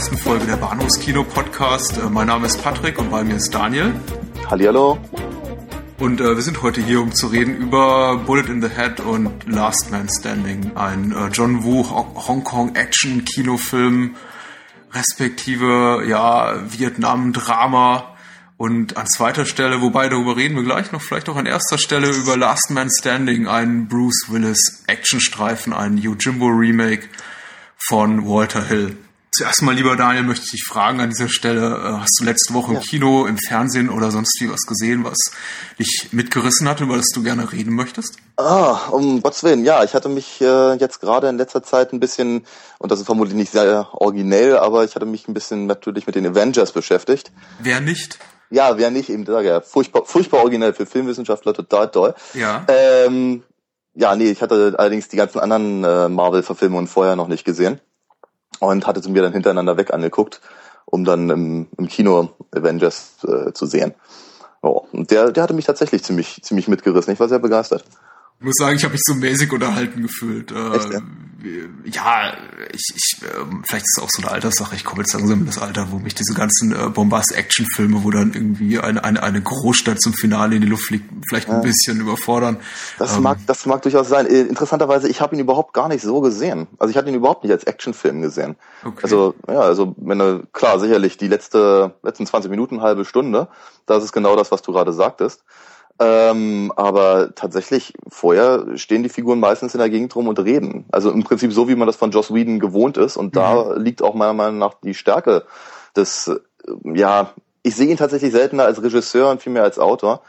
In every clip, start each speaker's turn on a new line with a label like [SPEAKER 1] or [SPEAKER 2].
[SPEAKER 1] allerersten Folge der Bahnhofskino Podcast. Äh, mein Name ist Patrick und bei mir ist Daniel.
[SPEAKER 2] Hallihallo.
[SPEAKER 1] Und äh, wir sind heute hier, um zu reden über Bullet in the Head und Last Man Standing, ein äh, John Woo Hongkong Action Kinofilm, respektive ja Vietnam-Drama. Und an zweiter Stelle, wobei darüber reden wir gleich noch, vielleicht auch an erster Stelle über Last Man Standing, ein Bruce Willis Actionstreifen, ein Yojimbo Remake von Walter Hill. Zuerst mal, lieber Daniel, möchte ich dich fragen an dieser Stelle, äh, hast du letzte Woche im Kino, im Fernsehen oder sonst wie was gesehen, was dich mitgerissen hat, über das du gerne reden möchtest?
[SPEAKER 2] Ah, um Gottes Willen, ja, ich hatte mich äh, jetzt gerade in letzter Zeit ein bisschen, und das ist vermutlich nicht sehr originell, aber ich hatte mich ein bisschen natürlich mit den Avengers beschäftigt.
[SPEAKER 1] Wer nicht?
[SPEAKER 2] Ja, wer nicht, eben sage ja, furchtbar, furchtbar originell für Filmwissenschaftler, total toll.
[SPEAKER 1] Ja.
[SPEAKER 2] Ähm, ja, nee, ich hatte allerdings die ganzen anderen äh, Marvel-Verfilmungen vorher noch nicht gesehen und hatte sie mir dann hintereinander weg angeguckt, um dann im, im Kino Avengers äh, zu sehen. Oh, und der, der hatte mich tatsächlich ziemlich, ziemlich mitgerissen. Ich war sehr begeistert.
[SPEAKER 1] Ich muss sagen, ich habe mich so mäßig unterhalten gefühlt.
[SPEAKER 2] Echt, ja?
[SPEAKER 1] Ja, ich, ich äh, vielleicht ist es auch so eine Alterssache. Ich komme jetzt langsam in das Alter, wo mich diese ganzen äh, Bombast-Action-Filme, wo dann irgendwie eine, eine, eine Großstadt zum Finale in die Luft fliegt, vielleicht ja. ein bisschen überfordern.
[SPEAKER 2] Das ähm, mag, das mag durchaus sein. Äh, interessanterweise, ich habe ihn überhaupt gar nicht so gesehen. Also ich hatte ihn überhaupt nicht als Actionfilm gesehen.
[SPEAKER 1] Okay.
[SPEAKER 2] Also ja, also wenn du, klar, sicherlich die letzte letzten 20 Minuten, halbe Stunde, das ist genau das, was du gerade sagtest. Ähm, aber tatsächlich, vorher stehen die Figuren meistens in der Gegend rum und reden. Also im Prinzip so, wie man das von Joss Whedon gewohnt ist. Und da mhm. liegt auch meiner Meinung nach die Stärke des, äh, ja, ich sehe ihn tatsächlich seltener als Regisseur und vielmehr als Autor.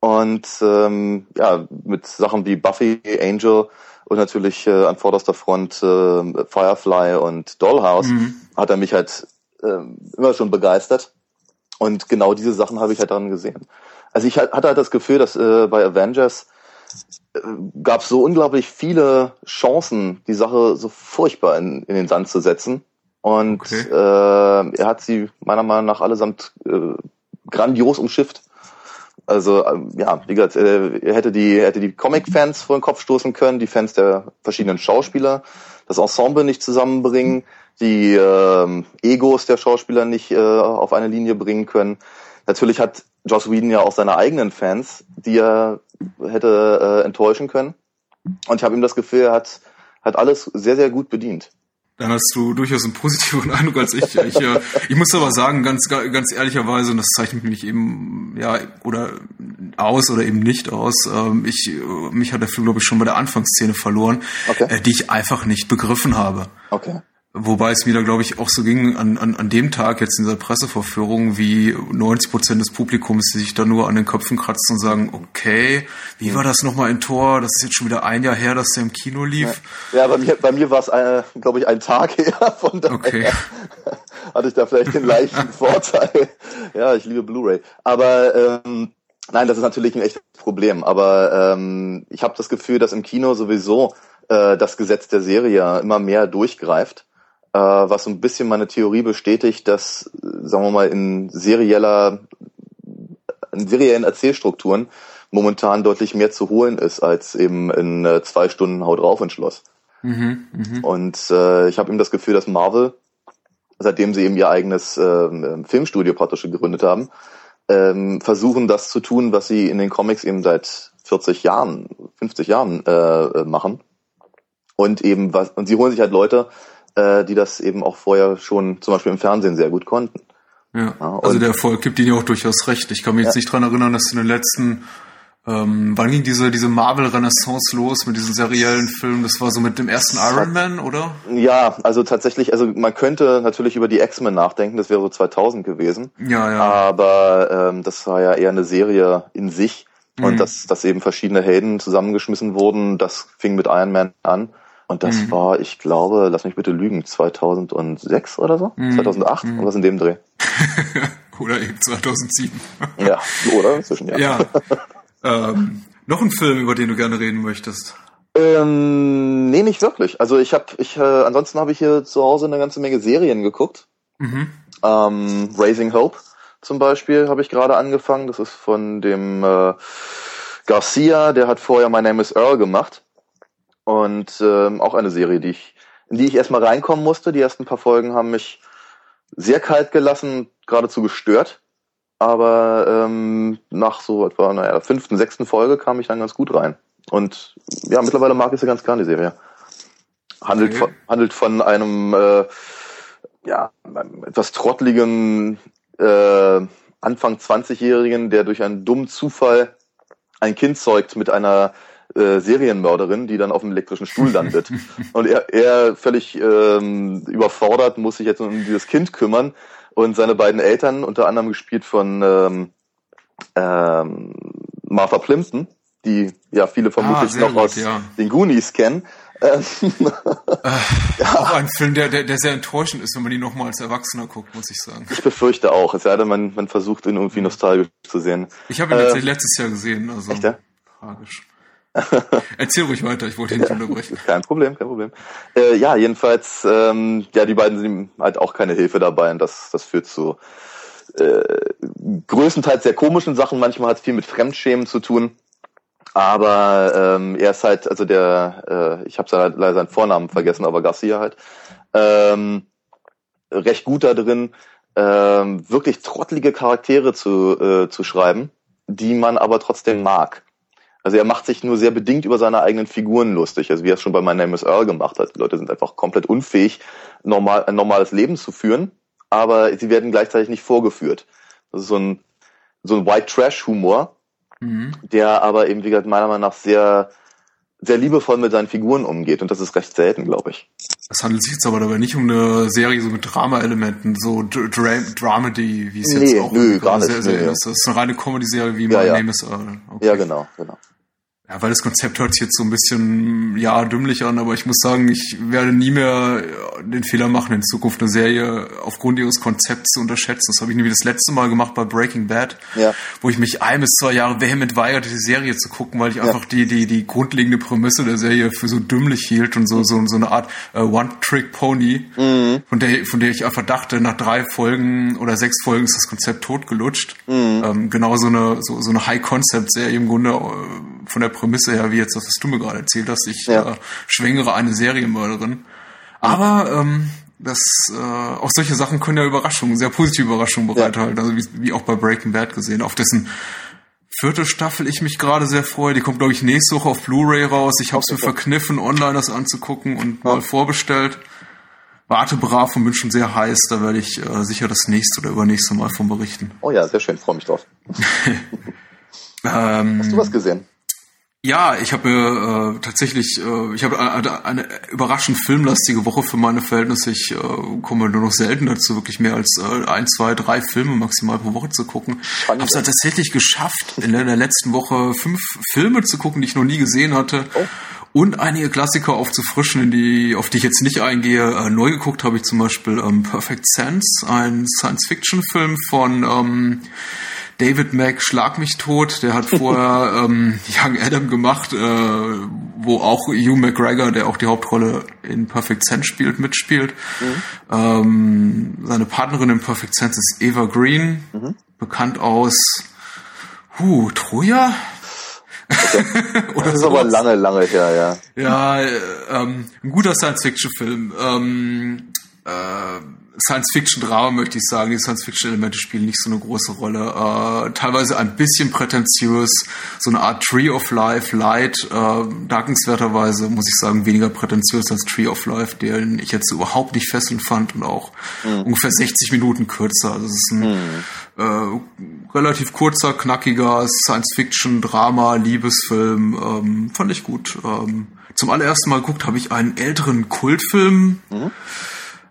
[SPEAKER 2] Und ähm, ja, mit Sachen wie Buffy, Angel und natürlich äh, an vorderster Front äh, Firefly und Dollhouse mhm. hat er mich halt äh, immer schon begeistert. Und genau diese Sachen habe ich halt daran gesehen. Also ich hatte halt das Gefühl, dass äh, bei Avengers äh, gab es so unglaublich viele Chancen, die Sache so furchtbar in, in den Sand zu setzen. Und okay. äh, er hat sie meiner Meinung nach allesamt äh, grandios umschifft. Also ähm, ja, wie gesagt, äh, er hätte die, hätte die Comic-Fans vor den Kopf stoßen können, die Fans der verschiedenen Schauspieler, das Ensemble nicht zusammenbringen, die äh, Egos der Schauspieler nicht äh, auf eine Linie bringen können. Natürlich hat Joss Whedon ja auch seine eigenen Fans, die er hätte äh, enttäuschen können. Und ich habe ihm das Gefühl, er hat, hat alles sehr, sehr gut bedient.
[SPEAKER 1] Dann hast du durchaus einen positiveren Eindruck als ich. Ich, äh, ich muss aber sagen, ganz, ganz ehrlicherweise, und das zeichnet mich eben, ja, oder aus oder eben nicht aus. Ähm, ich, mich hat der Film, glaube ich, schon bei der Anfangsszene verloren, okay. äh, die ich einfach nicht begriffen habe.
[SPEAKER 2] Okay.
[SPEAKER 1] Wobei es mir da, glaube ich, auch so ging an, an, an dem Tag jetzt in dieser Pressevorführung, wie 90 Prozent des Publikums, sich da nur an den Köpfen kratzen und sagen, okay, wie war das nochmal in Tor? Das ist jetzt schon wieder ein Jahr her, dass der im Kino lief.
[SPEAKER 2] Ja, ja bei mir, bei mir war es, äh, glaube ich, ein Tag her. Von daher
[SPEAKER 1] okay.
[SPEAKER 2] hatte ich da vielleicht den leichten Vorteil. Ja, ich liebe Blu-ray. Aber ähm, nein, das ist natürlich ein echtes Problem. Aber ähm, ich habe das Gefühl, dass im Kino sowieso äh, das Gesetz der Serie immer mehr durchgreift was so ein bisschen meine Theorie bestätigt, dass, sagen wir mal, in serieller, in seriellen Erzählstrukturen momentan deutlich mehr zu holen ist, als eben in äh, zwei Stunden Haut drauf ins Schloss.
[SPEAKER 1] Mhm, mh.
[SPEAKER 2] Und äh, ich habe eben das Gefühl, dass Marvel, seitdem sie eben ihr eigenes äh, Filmstudio praktisch gegründet haben, ähm, versuchen das zu tun, was sie in den Comics eben seit 40 Jahren, 50 Jahren äh, machen. Und eben was, und sie holen sich halt Leute, äh, die das eben auch vorher schon zum Beispiel im Fernsehen sehr gut konnten.
[SPEAKER 1] Ja, ja also der Erfolg gibt ihnen ja auch durchaus recht. Ich kann mich jetzt nicht dran erinnern, dass in den letzten ähm, wann ging diese, diese Marvel-Renaissance los mit diesen seriellen Filmen? Das war so mit dem ersten Iron Man, oder?
[SPEAKER 2] Ja, also tatsächlich, also man könnte natürlich über die X-Men nachdenken, das wäre so 2000 gewesen.
[SPEAKER 1] Ja, ja.
[SPEAKER 2] Aber ähm, das war ja eher eine Serie in sich und mhm. dass, dass eben verschiedene Helden zusammengeschmissen wurden, das fing mit Iron Man an. Und das mhm. war, ich glaube, lass mich bitte lügen, 2006 oder so? Mhm. 2008? Mhm. Was in dem Dreh?
[SPEAKER 1] oder eben 2007.
[SPEAKER 2] ja, oder? Inzwischen, ja.
[SPEAKER 1] ja. Ähm, noch ein Film, über den du gerne reden möchtest?
[SPEAKER 2] Ähm, nee, nicht wirklich. Also ich habe, ich, äh, ansonsten habe ich hier zu Hause eine ganze Menge Serien geguckt.
[SPEAKER 1] Mhm.
[SPEAKER 2] Ähm, Raising Hope zum Beispiel habe ich gerade angefangen. Das ist von dem äh, Garcia, der hat vorher My Name is Earl gemacht. Und ähm, auch eine Serie, die ich in die ich erstmal reinkommen musste. Die ersten paar Folgen haben mich sehr kalt gelassen, geradezu gestört. Aber ähm, nach so etwa naja, der fünften, sechsten Folge kam ich dann ganz gut rein. Und ja, mittlerweile mag ich sie ganz gern, die Serie. Handelt, okay. von, handelt von einem äh, ja, etwas trottligen äh, Anfang 20-Jährigen, der durch einen dummen Zufall ein Kind zeugt mit einer äh, Serienmörderin, die dann auf dem elektrischen Stuhl landet. und er, er völlig ähm, überfordert, muss sich jetzt um dieses Kind kümmern und seine beiden Eltern, unter anderem gespielt von ähm, ähm, Martha Plimpton, die ja viele vermutlich ah, noch gut, aus ja. den Goonies kennen.
[SPEAKER 1] äh, ja. Auch ein Film, der, der, der sehr enttäuschend ist, wenn man ihn nochmal als Erwachsener guckt, muss ich sagen.
[SPEAKER 2] Ich befürchte auch, es sei denn, man, man versucht ihn irgendwie nostalgisch zu sehen.
[SPEAKER 1] Ich habe ihn äh, letztes Jahr gesehen, also echt, ja? tragisch. Erzähl ruhig weiter, ich wollte ihn nicht unterbrechen.
[SPEAKER 2] Kein Problem, kein Problem. Äh, ja, jedenfalls, ähm, ja, die beiden sind halt auch keine Hilfe dabei und das, das führt zu äh, größtenteils sehr komischen Sachen. Manchmal hat es viel mit Fremdschämen zu tun. Aber ähm, er ist halt, also der, äh, ich habe leider seinen Vornamen vergessen, aber Garcia halt, ähm, recht gut da drin, ähm, wirklich trottelige Charaktere zu, äh, zu schreiben, die man aber trotzdem mag. Also er macht sich nur sehr bedingt über seine eigenen Figuren lustig, also wie er es schon bei My Name is Earl gemacht hat. Die Leute sind einfach komplett unfähig, normal, ein normales Leben zu führen, aber sie werden gleichzeitig nicht vorgeführt. Das ist so ein, so ein White Trash Humor, mhm. der aber eben, wie gesagt, meiner Meinung nach sehr, sehr liebevoll mit seinen Figuren umgeht und das ist recht selten, glaube ich.
[SPEAKER 1] Es handelt sich jetzt aber dabei nicht um eine Serie so mit Drama-Elementen, so Dra Dramedy, wie es nee, jetzt auch
[SPEAKER 2] nö, gar nicht, sehr,
[SPEAKER 1] sehr nee, ist. Das ist eine reine Comedy-Serie wie ja, My ja. Name is Earl.
[SPEAKER 2] Okay. Ja, genau, genau.
[SPEAKER 1] Ja, weil das Konzept hört sich jetzt so ein bisschen, ja, dümmlich an, aber ich muss sagen, ich werde nie mehr den Fehler machen, in Zukunft eine Serie aufgrund ihres Konzepts zu unterschätzen. Das habe ich nämlich das letzte Mal gemacht bei Breaking Bad, ja. wo ich mich ein bis zwei Jahre vehement weigerte, die Serie zu gucken, weil ich ja. einfach die, die, die grundlegende Prämisse der Serie für so dümmlich hielt und so, so, so eine Art äh, One-Trick-Pony, mhm. von der, von der ich einfach dachte, nach drei Folgen oder sechs Folgen ist das Konzept totgelutscht. Mhm. Ähm, genau so eine, so, so eine High-Concept-Serie im Grunde, äh, von der Prämisse her, wie jetzt das, was du mir gerade erzählt hast, ich ja. äh, schwängere eine Serienmörderin. Aber ähm, das äh, auch solche Sachen können ja Überraschungen, sehr positive Überraschungen bereithalten, ja. also wie, wie auch bei Breaking Bad gesehen, auf dessen vierte Staffel ich mich gerade sehr freue. Die kommt, glaube ich, nächste Woche auf Blu-ray raus. Ich habe es mir verkniffen, online das anzugucken und ja. mal vorbestellt. Warte brav und bin schon sehr heiß. Da werde ich äh, sicher das nächste oder übernächste Mal von berichten.
[SPEAKER 2] Oh ja, sehr schön. Freue mich drauf. ähm, Hast du was gesehen?
[SPEAKER 1] Ja, ich habe äh, tatsächlich, äh, ich habe eine, eine überraschend filmlastige Woche für meine Verhältnisse. Ich äh, komme nur noch selten dazu, wirklich mehr als äh, ein, zwei, drei Filme maximal pro Woche zu gucken. Habe es tatsächlich geschafft, in der, letzten Woche fünf Filme zu gucken, die ich noch nie gesehen hatte. Oh. Und einige Klassiker aufzufrischen, in die, auf die ich jetzt nicht eingehe. Äh, neu geguckt habe ich zum Beispiel ähm, Perfect Sense, ein Science-Fiction-Film von ähm, David Mack Schlag mich tot, der hat vorher ähm, Young Adam gemacht, äh, wo auch Hugh McGregor, der auch die Hauptrolle in Perfect Sense spielt, mitspielt. Mhm. Ähm, seine Partnerin in Perfect Sense ist Eva Green, mhm. bekannt aus huh, Troja?
[SPEAKER 2] Okay. das ist aber lange, lange her, ja.
[SPEAKER 1] Ja, äh, ähm, ein guter Science-Fiction-Film. Ähm, äh, Science-Fiction-Drama, möchte ich sagen. Die Science-Fiction-Elemente spielen nicht so eine große Rolle. Äh, teilweise ein bisschen prätentiös, so eine Art Tree of Life, Light, äh, dankenswerterweise, muss ich sagen, weniger prätentiös als Tree of Life, den ich jetzt überhaupt nicht fesselnd fand und auch mhm. ungefähr 60 Minuten kürzer. Also es ist ein mhm. äh, relativ kurzer, knackiger Science-Fiction-Drama, Liebesfilm. Ähm, fand ich gut. Ähm, zum allerersten Mal geguckt habe ich einen älteren Kultfilm. Mhm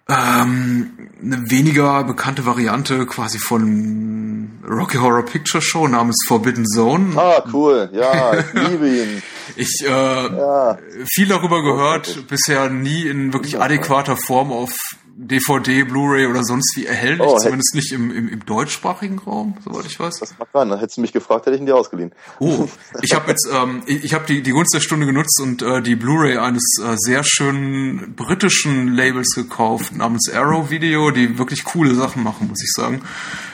[SPEAKER 1] ähm, eine weniger bekannte Variante quasi von Rocky Horror Picture Show namens Forbidden Zone.
[SPEAKER 2] Ah, cool. Ja, ich liebe ihn.
[SPEAKER 1] Ich äh, ja. viel darüber gehört, bisher nie in wirklich adäquater Form auf DVD, Blu-ray oder sonst wie erhältlich, oh, zumindest nicht im, im, im deutschsprachigen Raum, soweit ich weiß.
[SPEAKER 2] Das mag sein, dann hättest du mich gefragt, hätte ich ihn dir ausgeliehen.
[SPEAKER 1] Oh, ich habe jetzt, ähm, ich, habe die, die Gunst der Stunde genutzt und äh, die Blu-ray eines äh, sehr schönen britischen Labels gekauft, namens Arrow Video, die wirklich coole Sachen machen, muss ich sagen.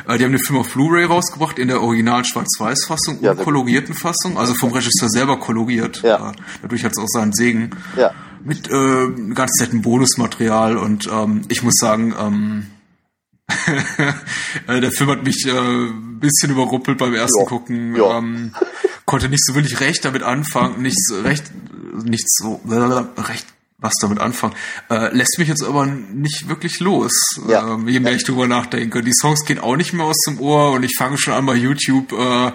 [SPEAKER 1] Äh, die haben den Film auf Blu-ray rausgebracht, in der originalen Schwarz-Weiß-Fassung ja, und kolorierten Fassung, also vom Regisseur selber koloriert. Ja. Äh, dadurch hat es auch seinen Segen. Ja. Mit äh, ganz netten Bonusmaterial und ähm, ich muss sagen, ähm, äh, der Film hat mich äh, ein bisschen überrumpelt beim ersten
[SPEAKER 2] Ja.
[SPEAKER 1] Gucken.
[SPEAKER 2] Ja.
[SPEAKER 1] Ähm, konnte nicht so wirklich recht damit anfangen, nicht so recht, nicht so recht was damit anfangen. Äh, lässt mich jetzt aber nicht wirklich los,
[SPEAKER 2] Ja.
[SPEAKER 1] ähm, je mehr ich drüber nachdenke. Die Songs gehen auch nicht mehr aus dem Ohr und ich fange schon an bei YouTube äh,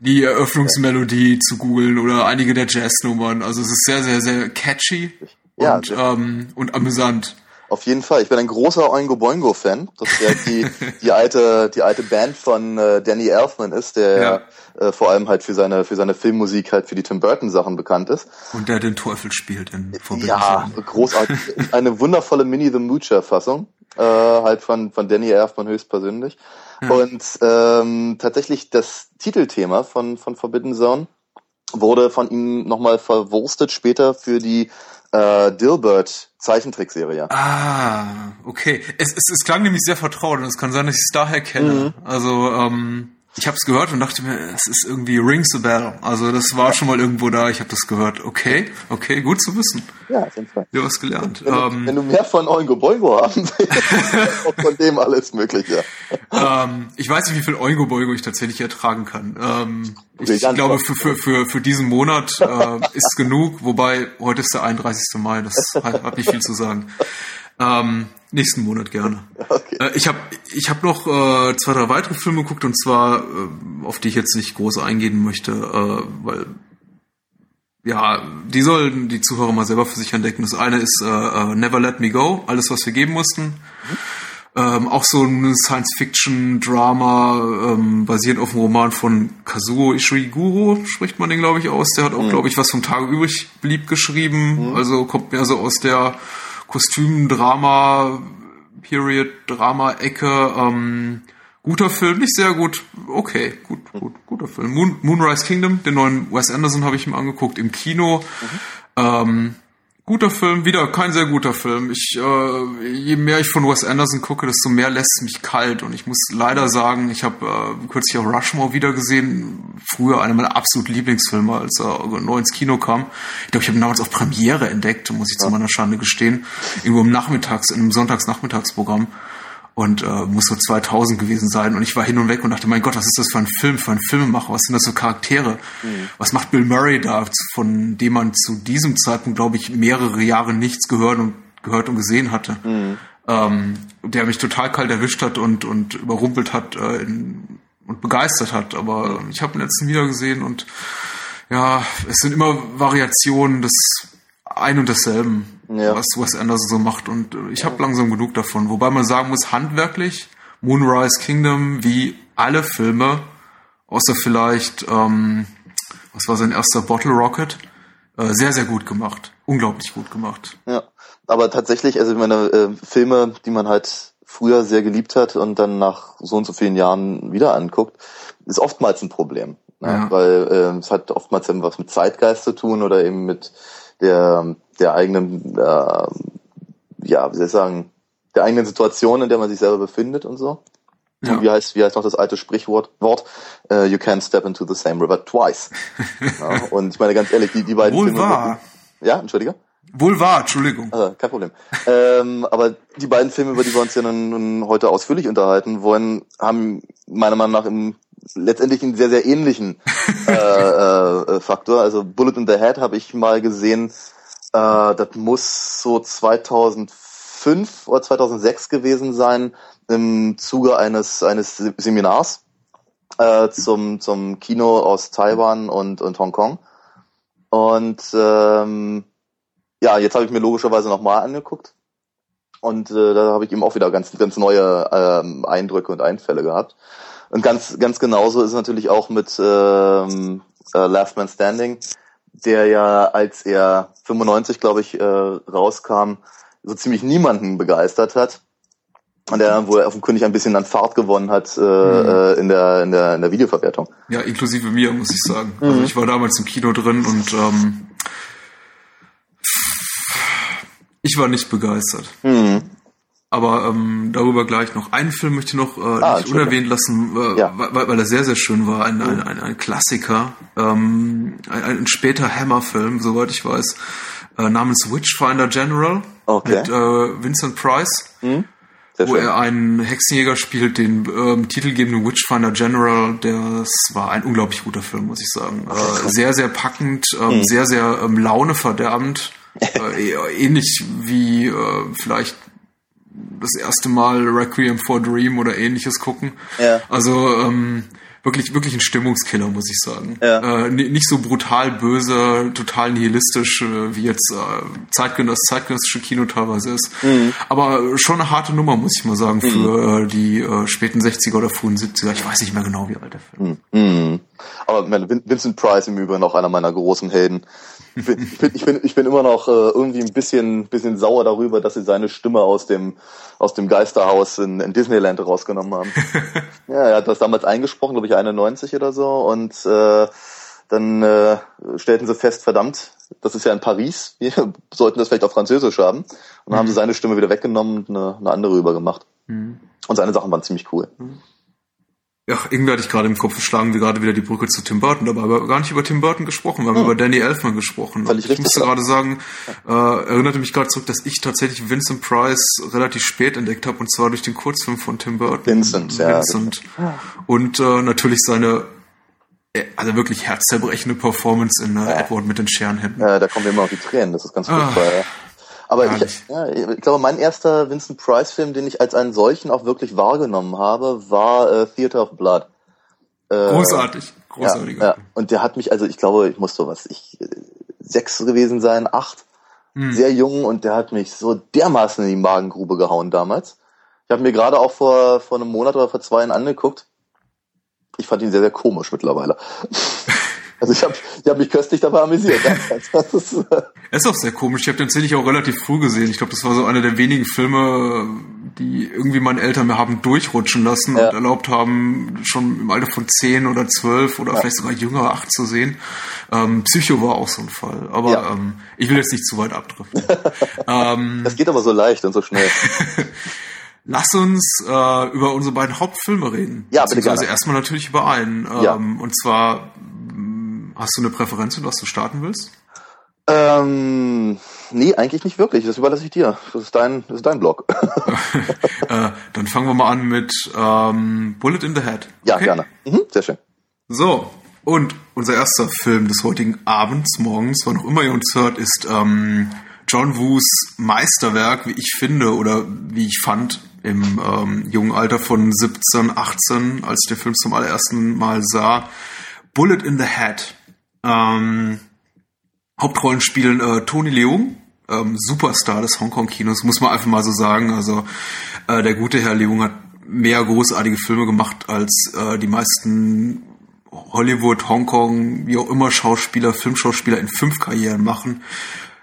[SPEAKER 1] die Eröffnungsmelodie zu googeln oder einige der Jazznummern. Also es ist sehr, sehr, sehr catchy
[SPEAKER 2] Ja,
[SPEAKER 1] und,
[SPEAKER 2] sehr-
[SPEAKER 1] ähm, und amüsant.
[SPEAKER 2] Auf jeden Fall. Ich bin ein großer Oingo Boingo Fan. Das ist ja die, die alte, die alte Band von äh, Danny Elfman ist, der
[SPEAKER 1] Ja.
[SPEAKER 2] äh, vor allem halt für seine, für seine Filmmusik halt für die Tim Burton Sachen bekannt ist.
[SPEAKER 1] Und der den Teufel spielt in Forbidden
[SPEAKER 2] Ja, großartig. Eine wundervolle Minnie the Moocher Fassung. Äh, halt von, von Danny Elfman höchstpersönlich. Und ähm, tatsächlich das Titelthema von, von Forbidden Zone wurde von ihm nochmal verwurstet später für die äh, Dilbert Zeichentrickserie.
[SPEAKER 1] Ah, okay. Es, es, es klang nämlich sehr vertraut und es kann sein, dass ich es daher kenne. Also, ähm, ich habe es gehört und dachte mir, es ist irgendwie Rings a Bell. Also das war schon mal irgendwo da, ich habe das gehört. Okay, okay, gut zu wissen.
[SPEAKER 2] Ja, auf jeden Fall.
[SPEAKER 1] Ja, was gelernt.
[SPEAKER 2] Wenn, du,
[SPEAKER 1] Ähm,
[SPEAKER 2] wenn du mehr von Oingo Boingo haben willst, auch von dem alles Mögliche.
[SPEAKER 1] ähm, ich weiß nicht, wie viel Oingo Boingo ich tatsächlich ertragen kann. Ähm, ich glaube, für, für, für, für diesen Monat äh, ist genug, wobei heute ist der 31. Mai, das hat, hat nicht viel zu sagen. Ähm, nächsten Monat gerne.
[SPEAKER 2] Okay.
[SPEAKER 1] Äh, ich habe ich hab noch äh, zwei, drei weitere Filme geguckt und zwar, äh, auf die ich jetzt nicht groß eingehen möchte, äh, weil ja, die sollen die Zuhörer mal selber für sich entdecken. Das eine ist äh, äh, Never Let Me Go, alles, was wir geben mussten. Ähm, auch so ein Science-Fiction-Drama, ähm, basierend auf dem Roman von Kazuo Ishiguro, spricht man den, glaube ich, aus. Der hat auch, glaube ich, was vom Tage übrig blieb geschrieben. Also kommt mehr so aus der Kostüm-Drama, Period-Drama-Ecke. Ähm, guter Film, nicht sehr gut. Okay, gut, gut, guter Film. Moon, Moonrise Kingdom, den neuen Wes Anderson habe ich mir angeguckt im Kino. Ähm, guter Film, wieder kein sehr guter Film. Ich, äh, je mehr ich von Wes Anderson gucke, desto mehr lässt es mich kalt. Und ich muss leider sagen, ich habe äh, kürzlich auch Rushmore wieder gesehen. Früher einer meiner absoluten Lieblingsfilme, als er neu ins Kino kam. Ich glaube, ich habe ihn damals auf Premiere entdeckt, muss ich zu meiner Schande gestehen. Irgendwo im Nachmittags, in einem Sonntagsnachmittagsprogramm. Und äh, muss so 2000 gewesen sein. Und ich war hin und weg und dachte, mein Gott, was ist das für ein Film, für ein Filmemacher? Was sind das für Charaktere? Was macht Bill Murray da, von dem man zu diesem Zeitpunkt, glaube ich, mehrere Jahre nichts gehört und gehört und gesehen hatte? Ähm, der mich total kalt erwischt hat und, und überrumpelt hat äh, in, und begeistert hat. Aber ich habe ihn letzten wieder gesehen und ja, es sind immer Variationen des ein und desselben,
[SPEAKER 2] Ja.
[SPEAKER 1] was Wes Anderson so macht. Und äh, ich habe langsam genug davon. Wobei man sagen muss, handwerklich, Moonrise Kingdom, wie alle Filme, außer vielleicht, ähm, was war sein erster Bottle Rocket, äh, sehr, sehr gut gemacht. Unglaublich gut gemacht.
[SPEAKER 2] Ja, aber tatsächlich, also ich meine, äh, Filme, die man halt früher sehr geliebt hat und dann nach so und so vielen Jahren wieder anguckt, ist oftmals ein Problem. Ne?
[SPEAKER 1] Ja.
[SPEAKER 2] Weil äh, es hat oftmals eben was mit Zeitgeist zu tun oder eben mit der, der eigenen, äh, ja, wie soll ich sagen, der eigenen Situation, in der man sich selber befindet und so.
[SPEAKER 1] Ja.
[SPEAKER 2] Und wie heißt, wie heißt noch das alte Sprichwort? Wort, äh, you can't step into the same river twice. ja, und ich meine ganz ehrlich, die, die beiden
[SPEAKER 1] Wohl
[SPEAKER 2] Filme.
[SPEAKER 1] wahr.
[SPEAKER 2] Ja, entschuldige.
[SPEAKER 1] Wohl wahr, Entschuldigung.
[SPEAKER 2] Also, kein Problem. ähm, aber die beiden Filme, über die wir uns ja nun heute ausführlich unterhalten wollen, haben meiner Meinung nach im, letztendlich einen sehr, sehr ähnlichen äh, äh, Faktor. Also Bullet in the Head habe ich mal gesehen, äh, das muss so 2005 oder 2006 gewesen sein, im Zuge eines, eines Seminars äh, zum, zum Kino aus Taiwan und, und Hongkong. Und ähm, ja, jetzt habe ich mir logischerweise nochmal angeguckt. Und äh, da habe ich eben auch wieder ganz, ganz neue ähm, Eindrücke und Einfälle gehabt. Und ganz, ganz genauso ist es natürlich auch mit ähm, äh, Last Man Standing, der ja, als er 95, glaube ich, äh, rauskam, so ziemlich niemanden begeistert hat. Und der, wo er offenkundig ein bisschen an Fahrt gewonnen hat äh, äh, in, der, in, der, in der Videoverwertung.
[SPEAKER 1] Ja, inklusive mir, muss ich sagen. Also ich war damals im Kino drin und ähm, ich war nicht begeistert.
[SPEAKER 2] Mhm.
[SPEAKER 1] Aber ähm, darüber gleich noch. Einen Film möchte ich noch äh, nicht
[SPEAKER 2] Entschuldigung.
[SPEAKER 1] unerwähnt lassen, äh,
[SPEAKER 2] Ja.
[SPEAKER 1] weil, weil er sehr, sehr schön war. Ein, ein, ein, ein Klassiker, ähm, ein, ein später Hammer-Film, soweit ich weiß. äh, namens Witchfinder General
[SPEAKER 2] Okay.
[SPEAKER 1] mit äh, Vincent Price,
[SPEAKER 2] Hm? Sehr
[SPEAKER 1] wo
[SPEAKER 2] schön.
[SPEAKER 1] er einen Hexenjäger spielt, den ähm, titelgebenden Witchfinder General. Das war ein unglaublich guter Film, muss ich sagen. Äh, sehr, sehr packend,
[SPEAKER 2] Hm.
[SPEAKER 1] ähm, sehr, sehr ähm, launeverderbend. äh, ähnlich wie äh, vielleicht das erste Mal Requiem for Dream oder ähnliches gucken.
[SPEAKER 2] Ja.
[SPEAKER 1] Also ähm, wirklich, wirklich ein Stimmungskiller, muss ich sagen.
[SPEAKER 2] Ja.
[SPEAKER 1] Äh, ni- nicht so brutal böse, total nihilistisch, äh, wie jetzt äh, Zeitgen das zeitgenössische Kino teilweise ist.
[SPEAKER 2] Mhm.
[SPEAKER 1] Aber schon eine harte Nummer, muss ich mal sagen, für äh, die äh, späten 60er oder frühen 70er. Ich weiß nicht mehr genau, wie alt der Film ist.
[SPEAKER 2] Mhm. Aber meine, Vin- Vincent Price im Übrigen auch einer meiner großen Helden. Ich bin, ich bin, ich bin, ich bin immer noch äh, irgendwie ein bisschen, bisschen sauer darüber, dass sie seine Stimme aus dem, aus dem Geisterhaus in, in Disneyland rausgenommen haben. ja, er hat das damals eingesprochen, glaube ich, 91 oder so. Und äh, dann äh, stellten sie fest, verdammt, das ist ja in Paris, wir sollten das vielleicht auf Französisch haben. Und dann haben sie seine Stimme wieder weggenommen und eine, eine andere übergemacht. Und seine Sachen waren ziemlich cool.
[SPEAKER 1] Ja, irgendwie hatte ich gerade im Kopf, schlagen wir gerade wieder die Brücke zu Tim Burton, dabei aber gar nicht über Tim Burton gesprochen, wir haben über Danny Elfman gesprochen.
[SPEAKER 2] Völlig
[SPEAKER 1] ich
[SPEAKER 2] richtig.
[SPEAKER 1] musste gerade sagen, äh, erinnerte mich gerade zurück, dass ich tatsächlich Vincent Price relativ spät entdeckt habe, und zwar durch den Kurzfilm von Tim Burton.
[SPEAKER 2] Vincent, ja.
[SPEAKER 1] Vincent. Und äh, natürlich seine äh, also wirklich herzzerbrechende Performance in äh, Edward mit den Scherenhänden.
[SPEAKER 2] Ja, da kommen wir immer auf die Tränen, das ist ganz
[SPEAKER 1] Ah.
[SPEAKER 2] furchtbar. ja. Aber ich, ja, ich glaube, mein erster Vincent Price-Film, den ich als einen solchen auch wirklich wahrgenommen habe, war äh, Theater of Blood. Äh,
[SPEAKER 1] Großartig,
[SPEAKER 2] Ja,
[SPEAKER 1] großartiger.
[SPEAKER 2] ja. Und der hat mich, also ich glaube, ich muss so was, ich äh, sechs gewesen sein, acht,
[SPEAKER 1] Hm.
[SPEAKER 2] sehr jung und der hat mich so dermaßen in die Magengrube gehauen damals. Ich habe mir gerade auch vor, vor einem Monat oder vor zwei Jahren angeguckt. Ich fand ihn sehr, sehr komisch mittlerweile. Also ich habe ich hab mich köstlich dabei amüsiert. Das ist, äh,
[SPEAKER 1] Er ist auch sehr komisch. Ich habe den tatsächlich auch relativ früh gesehen. Ich glaube, das war so einer der wenigen Filme, die irgendwie meine Eltern mir haben durchrutschen lassen
[SPEAKER 2] Ja.
[SPEAKER 1] und erlaubt haben, schon im Alter von 10 oder 12 oder vielleicht sogar jünger, acht zu sehen. Ähm, Psycho war auch so ein Fall. Aber
[SPEAKER 2] Ja.
[SPEAKER 1] ähm, ich will jetzt nicht zu weit abdriften. ähm,
[SPEAKER 2] das geht aber so leicht und so schnell.
[SPEAKER 1] lass uns äh, über unsere beiden Hauptfilme reden.
[SPEAKER 2] Ja, bitte gerne.
[SPEAKER 1] erstmal natürlich über einen. Ähm,
[SPEAKER 2] Ja.
[SPEAKER 1] Und zwar, hast du eine Präferenz, in was du starten willst?
[SPEAKER 2] Ähm, nee, eigentlich nicht wirklich. Das überlasse ich dir. Das ist dein, das ist dein Blog.
[SPEAKER 1] Äh, dann fangen wir mal an mit ähm, Bullet in the Head.
[SPEAKER 2] ja,
[SPEAKER 1] Okay?
[SPEAKER 2] gerne. Mhm, sehr schön.
[SPEAKER 1] So, und unser erster Film des heutigen Abends, morgens, wann auch immer ihr uns hört, ist ähm, John Woos Meisterwerk, wie ich finde, oder wie ich fand, im ähm, jungen Alter von 17, 18, als ich den Film zum allerersten Mal sah. Bullet in the Head. Ähm, Hauptrollen spielen äh, Tony Leung, ähm, Superstar des Hongkong-Kinos, muss man einfach mal so sagen. Also äh, der gute Herr Leung hat mehr großartige Filme gemacht als äh, die meisten Hollywood, Hongkong, wie auch immer Schauspieler, Filmschauspieler in fünf Karrieren machen.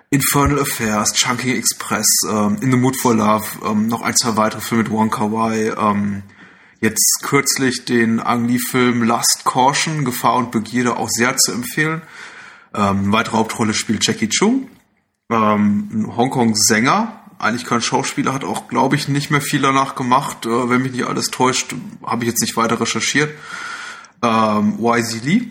[SPEAKER 1] Infernal Affairs, Chunking Express, ähm, In the Mood for Love, ähm, noch ein, zwei weitere Filme mit Wong Kar Wai, ähm, jetzt kürzlich den Ang Lee-Film Last Caution, Gefahr und Begierde, auch sehr zu empfehlen. Ähm, weitere Hauptrolle spielt Jackie Chung, ähm, ein Hongkong-Sänger, eigentlich kein Schauspieler, hat auch, glaube ich, nicht mehr viel danach gemacht. Äh, wenn mich nicht alles täuscht, habe ich jetzt nicht weiter recherchiert. Ähm, YZ Lee,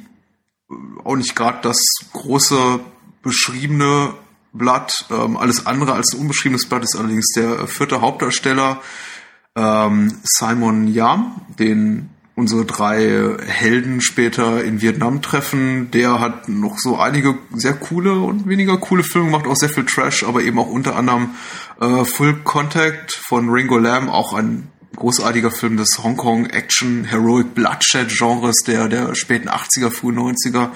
[SPEAKER 1] auch nicht gerade das große beschriebene Blatt. Ähm, alles andere als ein unbeschriebenes Blatt ist allerdings der vierte Hauptdarsteller ähm, Simon Yam, den unsere drei Helden später in Vietnam treffen. Der hat noch so einige sehr coole und weniger coole Filme gemacht, auch sehr viel Trash, aber eben auch unter anderem äh, Full Contact von Ringo Lam, auch ein großartiger Film des Hongkong Action Heroic Bloodshed Genres der der späten 80er, frühen 90er.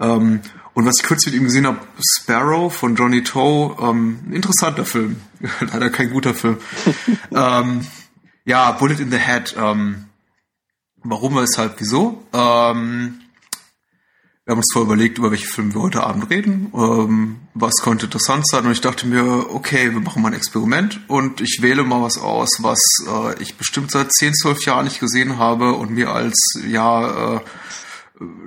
[SPEAKER 1] Ähm, und was ich kürzlich mit ihm gesehen habe, Sparrow von Johnny Toe, ähm, ein interessanter Film. Leider kein guter Film. ähm, ja, Bullet in the Head. Ähm, warum, weshalb, wieso? Ähm, wir haben uns vorher überlegt, über welche Filme wir heute Abend reden. Ähm, was könnte interessant sein? Und ich dachte mir, okay, wir machen mal ein Experiment und ich wähle mal was aus, was äh, ich bestimmt seit 10, 12 Jahren nicht gesehen habe und mir als ja äh,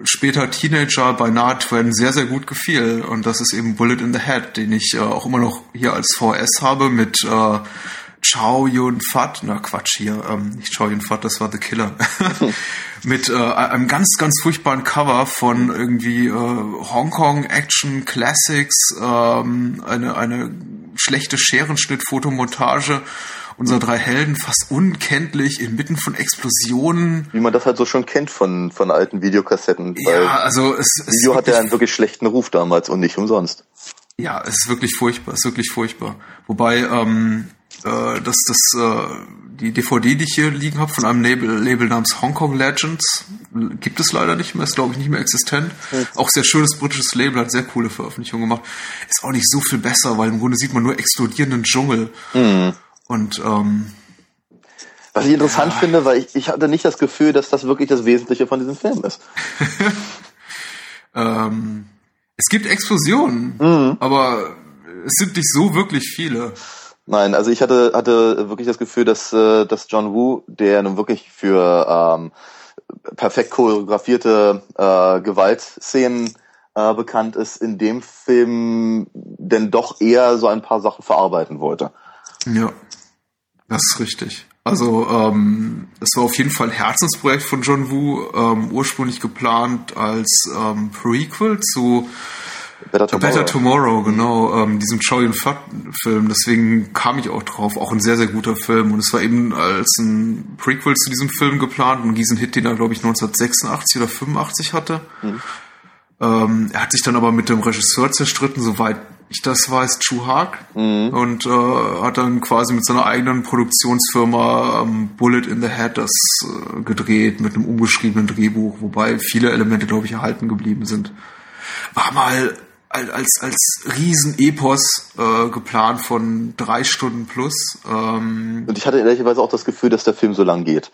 [SPEAKER 1] später Teenager bei nahe Twin sehr, sehr gut gefiel. Und das ist eben Bullet in the Head, den ich äh, auch immer noch hier als VS habe mit äh, Chow Yun Fat. Na Quatsch hier, ähm, nicht Chow Yun Fat, das war The Killer. mit äh, einem ganz, ganz furchtbaren Cover von irgendwie äh, Hongkong Action Classics, ähm, eine, eine schlechte Scherenschnitt-Fotomontage unserer drei Helden fast unkenntlich inmitten von Explosionen.
[SPEAKER 2] Wie man das halt so schon kennt von, von alten Videokassetten.
[SPEAKER 1] Ja, also es,
[SPEAKER 2] es Video hat ja einen wirklich schlechten Ruf damals und nicht umsonst.
[SPEAKER 1] Ja, es ist wirklich furchtbar, es ist wirklich furchtbar. Wobei ähm, äh, dass das äh, die DVD, die ich hier liegen habe, von einem Label, Label namens Hong Kong Legends, gibt es leider nicht mehr, ist glaube ich nicht mehr existent. Mhm. Auch sehr schönes britisches Label, hat sehr coole Veröffentlichungen gemacht. Ist auch nicht so viel besser, weil im Grunde sieht man nur explodierenden Dschungel. Mhm. Und ähm,
[SPEAKER 2] was ich interessant ja. finde, weil ich, ich hatte nicht das Gefühl, dass das wirklich das Wesentliche von diesem Film ist.
[SPEAKER 1] ähm, es gibt Explosionen, mhm. aber es sind nicht so wirklich viele.
[SPEAKER 2] Nein, also ich hatte, hatte wirklich das Gefühl, dass, äh, dass John Woo, der nun wirklich für ähm, perfekt choreografierte äh, Gewaltszenen äh, bekannt ist, in dem Film denn doch eher so ein paar Sachen verarbeiten wollte.
[SPEAKER 1] Ja, das ist richtig. Also ähm, es war auf jeden Fall ein Herzensprojekt von John Woo, ähm, ursprünglich geplant als ähm, Prequel zu Better Tomorrow. Better Tomorrow, genau, ähm, diesem Chow Yun-Fat-Film. Deswegen kam ich auch drauf. Auch ein sehr, sehr guter Film. Und es war eben als ein Prequel zu diesem Film geplant. Und diesen Hit, den er, glaube ich, 1986 oder 85 hatte. Mhm. Ähm, er hat sich dann aber mit dem Regisseur zerstritten, soweit ich das weiß, Chu Haag. Mhm. Und äh, hat dann quasi mit seiner eigenen Produktionsfirma ähm, Bullet in the Head das äh, gedreht mit einem umgeschriebenen Drehbuch, wobei viele Elemente, glaube ich, erhalten geblieben sind. War mal als, als Riesenepos äh, geplant von drei Stunden plus. Ähm,
[SPEAKER 2] Und ich hatte ehrlicherweise auch das Gefühl, dass der Film so lang geht.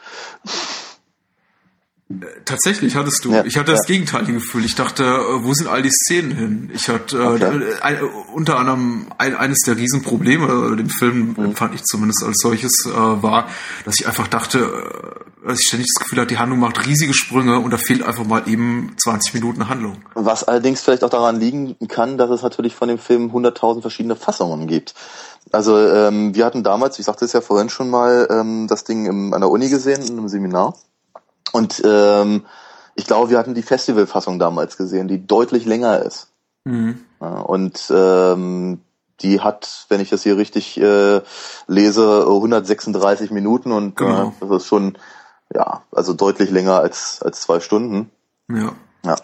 [SPEAKER 1] Tatsächlich hattest du. Ja, ich hatte das ja. gegenteilige Gefühl. Ich dachte, äh, wo sind all die Szenen hin? Ich hatte äh, okay. äh, unter anderem ein, eines der Riesenprobleme äh, dem Film mhm. empfand ich zumindest als solches äh, war, dass ich einfach dachte, dass ich ständig das Gefühl hatte, die Handlung macht riesige Sprünge und da fehlt einfach mal eben 20 Minuten Handlung.
[SPEAKER 2] Was allerdings vielleicht auch daran liegen kann, dass es natürlich von dem Film 100.000 verschiedene Fassungen gibt. Also ähm, wir hatten damals, ich sagte es ja vorhin schon mal, ähm, das Ding im, an der Uni gesehen, in einem Seminar. Und ähm, ich glaube, wir hatten die Festivalfassung damals gesehen, die deutlich länger ist. Mhm. Und ähm, die hat, wenn ich das hier richtig äh, lese, 136 Minuten und äh, genau. äh, das ist schon, ja, also deutlich länger als, als zwei Stunden.
[SPEAKER 1] Ja. Ja.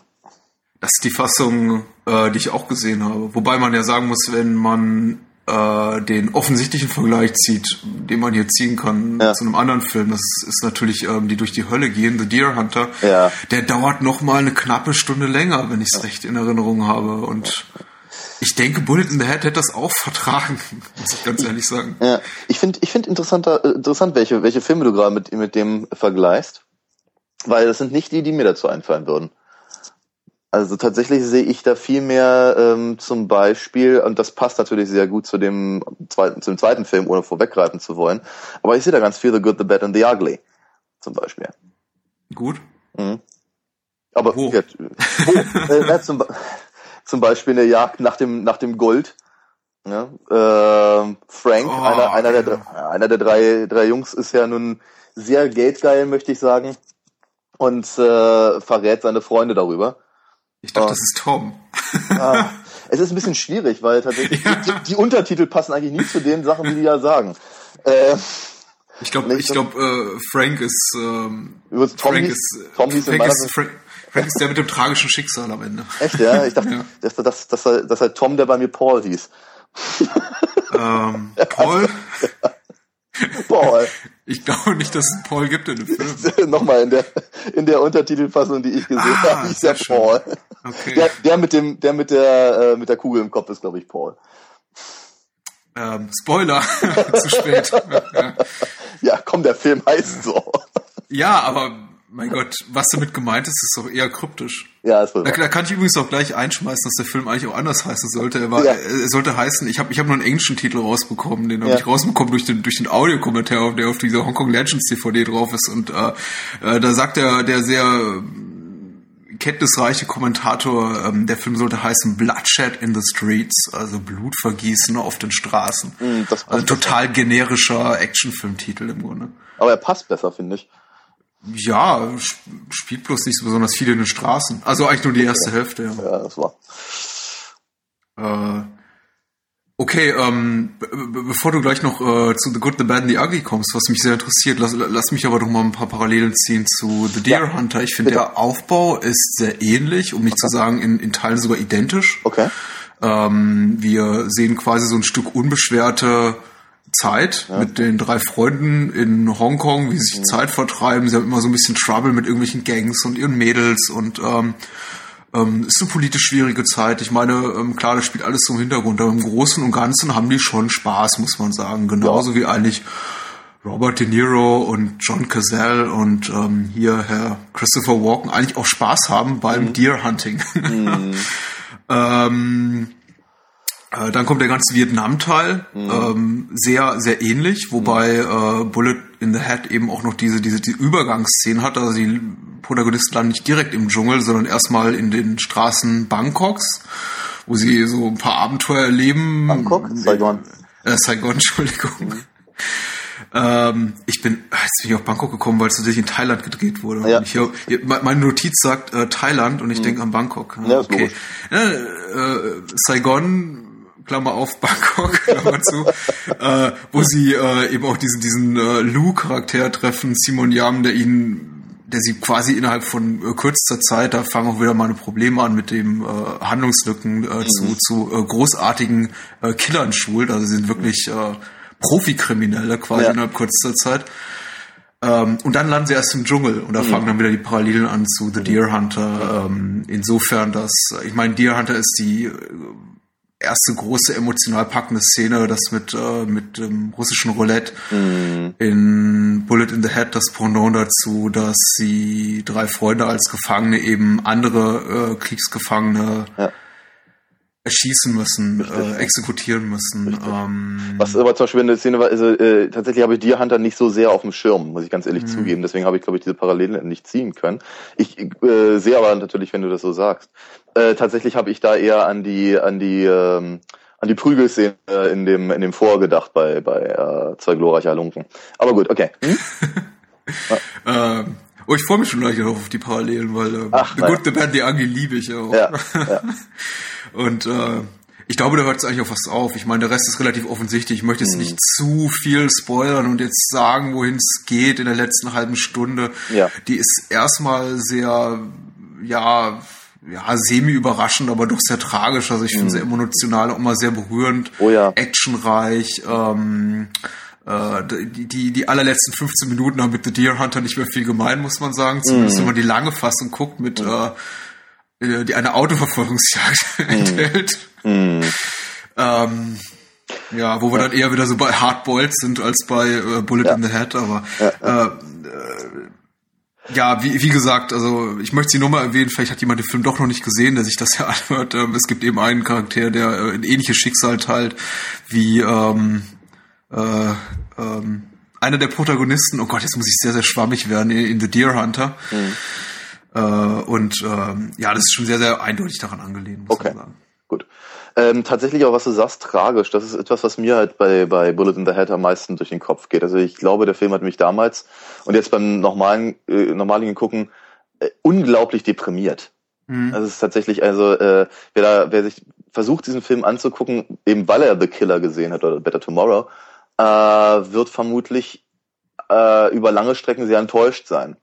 [SPEAKER 1] Das ist die Fassung, äh, die ich auch gesehen habe. Wobei man ja sagen muss, wenn man äh, den offensichtlichen Vergleich zieht, den man hier ziehen kann ja. zu einem anderen Film, das ist natürlich ähm, die durch die Hölle gehen, The Deer Hunter. Ja. Der dauert noch mal eine knappe Stunde länger, wenn ich es recht in Erinnerung habe. Und ich denke, Bullet in the Head hätte das auch vertragen, muss ich ganz ehrlich sagen.
[SPEAKER 2] Ja, ich finde, ich finde interessanter, äh, interessant, welche, welche Filme du gerade mit, mit dem vergleichst, weil das sind nicht die, die mir dazu einfallen würden. Also tatsächlich sehe ich da viel mehr ähm, zum Beispiel, und das passt natürlich sehr gut zu dem zweiten, zum zweiten Film, ohne vorweggreifen zu wollen, aber ich sehe da ganz viel The Good, The Bad and The Ugly zum Beispiel.
[SPEAKER 1] Gut.
[SPEAKER 2] Mhm. Aber wo? Ja, wo? äh, zum, zum Beispiel eine Jagd nach dem, nach dem Gold. Ja, äh, Frank, oh, einer, einer, okay. der, einer der drei, drei Jungs, ist ja nun sehr geldgeil, möchte ich sagen, und äh, verrät seine Freunde darüber.
[SPEAKER 1] Ich dachte, oh. das ist Tom.
[SPEAKER 2] Ah, es ist ein bisschen schwierig, weil tatsächlich ja. die, die, Untertitel passen eigentlich nie zu den Sachen, die die da sagen. Äh,
[SPEAKER 1] ich glaube, ich glaube, äh, Frank ist ähm,
[SPEAKER 2] Tom Frank hieß, ist Tom hieß
[SPEAKER 1] Frank, ist, Frank, Frank ist der mit dem tragischen Schicksal am Ende.
[SPEAKER 2] Echt, ja? Ich dachte, ja. dass, dass, dass, dass, halt Tom, der bei mir Paul hieß.
[SPEAKER 1] Ähm, Paul? Paul. Ich glaube nicht, dass es Paul gibt in dem Film.
[SPEAKER 2] Nochmal in der, in der Untertitelfassung, die ich gesehen ah, habe, hieß der schön. Paul. Okay. Der, der mit dem, der mit der, äh, mit der Kugel im Kopf ist, glaube ich, Paul.
[SPEAKER 1] Ähm, Spoiler, zu spät.
[SPEAKER 2] ja. ja, komm, der Film heißt so.
[SPEAKER 1] Ja, aber mein Gott, was damit gemeint ist, ist doch eher kryptisch.
[SPEAKER 2] Ja, ist wohl
[SPEAKER 1] da, da kann ich übrigens auch gleich einschmeißen, dass der Film eigentlich auch anders heißen sollte. Er, war, ja. er sollte heißen, ich habe ich hab nur einen englischen Titel rausbekommen, den habe ja. ich rausbekommen durch den, durch den Audiokommentar, der auf dieser Hong Kong Legends DVD drauf ist. Und äh, äh, da sagt der, der sehr kenntnisreiche Kommentator, ähm, der Film sollte heißen Bloodshed in the Streets, also Blutvergießen auf den Straßen. Mm, also total besser. generischer Actionfilmtitel im Grunde.
[SPEAKER 2] Aber er passt besser, finde ich.
[SPEAKER 1] Ja, spielt bloß nicht so besonders viel in den Straßen. Also eigentlich nur die erste Hälfte, ja.
[SPEAKER 2] Ja, das war.
[SPEAKER 1] Äh, okay, ähm, bevor du gleich noch äh, zu The Good, The Bad and The Ugly kommst, was mich sehr interessiert, lass, lass mich aber doch mal ein paar Parallelen ziehen zu The Deer ja, Hunter. Ich finde, der Aufbau ist sehr ähnlich, um nicht okay. zu sagen, in, in Teilen sogar identisch.
[SPEAKER 2] Okay.
[SPEAKER 1] Ähm, wir sehen quasi so ein Stück unbeschwerte Zeit ja. mit den drei Freunden in Hongkong, wie sie sich mhm. Zeit vertreiben. Sie haben immer so ein bisschen Trouble mit irgendwelchen Gangs und ihren Mädels und ähm, ähm, ist eine politisch schwierige Zeit. Ich meine, ähm, klar, das spielt alles im Hintergrund, aber im Großen und Ganzen haben die schon Spaß, muss man sagen. Genauso ja. wie eigentlich Robert De Niro und John Cazale und ähm, hier Herr Christopher Walken eigentlich auch Spaß haben beim mhm. Deer Hunting. Mhm. ähm, äh, dann kommt der ganze Vietnam-Teil, mhm. ähm, sehr, sehr ähnlich, wobei äh, Bullet in the Head eben auch noch diese, diese, die Übergangsszene hat. Also die Protagonisten landen nicht direkt im Dschungel, sondern erstmal in den Straßen Bangkoks, wo sie so ein paar Abenteuer erleben.
[SPEAKER 2] Bangkok? Saigon.
[SPEAKER 1] Äh, Saigon, Entschuldigung. Mhm. Ähm, ich bin, jetzt bin ich auf Bangkok gekommen, weil es natürlich in Thailand gedreht wurde. Ja. Ich, hier, meine Notiz sagt äh, Thailand und ich mhm. denke an Bangkok.
[SPEAKER 2] Ja, okay.
[SPEAKER 1] Ja, äh, Saigon Klammer auf Bangkok, Klammer zu, äh, wo sie äh, eben auch diesen, diesen äh, Lou-Charakter treffen, Simon Yam, der ihnen der sie quasi innerhalb von äh, kürzester Zeit, da fangen auch wieder meine Probleme an mit dem äh, Handlungslücken äh, mhm. zu, zu äh, großartigen äh, Killern schult. Also sie sind wirklich äh, Profikriminelle quasi ja. innerhalb kürzester Zeit. Ähm, und dann landen sie erst im Dschungel und da mhm. fangen dann wieder die Parallelen an zu The Deer Hunter. Ähm, insofern, dass, ich meine, Deer Hunter ist die äh, erste große emotional packende Szene, das mit äh, mit dem russischen Roulette mhm. in Bullet in the Head, das Pendant dazu, dass sie drei Freunde als Gefangene eben andere äh, Kriegsgefangene ja erschießen müssen, äh, exekutieren müssen. Ähm,
[SPEAKER 2] Was aber zum Beispiel in der Szene war, also äh, tatsächlich habe ich Deer Hunter nicht so sehr auf dem Schirm, muss ich ganz ehrlich mhm. zugeben. Deswegen habe ich, glaube ich, diese Parallelen nicht ziehen können. Ich äh, sehe aber natürlich, wenn du das so sagst. Äh, tatsächlich habe ich da eher an die, an die, ähm, an die Prügelszene in dem, in dem Vorgedacht bei, bei äh, zwei glorreicher Lunken. Aber gut, okay. Hm?
[SPEAKER 1] ähm, Oh, ich freue mich schon gleich auf die Parallelen, weil äh, Ach, The Good, The Bad, The Ugly liebe ich auch. Ja, ja. Und äh, ich glaube, da hört es eigentlich auch fast auf. Ich meine, der Rest ist relativ offensichtlich. Ich möchte jetzt mhm. nicht zu viel spoilern und jetzt sagen, wohin es geht in der letzten halben Stunde.
[SPEAKER 2] Ja.
[SPEAKER 1] Die ist erstmal sehr, ja, ja, semi-überraschend, aber doch sehr tragisch. Also ich finde mhm. sehr emotional, auch immer sehr berührend,
[SPEAKER 2] oh ja.
[SPEAKER 1] actionreich. Ähm, äh, die, die, die allerletzten 15 Minuten haben mit The Deer Hunter nicht mehr viel gemein, muss man sagen. Zumindest mhm. wenn man die lange Fassung guckt mit mhm. äh, die eine Autoverfolgungsjagd mhm. enthält. Mhm. Ähm, ja, wo wir ja. dann eher wieder so bei Hardboiled sind als bei äh, Bullet ja. in the Head, aber ja, äh, ja, wie, wie gesagt, also ich möchte sie nur mal erwähnen, vielleicht hat jemand den Film doch noch nicht gesehen, der sich das ja anhört. Ähm, es gibt eben einen Charakter, der äh, ein ähnliches Schicksal teilt wie ähm, äh, ähm, einer der Protagonisten, oh Gott, jetzt muss ich sehr, sehr schwammig werden, in The Deer Hunter. Mhm. Äh, und ähm, ja, das ist schon sehr, sehr eindeutig daran angelehnt, muss
[SPEAKER 2] okay. man sagen. Ähm, tatsächlich auch, was du sagst, tragisch. Das ist etwas, was mir halt bei, bei Bullet in the Head am meisten durch den Kopf geht. Also ich glaube, der Film hat mich damals und jetzt beim normalen, äh, normaligen Gucken äh, unglaublich deprimiert. Mhm. Also es ist tatsächlich, also äh, wer da, wer sich versucht, diesen Film anzugucken, eben weil er The Killer gesehen hat oder Better Tomorrow, äh, wird vermutlich äh, über lange Strecken sehr enttäuscht sein.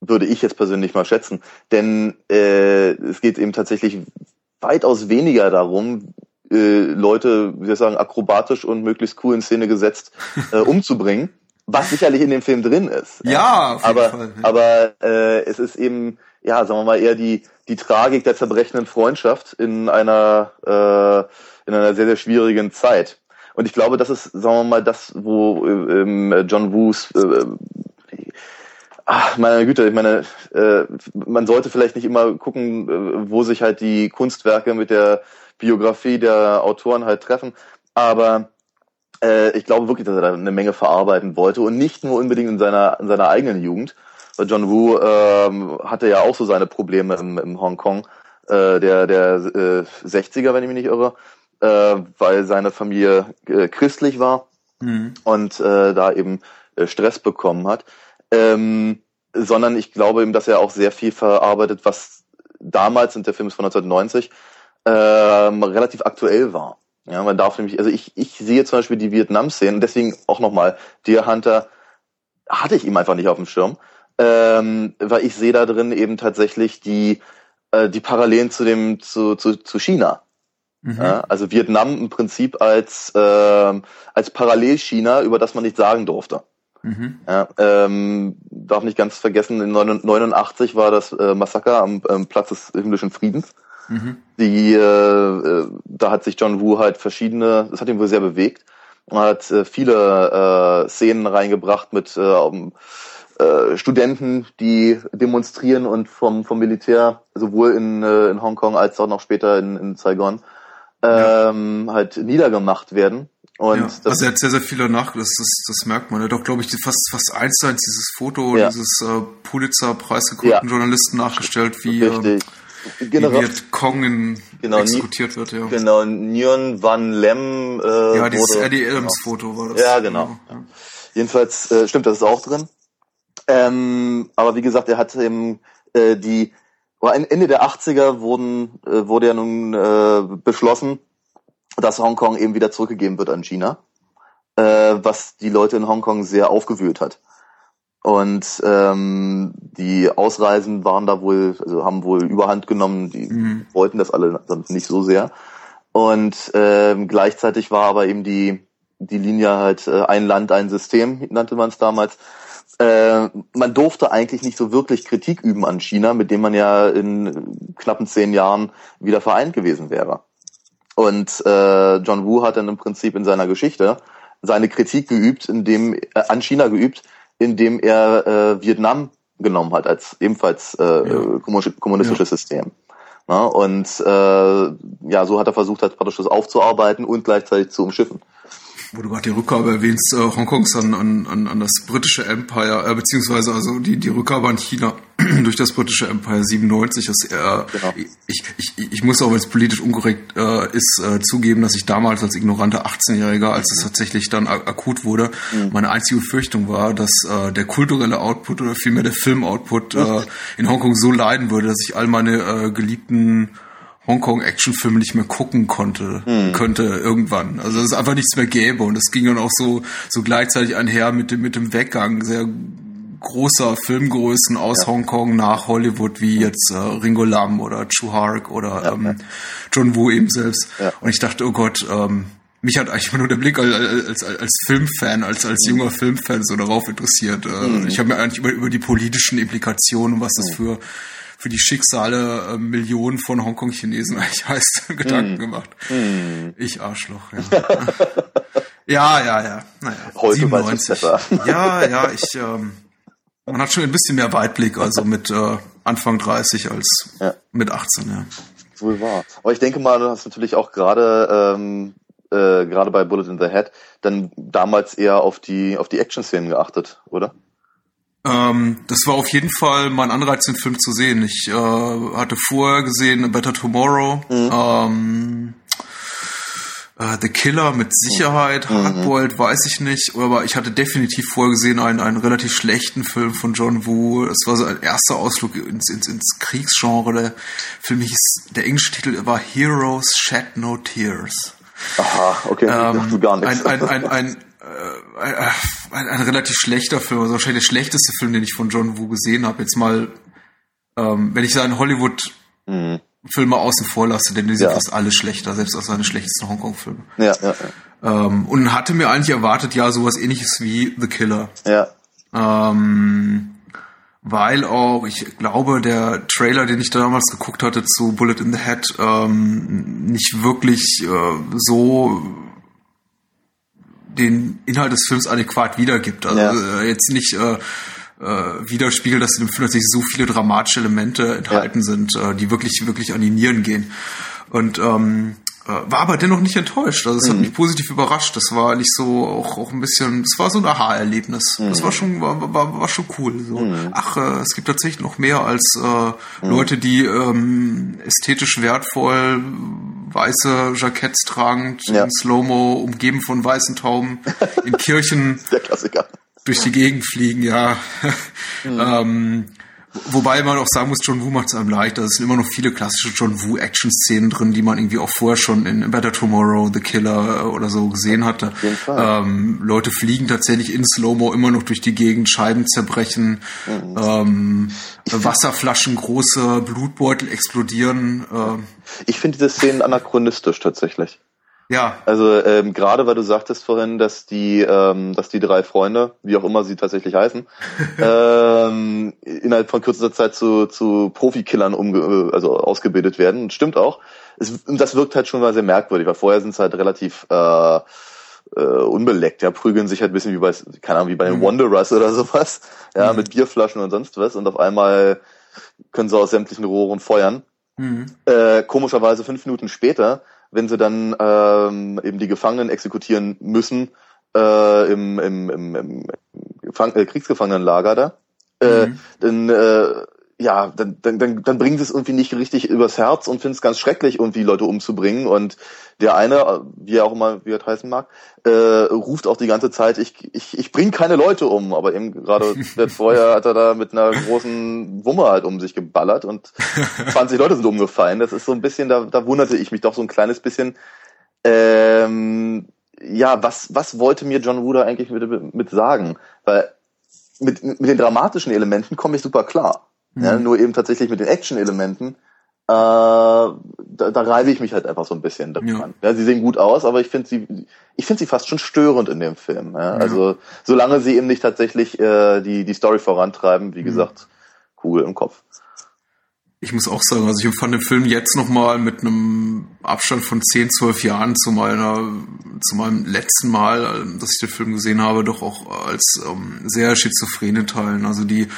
[SPEAKER 2] Würde ich jetzt persönlich mal schätzen. Denn äh, es geht eben tatsächlich weitaus weniger darum, äh, Leute, wie soll ich sagen, akrobatisch und möglichst cool in Szene gesetzt äh, umzubringen, was sicherlich in dem Film drin ist.
[SPEAKER 1] Ja,
[SPEAKER 2] auf jeden aber, Fall. Aber äh, es ist eben, ja, sagen wir mal, eher die, die Tragik der zerbrechenden Freundschaft in einer, äh, in einer sehr, sehr schwierigen Zeit. Und ich glaube, das ist, sagen wir mal, das, wo ähm, John Woos äh, Ach, meine Güte, ich meine, äh, man sollte vielleicht nicht immer gucken, äh, wo sich halt die Kunstwerke mit der Biografie der Autoren halt treffen, aber äh, ich glaube wirklich, dass er da eine Menge verarbeiten wollte und nicht nur unbedingt in seiner, in seiner eigenen Jugend. Weil John Woo ähm, hatte ja auch so seine Probleme im, im Hongkong äh, der, der äh, 60er, wenn ich mich nicht irre äh, weil seine Familie äh, christlich war mhm. und äh, da eben äh, Stress bekommen hat. Ähm, sondern ich glaube eben, dass er auch sehr viel verarbeitet, was damals, und der Film ist von 1990, ähm, relativ aktuell war. Ja, man darf nämlich, also ich, ich sehe zum Beispiel die Vietnam-Szenen, deswegen auch nochmal, Deer Hunter hatte ich ihm einfach nicht auf dem Schirm, ähm, weil ich sehe da drin eben tatsächlich die, äh, die Parallelen zu dem, zu, zu, zu China. Mhm. Ja, also Vietnam im Prinzip als, äh, als Parallel-China, über das man nicht sagen durfte. Mhm. Ja, ähm, darf nicht ganz vergessen, in 89 war das äh, Massaker am ähm, Platz des himmlischen Friedens. Mhm. Die, äh, äh, da hat sich John Woo halt verschiedene, das hat ihn wohl sehr bewegt. Er hat äh, viele äh, Szenen reingebracht mit äh, äh, Studenten, die demonstrieren und vom, vom Militär, sowohl in, äh, in Hongkong als auch noch später in, in Saigon, ähm, ja. halt niedergemacht werden. Und
[SPEAKER 1] ja, also er hat sehr, sehr viele nach, das, das, das merkt man. Er hat doch, glaube ich, fast, fast eins zu eins dieses Foto ja. dieses äh, Pulitzer-preisgekrönten ja. Journalisten nachgestellt, wie äh, General, Vietcong in, genau, exekutiert wird, ja.
[SPEAKER 2] Genau, Nguyen Van Lem.
[SPEAKER 1] Äh, ja, dieses wurde, Eddie Adams genau. War das.
[SPEAKER 2] Ja, genau. Ja. Jedenfalls äh, stimmt, das ist auch drin. Ähm, aber wie gesagt, er hat eben äh, die Ende der 80er wurden, äh, wurde ja nun äh, beschlossen, dass Hongkong eben wieder zurückgegeben wird an China, äh, was die Leute in Hongkong sehr aufgewühlt hat. Und ähm, die Ausreisen waren da wohl, also haben wohl Überhand genommen, die mhm. wollten das alle nicht so sehr. Und ähm, gleichzeitig war aber eben die, die Linie halt äh, ein Land, ein System, nannte man es damals. Äh, man durfte eigentlich nicht so wirklich Kritik üben an China, mit dem man ja in knappen zehn Jahren wieder vereint gewesen wäre. Und äh, John Woo hat dann im Prinzip in seiner Geschichte seine Kritik geübt, indem äh, an China geübt, indem er äh, Vietnam genommen hat als ebenfalls äh, ja. kommunistisches ja. System. Na, und äh, ja, so hat er versucht, halt praktisch das aufzuarbeiten und gleichzeitig zu umschiffen
[SPEAKER 1] wo du gerade die Rückgabe erwähnst, äh, Hongkongs an, an, an das britische Empire, äh, beziehungsweise also die, die Rückgabe an China durch das britische Empire 97. Das, äh, genau. ich, ich, ich muss auch, wenn es politisch unkorrekt äh, ist, äh, zugeben, dass ich damals als ignoranter 18-Jähriger, als es tatsächlich dann akut wurde, mhm. meine einzige Befürchtung war, dass äh, der kulturelle Output oder vielmehr der Film-Output äh, in Hongkong so leiden würde, dass ich all meine äh, geliebten Hongkong-Actionfilme nicht mehr gucken konnte, hm. könnte irgendwann. Also es einfach nichts mehr gäbe und es ging dann auch so so gleichzeitig einher mit dem mit dem Weggang sehr großer Filmgrößen aus ja. Hongkong nach Hollywood wie jetzt äh, Ringo Lam oder Chu Hark oder ja, ähm, ja. John Woo eben selbst. Und ich dachte, oh Gott, ähm, mich hat eigentlich immer nur der Blick als, als, als Filmfan, als, als junger Filmfan so darauf interessiert. Mhm. Ich habe mir eigentlich über, über die politischen Implikationen, was das mhm. für für die Schicksale äh, Millionen von Hongkong-Chinesen eigentlich heißt, Gedanken mm. gemacht. Mm. Ich Arschloch, ja. ja, ja, ja. Naja,
[SPEAKER 2] Heute 97. besser.
[SPEAKER 1] ja, ja, ich, ähm, man hat schon ein bisschen mehr Weitblick, also mit äh, Anfang 30 als ja. mit 18, ja.
[SPEAKER 2] Wohl wahr. Aber ich denke mal, du hast natürlich auch gerade ähm, äh, gerade bei Bullet in the Head dann damals eher auf die auf die Action-Szenen geachtet, oder?
[SPEAKER 1] Ähm, das war auf jeden Fall mein Anreiz, den Film zu sehen. Ich äh, hatte vorher gesehen A Better Tomorrow, mhm. ähm, äh, The Killer mit Sicherheit, mhm. Hardboiled weiß ich nicht, aber ich hatte definitiv vorher gesehen einen, einen relativ schlechten Film von John Woo. Es war so ein erster Ausflug ins, ins, ins Kriegsgenre. Der Film hieß, der englische Titel war Heroes Shed No Tears.
[SPEAKER 2] Aha, okay, ähm, gar nichts.
[SPEAKER 1] Ein, ein, ein, ein äh, ein, ein, relativ schlechter Film, also wahrscheinlich der schlechteste Film, den ich von John Woo gesehen habe. Jetzt mal, ähm, wenn ich seinen Hollywood mhm. Filme außen vor lasse, denn die sind ja. fast alle schlechter, selbst als seine schlechtesten Hongkong-Filme.
[SPEAKER 2] Ja, ja,
[SPEAKER 1] ja. Ähm, und hatte mir eigentlich erwartet, ja, sowas ähnliches wie The Killer.
[SPEAKER 2] Ja.
[SPEAKER 1] Ähm, weil auch, ich glaube, der Trailer, den ich damals geguckt hatte zu Bullet in the Head, ähm, nicht wirklich äh, so den Inhalt des Films adäquat wiedergibt. Also ja. äh, jetzt nicht äh, äh, widerspiegelt, dass in dem Film tatsächlich so viele dramatische Elemente enthalten ja. sind, äh, die wirklich, wirklich an die Nieren gehen. Und ähm, äh, war aber dennoch nicht enttäuscht. Also es mhm. hat mich positiv überrascht. Das war nicht so auch, auch ein bisschen, es war so ein Aha-Erlebnis. Mhm. Das war schon, war, war, war schon cool. So. Mhm. Ach, äh, es gibt tatsächlich noch mehr als äh, mhm. Leute, die ähm, ästhetisch wertvoll weiße Jacketts tragend, ja. in Slow-Mo, umgeben von weißen Tauben, in Kirchen.
[SPEAKER 2] Der Klassiker
[SPEAKER 1] durch die Gegend fliegen, ja. Mhm. ähm, Wobei man auch sagen muss, John Woo macht es einem leicht. Da sind immer noch viele klassische John Woo Action-Szenen drin, die man irgendwie auch vorher schon in Better Tomorrow, The Killer oder so gesehen hatte. Ähm, Leute fliegen tatsächlich in Slow-Mo immer noch durch die Gegend, Scheiben zerbrechen, mhm. ähm, Wasserflaschen, große Blutbeutel explodieren. Äh.
[SPEAKER 2] Ich finde diese Szenen anachronistisch tatsächlich.
[SPEAKER 1] Ja.
[SPEAKER 2] Also ähm, gerade weil du sagtest vorhin, dass die, ähm, dass die drei Freunde, wie auch immer sie tatsächlich heißen, ähm, innerhalb von kürzester Zeit zu, zu Profikillern umge also ausgebildet werden. Stimmt auch. Es, das wirkt halt schon mal sehr merkwürdig, weil vorher sind es halt relativ äh, äh, unbeleckt, ja, prügeln sich halt ein bisschen wie bei, keine Ahnung, wie bei den mhm. Wanderers oder sowas, ja, mhm. mit Bierflaschen und sonst was und auf einmal können sie aus sämtlichen Rohren feuern. Mhm. Äh, komischerweise fünf Minuten später wenn sie dann ähm, eben die Gefangenen exekutieren müssen äh, im, im, im, im Gefang äh, Kriegsgefangenenlager da, äh, mhm. dann äh, ja, dann, dann, dann, dann bringen sie es irgendwie nicht richtig übers Herz und finden es ganz schrecklich, irgendwie Leute umzubringen. Und der eine, wie er auch immer, wie er heißen mag, äh, ruft auch die ganze Zeit, ich, ich, ich bring keine Leute um. Aber eben gerade vorher hat er da mit einer großen Wumme halt um sich geballert und 20 Leute sind umgefallen. Das ist so ein bisschen, da, da wunderte ich mich doch so ein kleines bisschen. Ähm, ja, was, was wollte mir John Wooder eigentlich mit, mit sagen? Weil mit, mit den dramatischen Elementen komme ich super klar. Mhm. Ja, nur eben tatsächlich mit den Action-Elementen, äh, da, da reibe ich mich halt einfach so ein bisschen dran. Ja. ja sie sehen gut aus, aber ich finde sie, ich finde sie fast schon störend in dem Film. Ja? ja? Also solange sie eben nicht tatsächlich äh, die die Story vorantreiben, wie mhm. gesagt, Kugel im Kopf.
[SPEAKER 1] Ich muss auch sagen, also ich empfand den Film jetzt nochmal mit einem Abstand von 10, 12 Jahren zu meiner, zu meinem letzten Mal, dass ich den Film gesehen habe, doch auch als ähm, sehr schizophrene Teilen. Also die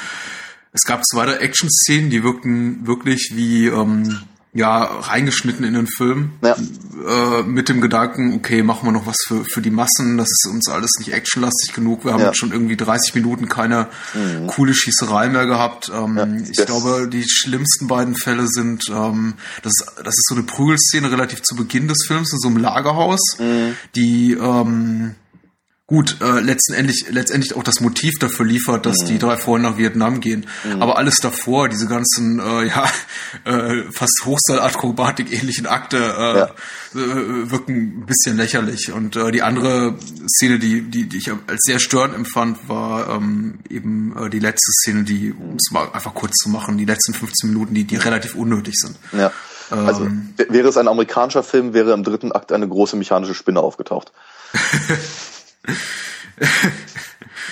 [SPEAKER 1] es gab zwei Action-Szenen, die wirkten wirklich wie ähm, ja reingeschnitten in den Film ja. äh, mit dem Gedanken, okay, machen wir noch was für für die Massen, das ist uns alles nicht actionlastig genug. Wir haben ja. jetzt schon irgendwie 30 Minuten keine mhm. coole Schießerei mehr gehabt. Ähm, ja. Ich yes. glaube, die schlimmsten beiden Fälle sind, ähm, das, ist, das ist so eine Prügelszene relativ zu Beginn des Films in so einem Lagerhaus, mhm. die ähm, gut äh, letztendlich letztendlich auch das Motiv dafür liefert, dass mhm. die drei Freunde nach Vietnam gehen. Mhm. Aber alles davor, diese ganzen äh, ja äh, fast Hochseilakrobatik ähnlichen Akte äh, ja. äh, wirken ein bisschen lächerlich. Und äh, die andere Szene, die, die die ich als sehr störend empfand, war ähm, eben äh, die letzte Szene, die um es mal einfach kurz zu machen, die letzten 15 Minuten, die die relativ unnötig sind.
[SPEAKER 2] Ja. Also ähm, wäre es ein amerikanischer Film, wäre im dritten Akt eine große mechanische Spinne aufgetaucht.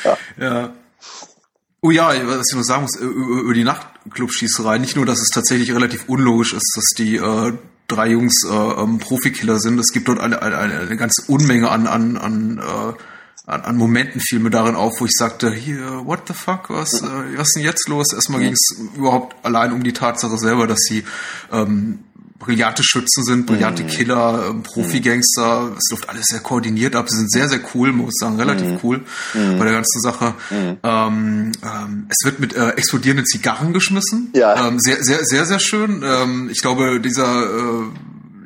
[SPEAKER 1] ja. ja. Oh ja, was ich noch sagen muss, über die Nachtclub-Schießerei, nicht nur, dass es tatsächlich relativ unlogisch ist, dass die äh, drei Jungs äh, ähm, Profikiller sind, es gibt dort eine, eine, eine ganze Unmenge an, an, an äh, an, an Momenten fiel mir darin auf, wo ich sagte, hier, what the fuck, was, äh, was ist denn jetzt los? Erstmal ging es überhaupt allein um die Tatsache selber, dass sie ähm, brillante Schützen sind, brillante mhm. Killer, ähm, Profi-Gangster. Es läuft alles sehr koordiniert ab. Sie sind sehr, sehr cool, muss ich sagen, relativ mhm. cool mhm. bei der ganzen Sache. Mhm. Ähm, ähm, es wird mit äh, explodierenden Zigarren geschmissen. Ja. Ähm, sehr, sehr, sehr, sehr schön. Ähm, ich glaube, dieser äh,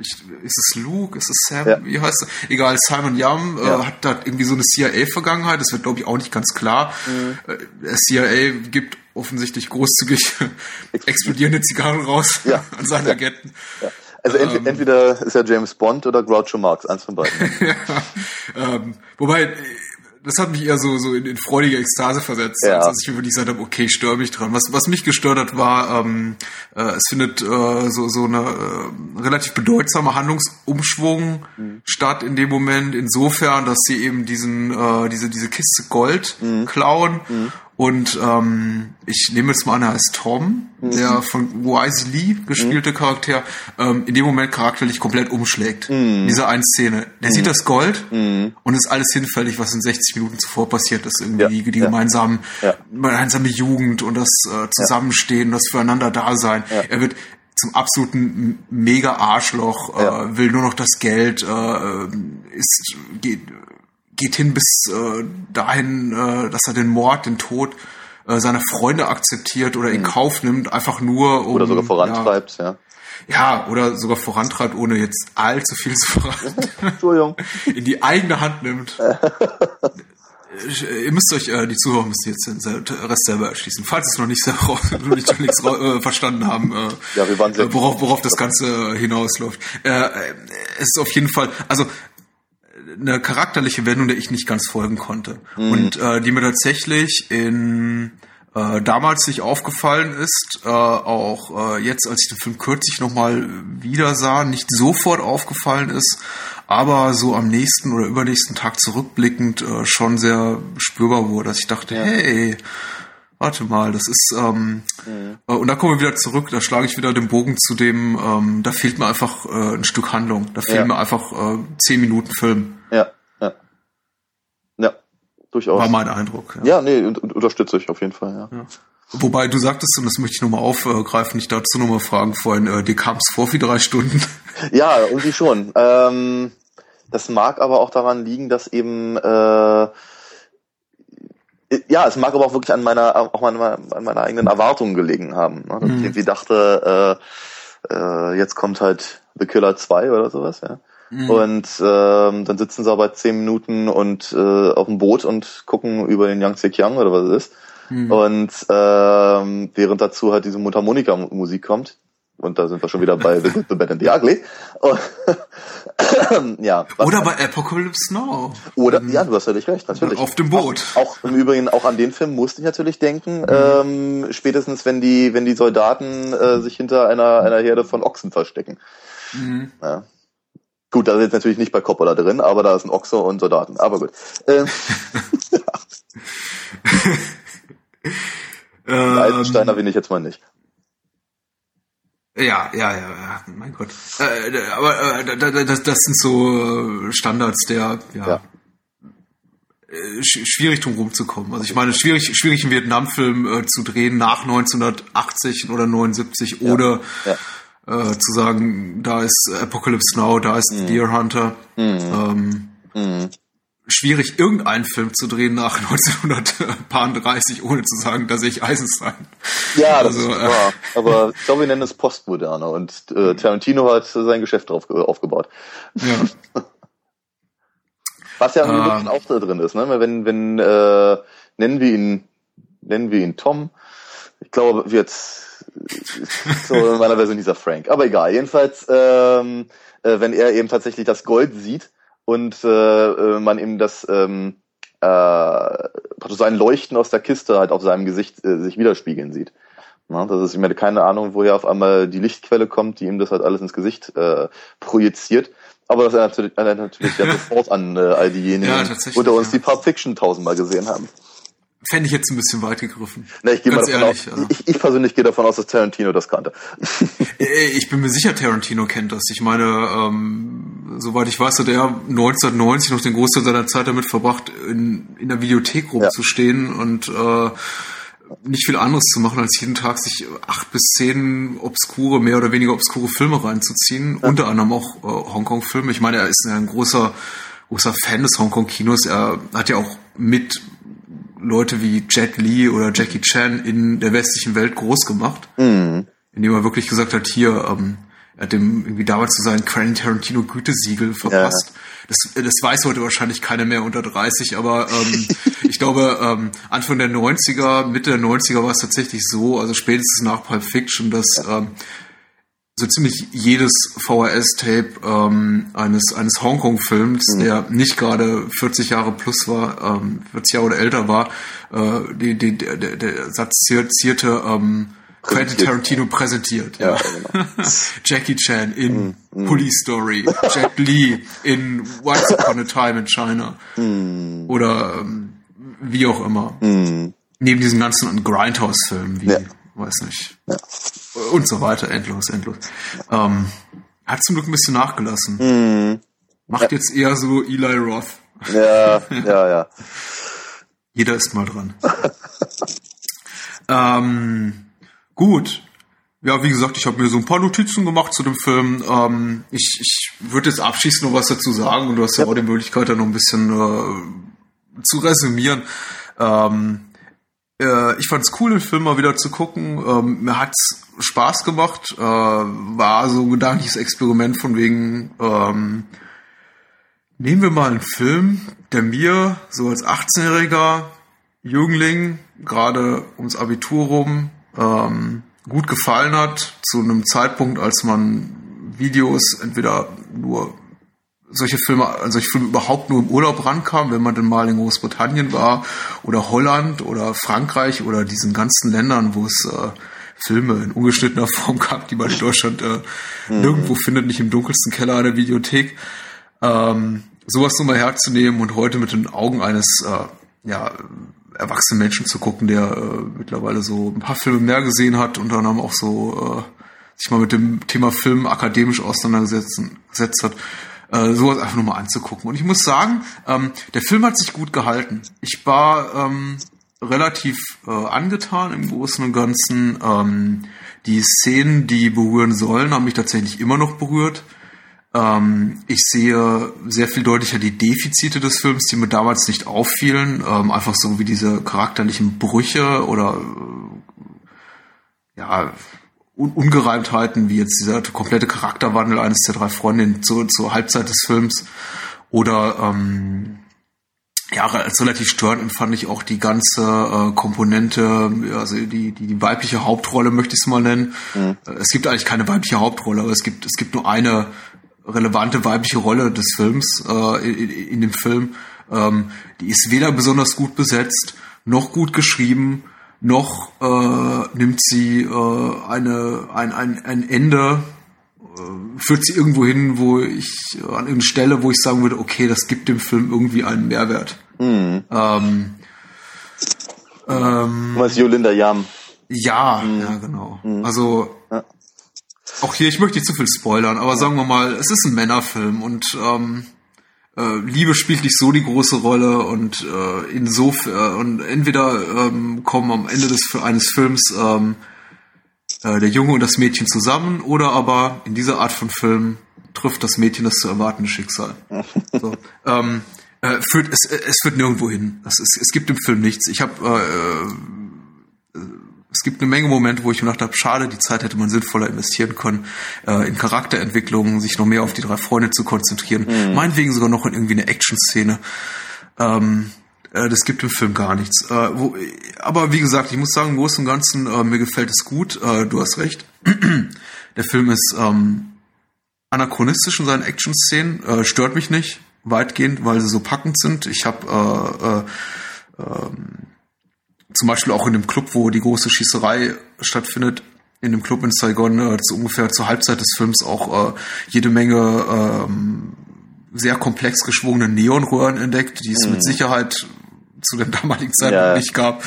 [SPEAKER 1] ich, ist es Luke, ist es Sam, ja. wie heißt er? Egal, Simon Yam äh, ja. hat da irgendwie so eine CIA-Vergangenheit, das wird glaube ich auch nicht ganz klar. Mhm. Äh, CIA gibt offensichtlich großzügig explodierende Zigarren raus ja. an seine Agenten.
[SPEAKER 2] Ja. Also ähm, entweder ist er James Bond oder Groucho Marx, eins von beiden.
[SPEAKER 1] ja, ähm, wobei, das hat mich eher so, so in, in freudige Ekstase versetzt, ja. als dass ich wirklich gesagt habe, okay, ich störe mich dran. Was, was mich gestört hat, war, ähm, äh, es findet äh, so, so eine äh, relativ bedeutsame Handlungsumschwung mhm. statt in dem Moment, insofern, dass sie eben diesen, äh, diese, diese Kiste Gold mhm. klauen mhm und ähm, ich nehme jetzt mal an, er heißt Tom, mhm. der von Wise Lee gespielte mhm. Charakter, ähm, in dem Moment charakterlich komplett umschlägt. Mhm. Diese eine Szene. Der sieht mhm. das Gold mhm. und ist alles hinfällig, was in 60 Minuten zuvor passiert ist. Irgendwie ja. die ja. gemeinsamen, ja. gemeinsame Jugend und das äh, Zusammenstehen, das Füreinander-Dasein. Er wird zum absoluten mega Arschloch, äh, will nur noch das Geld, äh, ist geht geht hin bis äh, dahin, äh, dass er den Mord, den Tod äh, seiner Freunde akzeptiert oder in mhm. Kauf nimmt, einfach nur
[SPEAKER 2] um. Oder sogar vorantreibt, ja.
[SPEAKER 1] ja. Ja, oder sogar vorantreibt, ohne jetzt allzu viel zu verraten. Entschuldigung. In die eigene Hand nimmt. Äh, ihr müsst euch, äh, die Zuhörer müssen jetzt den Rest selber erschließen. Falls es noch nicht, selber, noch nicht nichts, äh, verstanden haben, äh,
[SPEAKER 2] ja, wir waren sehr
[SPEAKER 1] worauf, worauf das Ganze hinausläuft. Äh, es ist auf jeden Fall, also eine charakterliche Wendung, der ich nicht ganz folgen konnte. Mhm. Und äh, die mir tatsächlich in äh, damals nicht aufgefallen ist, äh, auch äh, jetzt, als ich den Film kürzlich nochmal wieder sah, nicht sofort aufgefallen ist, aber so am nächsten oder übernächsten Tag zurückblickend äh, schon sehr spürbar wurde, dass ich dachte, ja. hey, warte mal, das ist ähm, mhm. äh, und da kommen wir wieder zurück, da schlage ich wieder den Bogen zu dem, ähm, da fehlt mir einfach äh, ein Stück Handlung, da fehlen ja. mir einfach äh, zehn Minuten Film.
[SPEAKER 2] Ja, ja. Ja, durchaus.
[SPEAKER 1] War mein Eindruck.
[SPEAKER 2] Ja, ja nee, unterstütze ich auf jeden Fall, ja. ja.
[SPEAKER 1] Wobei du sagtest, und das möchte ich nochmal aufgreifen, ich dazu nochmal fragen vorhin, äh, dir kam es vor wie drei Stunden?
[SPEAKER 2] Ja, irgendwie schon. Ähm, das mag aber auch daran liegen, dass eben äh, ja, es mag aber auch wirklich an meiner, auch an meiner, an meiner eigenen Erwartungen gelegen haben. Ne? Dass mhm. ich irgendwie dachte, äh, äh, jetzt kommt halt The Killer 2 oder sowas, ja. Mhm. Und ähm, dann sitzen sie aber zehn Minuten und äh, auf dem Boot und gucken über den Yangtze Kiang oder was es ist. Mhm. Und ähm, während dazu halt diese Mundharmonika-Musik kommt, und da sind wir schon wieder bei The Good, The Bad and The Ugly.
[SPEAKER 1] ja. Oder bei Apocalypse Now.
[SPEAKER 2] Oder, ja, du hast völlig recht, natürlich.
[SPEAKER 1] Auf dem Boot.
[SPEAKER 2] Auch, auch im Übrigen, auch an den Film musste ich natürlich denken, mhm. ähm, spätestens wenn die, wenn die Soldaten äh, sich hinter einer, einer Herde von Ochsen verstecken. Mhm. Ja. Gut, da ist jetzt natürlich nicht bei Coppola drin, aber da ist ein Ochse und Soldaten. Aber gut. Ähm, ähm, Eisensteiner bin ich jetzt mal nicht.
[SPEAKER 1] Ja, ja, ja, ja, mein Gott. Äh, aber äh, das, das sind so Standards der, ja, ja. Äh, schwierig drum rumzukommen. Also ich meine, schwierig, schwierig einen Vietnamfilm äh, zu drehen nach 1980 oder 79 ja. oder. Äh, zu sagen, da ist Apocalypse Now, da ist mhm. Deer Hunter. Mhm. Ähm, mhm schwierig, irgendeinen Film zu drehen nach 1930, ohne zu sagen, dass ich Eisenstein.
[SPEAKER 2] Ja, das also, ist äh, wahr. Aber ich glaube, wir nennen es Postmoderne und äh, Tarantino hat sein Geschäft drauf aufgebaut. Ja. Was ja ähm, auch da drin ist, ne? Wenn, wenn äh, nennen wir ihn, nennen wir ihn Tom. Ich glaube, jetzt so in meiner Version dieser Frank. Aber egal. Jedenfalls, ähm, äh, wenn er eben tatsächlich das Gold sieht, und äh, äh, man eben das ähm, äh, sein Leuchten aus der Kiste halt auf seinem Gesicht äh, sich widerspiegeln sieht. Na, das ist, ich meine, keine Ahnung, woher auf einmal die Lichtquelle kommt, die ihm das halt alles ins Gesicht äh, projiziert. Aber das erinnert natürlich, erinnert natürlich ja sofort an äh, all diejenigen, ja, unter uns, die Pulp Fiction tausendmal gesehen haben.
[SPEAKER 1] Fände ich jetzt ein bisschen weit gegriffen.
[SPEAKER 2] Ne, ich, gehe mal davon ehrlich, aus, also. ich, ich persönlich gehe davon aus, dass Tarantino das kannte.
[SPEAKER 1] Äh, ich bin mir sicher, Tarantino kennt das. Ich meine, ähm, soweit ich weiß, hat er 1990 noch den Großteil seiner Zeit damit verbracht, in, in der Videothek rumzustehen ja. und äh, nicht viel anderes zu machen, als jeden Tag sich acht bis zehn obskure, mehr oder weniger obskure Filme reinzuziehen. Ja. Unter anderem auch äh, Hongkong-Filme. Ich meine, er ist ein großer, großer Fan des Hongkong-Kinos. Er hat ja auch mit Leute wie Jet Li oder Jackie Chan in der westlichen Welt groß gemacht. Mhm. Indem er wirklich gesagt hat, hier, ähm, er hat dem irgendwie damals zu sein Quentin Tarantino Gütesiegel verpasst. Ja. Das, das weiß heute wahrscheinlich keiner mehr unter 30, aber ähm, ich glaube, ähm, Anfang der 90er, Mitte der 90er war es tatsächlich so, also spätestens nach Pulp Fiction, dass ähm, so ziemlich jedes VHS-Tape ähm, eines, eines Hongkong-Films, mhm. der nicht gerade 40 Jahre plus war, ähm, 40 Jahre oder älter war, äh, die, die, der, der Satz zierte ähm, Quentin Tarantino präsentiert. Ja, Genau. Jackie Chan in mm, mm. Police Story, Jet Li in Once Upon a Time in China mm. oder ähm, wie auch immer. Mm. Neben diesen ganzen Grindhouse-Filmen wie, ja. Weiß nicht. Ja und so weiter, endlos, endlos. Ähm, hat zum Glück ein bisschen nachgelassen. Mhm. Macht ja. jetzt eher so Eli Roth.
[SPEAKER 2] Ja, ja, ja.
[SPEAKER 1] Jeder ist mal dran. ähm, gut. Ja, wie gesagt, ich habe mir so ein paar Notizen gemacht zu dem Film. Ähm, ich ich würde jetzt abschließend noch was dazu sagen und du hast ja, ja auch die Möglichkeit, da noch ein bisschen äh, zu resümieren. Ähm, äh, ich fand es cool, den Film mal wieder zu gucken. Ähm, mir hat's Spaß gemacht. Äh, war so ein gedankliches Experiment von wegen, ähm, Nehmen wir mal einen Film, der mir so als 18-jähriger Jüngling, gerade ums Abitur rum, ähm, gut gefallen hat, zu einem Zeitpunkt, als man Videos entweder nur solche Filme, also solche Filme überhaupt nur im Urlaub rankam, wenn man dann mal in Großbritannien war oder Holland oder Frankreich oder diesen ganzen Ländern, wo es äh, Filme in ungeschnittener Form gab, die man in Deutschland äh, mhm. nirgendwo findet, nicht im dunkelsten Keller einer Videothek. Ähm, sowas nur mal herzunehmen und heute mit den Augen eines äh, ja, erwachsenen Menschen zu gucken, der äh, mittlerweile so ein paar Filme mehr gesehen hat und dann auch so äh, sich mal mit dem Thema Film akademisch auseinandergesetzt hat, äh, sowas einfach nur mal anzugucken. Und ich muss sagen, ähm, der Film hat sich gut gehalten. Ich war ähm, relativ äh, angetan im Großen und Ganzen. Ähm, die Szenen, die berühren sollen, haben mich tatsächlich immer noch berührt. Ähm, ich sehe sehr viel deutlicher die Defizite des Films, die mir damals nicht auffielen. Ähm, einfach so wie diese charakterlichen Brüche oder äh, ja, Un Ungereimtheiten, wie jetzt dieser komplette Charakterwandel eines der drei Freundinnen zur, zur Halbzeit des Films. Oder ähm, ja, als relativ störend empfand ich auch die ganze äh, Komponente, also die, die, die weibliche Hauptrolle möchte ich es mal nennen. Mhm. Es gibt eigentlich keine weibliche Hauptrolle, aber es gibt, es gibt nur eine relevante weibliche Rolle des Films äh, in, in dem Film. Ähm, die ist weder besonders gut besetzt, noch gut geschrieben, noch äh, nimmt sie äh, eine, ein, ein, ein Ende, äh, führt sie irgendwo hin, wo ich äh, an irgendeine Stelle, wo ich sagen würde, okay, das gibt dem Film irgendwie einen Mehrwert. Mhm. Ähm,
[SPEAKER 2] ähm, Was Jolinda Jam?
[SPEAKER 1] Ja, mhm. ja, genau. Mhm. Also ja. auch hier, ich möchte nicht zu viel spoilern, aber sagen wir mal, es ist ein Männerfilm und ähm, äh, Liebe spielt nicht so die große Rolle und äh, insofern äh, und entweder ähm, kommen am Ende des eines Films ähm, äh, der Junge und das Mädchen zusammen oder aber in dieser Art von Film trifft das Mädchen das zu erwartende Schicksal. so, ähm, äh, führt, es, es führt nirgendwo hin. Es, es, es gibt im Film nichts. Ich habe äh, äh, es gibt eine Menge Momente, wo ich mir gedacht habe, schade, die Zeit hätte man sinnvoller investieren können, äh, in Charakterentwicklung, sich noch mehr auf die drei Freunde zu konzentrieren. Mhm. Meinetwegen sogar noch in irgendwie eine Action-Szene. Ähm, äh, das gibt im Film gar nichts. Äh, wo, aber wie gesagt, ich muss sagen, im Großen und Ganzen, äh, mir gefällt es gut. Äh, du hast recht. Der Film ist ähm, anachronistisch in seinen Action-Szenen, äh, stört mich nicht, weitgehend, weil sie so packend sind. Ich habe äh, äh, äh, zum Beispiel auch in dem Club, wo die große Schießerei stattfindet, in dem Club in Saigon, äh, zu ungefähr zur Halbzeit des Films auch äh, jede Menge ähm, sehr komplex geschwungene Neonröhren entdeckt, die es mhm. mit Sicherheit zu dem damaligen Zeitpunkt ja. nicht gab.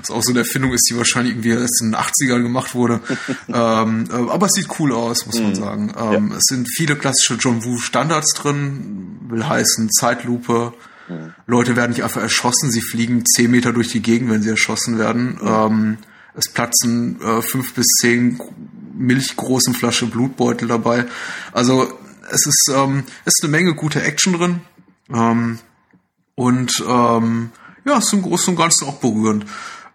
[SPEAKER 1] Was auch so eine Erfindung ist, die wahrscheinlich irgendwie erst in den 80ern gemacht wurde. ähm, äh, aber es sieht cool aus, muss man mhm. sagen. Ähm, ja. Es sind viele klassische John Woo Standards drin, will heißen Zeitlupe, Mhm. Leute werden nicht einfach erschossen, sie fliegen zehn Meter durch die Gegend, wenn sie erschossen werden. Mhm. Ähm, es platzen äh, fünf bis zehn milchgroßen Flasche Blutbeutel dabei. Also es ist, ähm, es ist eine Menge gute Action drin. Ähm, und ähm, ja, es ist im Großen und Ganzen auch berührend.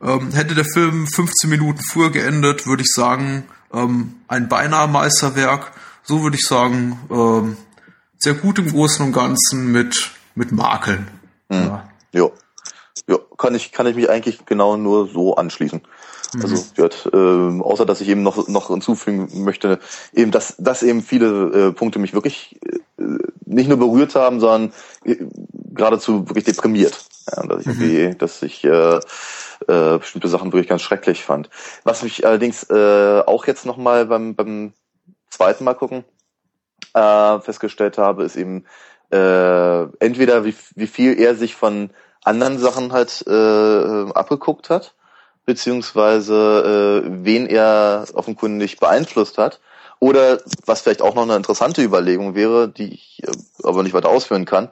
[SPEAKER 1] Ähm, hätte der Film 15 Minuten früher geendet, würde ich sagen, ähm, ein beinahe Meisterwerk. So würde ich sagen, ähm, sehr gut im Großen und Ganzen mit mit Makeln.
[SPEAKER 2] Mhm. Ja. Jo. Jo, kann ich, kann ich mich eigentlich genau nur so anschließen. Mhm. Also, wird, äh, außer dass ich eben noch, noch hinzufügen möchte, eben, dass, dass eben viele äh, Punkte mich wirklich äh, nicht nur berührt haben, sondern äh, geradezu wirklich deprimiert. Ja, dass ich mhm. dass ich äh, äh, bestimmte Sachen wirklich ganz schrecklich fand. Was mich allerdings äh, auch jetzt nochmal beim, beim zweiten Mal gucken äh, festgestellt habe, ist eben, äh, entweder wie, wie viel er sich von anderen Sachen halt äh, abgeguckt hat, beziehungsweise äh, wen er offenkundig beeinflusst hat. Oder was vielleicht auch noch eine interessante Überlegung wäre, die ich äh, aber nicht weiter ausführen kann,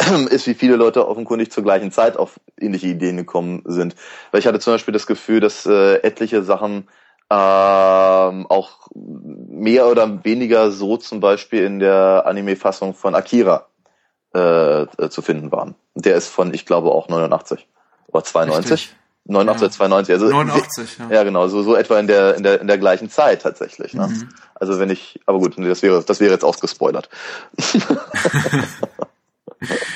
[SPEAKER 2] ist, wie viele Leute offenkundig zur gleichen Zeit auf ähnliche Ideen gekommen sind. Weil ich hatte zum Beispiel das Gefühl, dass äh, etliche Sachen ähm, auch mehr oder weniger so zum Beispiel in der Anime-Fassung von Akira äh, äh, zu finden waren. Der ist von, ich glaube, auch 89 oder 92. Richtig. 89 ja. 92, also
[SPEAKER 1] 89, ja.
[SPEAKER 2] ja genau, so, so etwa in der in der in der gleichen Zeit tatsächlich. Ne? Mhm. Also wenn ich, aber gut, das wäre das wäre jetzt ausgespoilert.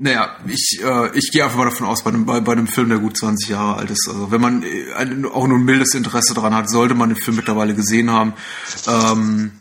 [SPEAKER 1] Naja, ich, äh, ich gehe einfach mal davon aus, bei einem, bei, bei einem Film, der gut 20 Jahre alt ist. Also wenn man äh, ein, auch nur ein mildes Interesse daran hat, sollte man den Film mittlerweile gesehen haben. Ähm,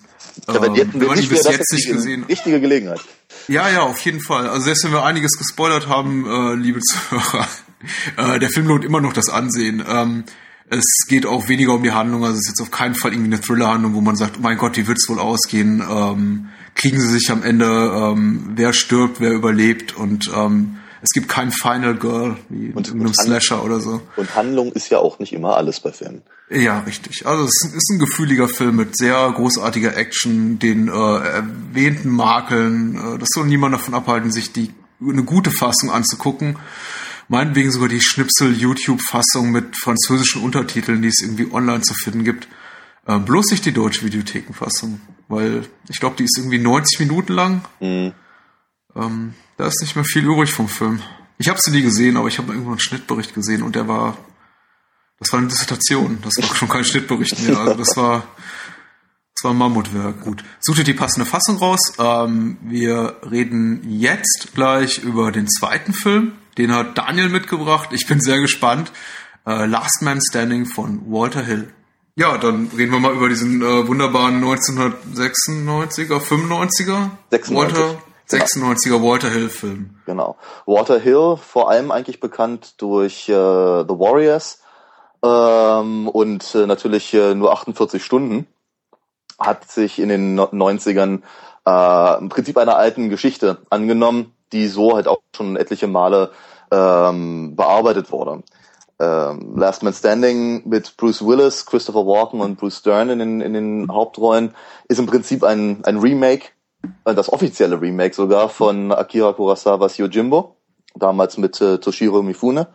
[SPEAKER 2] ja, wenn, ähm, wenn man ihn bis jetzt nicht gesehen Richtige Gelegenheit.
[SPEAKER 1] Ja, ja, auf jeden Fall. Also selbst wenn wir einiges gespoilert haben, äh, liebe Zuhörer, äh, der Film lohnt immer noch das Ansehen. Ähm, es geht auch weniger um die Handlung, also es ist jetzt auf keinen Fall irgendwie eine Thriller-Handlung, wo man sagt, oh mein Gott, wie wird's wohl ausgehen? Ähm, kriegen sie sich am Ende, ähm, wer stirbt, wer überlebt und ähm, es gibt kein Final Girl wie und, in einem Slasher oder so.
[SPEAKER 2] Und Handlung ist ja auch nicht immer alles bei Filmen.
[SPEAKER 1] Ja, richtig. Also es ist ein gefühliger Film mit sehr großartiger Action, den äh, erwähnten Makeln. Äh, das soll niemand davon abhalten, sich die eine gute Fassung anzugucken meinetwegen sogar die Schnipsel-YouTube-Fassung mit französischen Untertiteln, die es irgendwie online zu finden gibt. Äh, bloß nicht die deutsche Videothekenfassung, weil ich glaube, die ist irgendwie 90 Minuten lang. Mhm. Ähm, da ist nicht mehr viel übrig vom Film. Ich habe sie nie gesehen, aber ich habe irgendwo einen Schnittbericht gesehen und der war, das war eine Dissertation, das war schon kein Schnittbericht mehr. Also das war, das war ein Mammutwerk. Gut, such dir die passende Fassung raus. Ähm, wir reden jetzt gleich über den zweiten Film. Den hat Daniel mitgebracht. Ich bin sehr gespannt. Äh, Last Man Standing von Walter Hill. Ja, dann reden wir mal über diesen äh, wunderbaren 1996er, 95er 96. Walter, 96er Walter Hill Film.
[SPEAKER 2] Genau. Walter Hill, vor allem eigentlich bekannt durch äh, The Warriors ähm, und äh, natürlich äh, nur 48 Stunden, hat sich in den 90ern äh, im Prinzip einer alten Geschichte angenommen, die so halt auch schon etliche Male ähm, bearbeitet wurde. Ähm, Last Man Standing mit Bruce Willis, Christopher Walken und Bruce Stern in den, in den Hauptrollen ist im Prinzip ein, ein Remake, das offizielle Remake sogar von Akira Kurosawas Yojimbo, damals mit äh, Toshiro Mifune.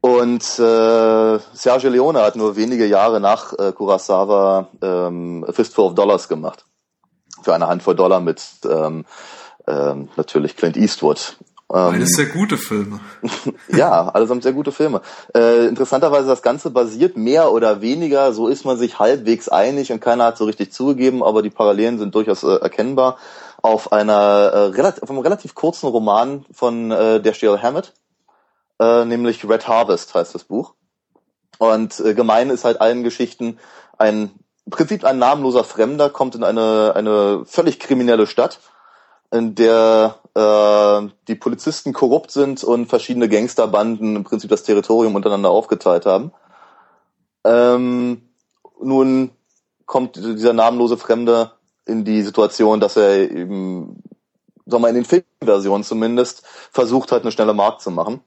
[SPEAKER 2] Und äh, Sergio Leone hat nur wenige Jahre nach äh, Kurosawa ähm, Fistful of Dollars gemacht. Für eine Handvoll Dollar mit ähm, ähm, natürlich Clint Eastwood.
[SPEAKER 1] Ähm, Beides sehr gute Filme.
[SPEAKER 2] ja, allesamt sehr gute Filme. Äh, interessanterweise, das Ganze basiert mehr oder weniger, so ist man sich halbwegs einig und keiner hat so richtig zugegeben, aber die Parallelen sind durchaus äh, erkennbar, auf einer äh, relativ, auf einem relativ kurzen Roman von äh, der Dashiell Hammett, äh, nämlich Red Harvest heißt das Buch. Und äh, gemein ist halt allen Geschichten ein im Prinzip ein namenloser Fremder kommt in eine, eine völlig kriminelle Stadt in der äh, die Polizisten korrupt sind und verschiedene Gangsterbanden im Prinzip das Territorium untereinander aufgeteilt haben. Ähm, nun kommt dieser namenlose Fremde in die Situation, dass er eben, sagen wir mal, in den Filmversionen zumindest versucht hat, eine schnelle Markt zu machen